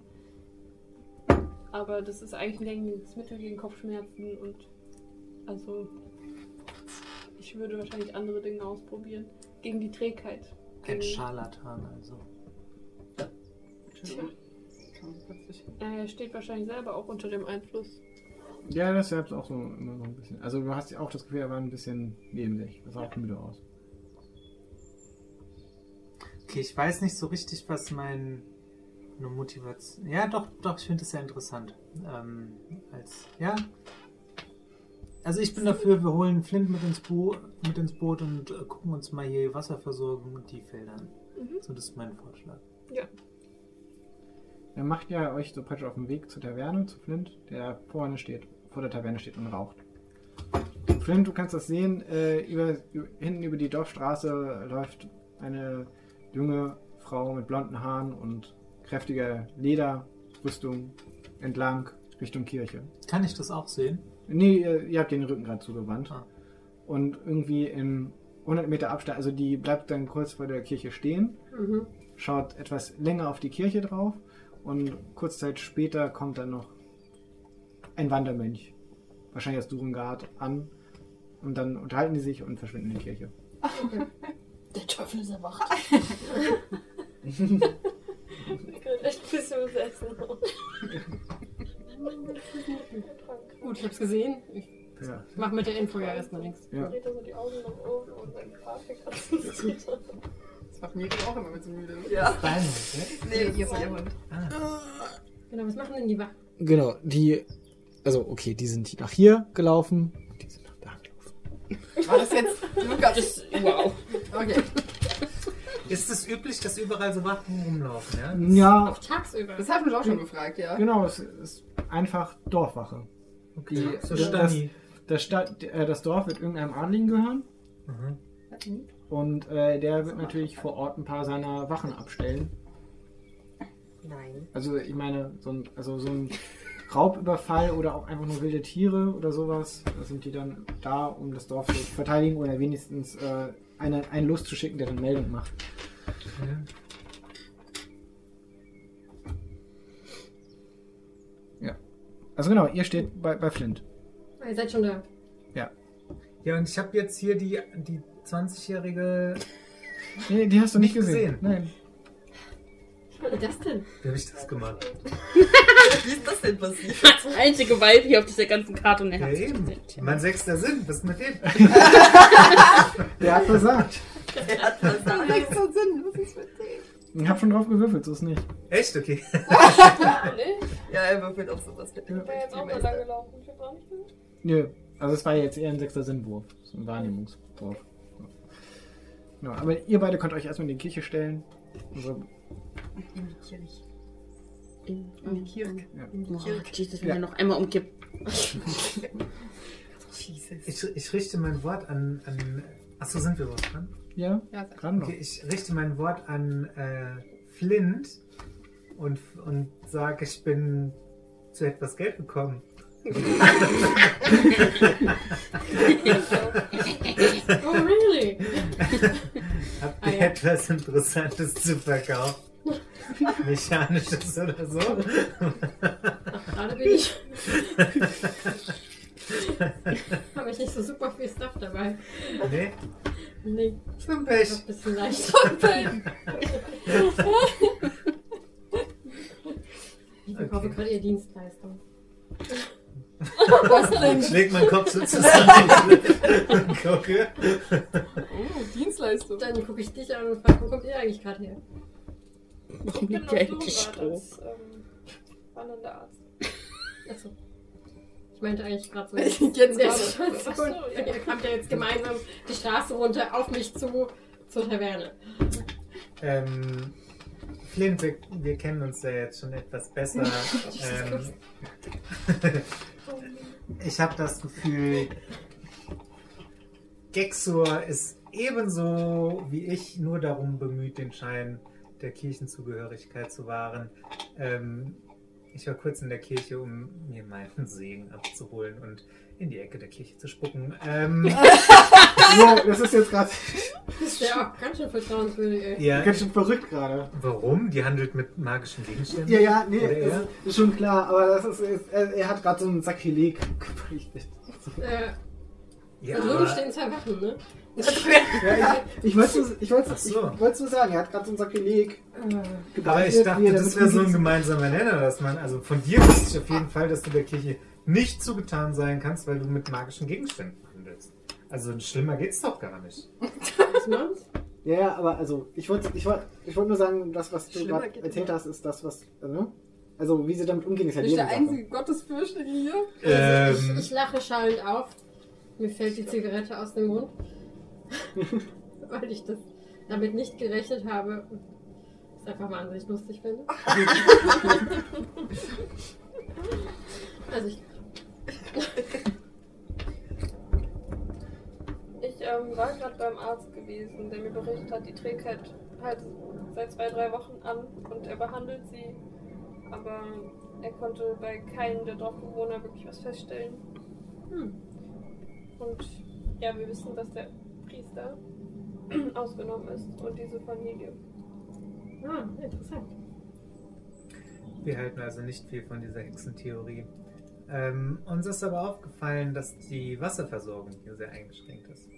Aber das ist eigentlich ein gängiges Mittel gegen Kopfschmerzen und also ich würde wahrscheinlich andere Dinge ausprobieren. Gegen die Trägheit. Ein Scharlatan also. Tja, er steht wahrscheinlich selber auch unter dem Einfluss. Ja, das ist auch so immer so ein bisschen. Also du hast ja auch das Gefühl, er war ein bisschen neben sich. Das sah auch müde aus. Okay, ich weiß nicht so richtig, was mein eine Motivation. Ja, doch, doch, ich finde es sehr interessant. Ähm, als, ja. Also ich bin dafür, wir holen Flint mit ins, Bo mit ins Boot und äh, gucken uns mal hier Wasserversorgung und die Felder an. Mhm. So, das ist mein Vorschlag. Dann macht ihr euch so praktisch auf dem Weg zur Taverne, zu Flint, der vorne steht, vor der Taverne steht und raucht. Flint, du kannst das sehen, äh, über, über, hinten über die Dorfstraße läuft eine junge Frau mit blonden Haaren und kräftiger Lederrüstung entlang Richtung Kirche. Kann ich das auch sehen? Nee, ihr, ihr habt den Rücken gerade zugewandt. Ah. Und irgendwie in 100 Meter Abstand, also die bleibt dann kurz vor der Kirche stehen Mhm. schaut etwas länger auf die Kirche drauf und kurze Zeit später kommt dann noch ein Wandermönch, wahrscheinlich aus Durengard, an und dann unterhalten die sich und verschwinden in die Kirche. Der Teufel ist erwacht. ich könnte echt ein bisschen was essen. Gut, ich hab's gesehen. Ich Ja. mach mit der Info ja erstmal nichts. Ja. Das macht Miri auch immer, wenn sie müde ist. Ja. Ne? Nee, ihr ist ihr Hund. Genau, was machen denn die Wachen? Genau, die. Also, okay, die sind nach hier gelaufen. Die sind nach da gelaufen. War das jetzt Lukas? Wow. Okay. Ist es üblich, dass überall so Wachen rumlaufen, ja? Ja, Auch tagsüber. Das haben wir auch schon gefragt, ja. genau, es ist einfach Dorfwache. Okay, Die- so das-. Das, Stadt, äh, das Dorf wird irgendeinem Adligen gehören. Mhm. Und äh, der wird natürlich vor Ort ein paar seiner Wachen abstellen. Nein. Also ich meine, so ein, also so ein Raubüberfall oder auch einfach nur wilde Tiere oder sowas, da sind die dann da, um das Dorf zu verteidigen oder wenigstens äh, eine, einen loszuschicken, der dann Meldung macht. Ja. Also genau, ihr steht bei, bei Flint. Ah, ihr seid schon da. Ja, und ich habe jetzt hier die, die 20-jährige. Nee, die hast du nicht, Nicht gesehen. gesehen. Nein. Was ist das denn? Wie habe ich das gemacht? Wie ist das denn passiert? Das einzige Vibe hier auf dieser ganzen Karte und er Ja, hat sich eben. Mein sechster Sinn, was ist mit dem? Der hat versagt. Er hat versagt. Extra Sinn, was ist mit dem? Ich hab schon drauf gewürfelt, so ist nicht. Echt? Okay. Ja, er würfelt auch sowas mit dem ich bin jetzt auch mal lang gelaufen. Ich hab's auch nicht gesehen. Nö. Also es war jetzt eher ein sechster Sinnwurf. So ein Wahrnehmungswurf. Genau, aber ihr beide könnt euch erstmal in die Kirche stellen. Also, In die Kirche. In, In die Kirche. ja. In die Oh, Kirche. Jesus, wenn Ja. er noch einmal umkippt. Jesus. Ich, ich richte mein Wort an. an Achso, sind wir was dran? Ja, Ja, dran noch. Okay, ich richte mein Wort an äh, Flint und, und sage, ich bin zu etwas Geld gekommen. Oh, really? Habt Ah, ihr ja. etwas Interessantes zu verkaufen? Mechanisches oder so? Ach, gerade bin ich. Habe ich nicht so super viel Stuff dabei. Nee, Nee, zum noch ein Pech. bisschen leicht. Ich verkaufe gerade ihr Dienstleistung. Was denn? Ich leg meinen Kopf so zusammen und gucke. Oh, Dienstleistung. Dann gucke ich dich an und frage, wo kommt ihr eigentlich gerade her? Warum liegt Genau, hier eigentlich Stroh? als ähm, Arzt. Achso. Ich meinte eigentlich gerade so. Jetzt gerade. Situation. Ach so, ja. Ihr kamt ja jetzt gemeinsam die Straße runter auf mich zu zur Taverne. Ähm, Flint, wir, wir kennen uns ja jetzt schon etwas besser. ähm, ich habe das Gefühl, Gexor ist ebenso wie ich nur darum bemüht, den Schein der Kirchenzugehörigkeit zu wahren. Ähm, ich war kurz in der Kirche, um mir meinen Segen abzuholen und in die Ecke der Kirche zu spucken. Ähm, So, das ist jetzt gerade Das ist ja auch ganz schön vertrauenswürdig, ey. ja, ganz schön verrückt gerade. warum? Die handelt mit magischen Gegenständen? Ja, ja, nee, er? ist schon klar, aber das ist, ist er, er hat gerade so ein Sakrileg berichtet. Äh, Ja, da drüben aber- stehen zwei Wachen, ne? Ja, ich, ich wollte es ich wollt's, so. ich wollt's nur sagen, er hat gerade so ein Sakrileg Äh, Aber ich dachte, das wäre so ein gemeinsamer Nenner, dass man, also von dir wüsste ich auf jeden Fall, dass du der Kirche nicht zugetan sein kannst, weil du mit magischen Gegenständen handelst. Also schlimmer geht's doch gar nicht. Ja, ja, aber also, ich wollte ich wollt, ich wollt nur sagen, das, was du gerade erzählt hast, ist das, was, also, also wie sie damit umgehen, ist ja Bin ich der einzige Gottesfürchtige hier? Also Ähm, ich, ich lache schallend auf. Mir fällt die Zigarette aus dem Mund. weil ich das damit nicht gerechnet habe. und es einfach mal an sich lustig finde. also ich. Ich ähm, war gerade beim Arzt gewesen, der mir berichtet hat, die Trägheit halt seit zwei, drei Wochen an und er behandelt sie. Aber er konnte bei keinem der Dorfbewohner wirklich was feststellen. Hm. Und ja, wir wissen, dass der Priester ausgenommen ist und diese Familie. Ah, interessant. wir halten also nicht viel von dieser Hexentheorie. Ähm, uns ist aber aufgefallen, dass die Wasserversorgung hier sehr eingeschränkt ist.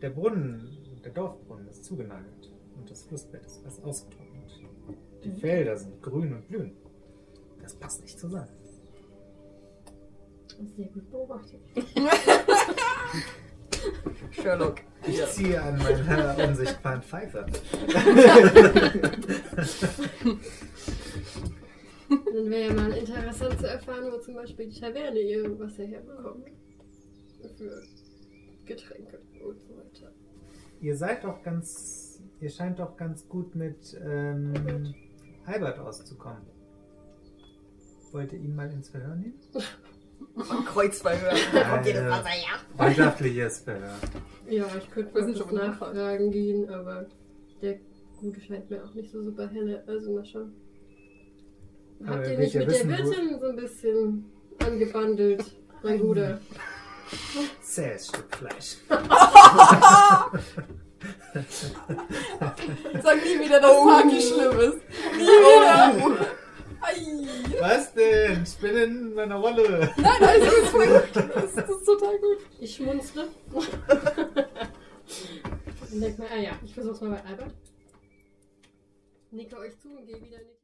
Der Brunnen, der Dorfbrunnen ist zugenagelt und das Flussbett ist fast ausgetrocknet. Die Felder sind grün und blühen. Das passt nicht zusammen. Sehr gut beobachtet. Sherlock. Ich ziehe an meiner unsichtbaren Pfeife. Dann wäre ja mal interessant zu erfahren, wo zum Beispiel die Taverne ihr Wasser herbekommt. Für Getränke und so weiter. Ihr seid doch ganz. Ihr scheint doch ganz gut mit ähm, Albert auszukommen. Wollt ihr ihn mal ins Verhör nehmen? Von Kreuzverhör. Da kommt jedes Wasser her. Freundschaftliches Verhör. Ja, ich könnte mal schon nachfragen gehen, aber der Gute scheint mir auch nicht so super helle. Also mal schauen. Habt ihr nicht mit wissen, der Wirtin so ein bisschen angebandelt, mein Bruder? Zähes Stück Fleisch. Sag nie wieder, dass Oh. Party schlimm ist. Nie wieder. Was denn? Ich bin in meiner Rolle. Nein, nein, das ist voll gut. Das, das ist total gut. Ich schmunzle. Und denk mal, ah ja, ich versuch's mal bei Albert. Nicke euch zu und gehe wieder in die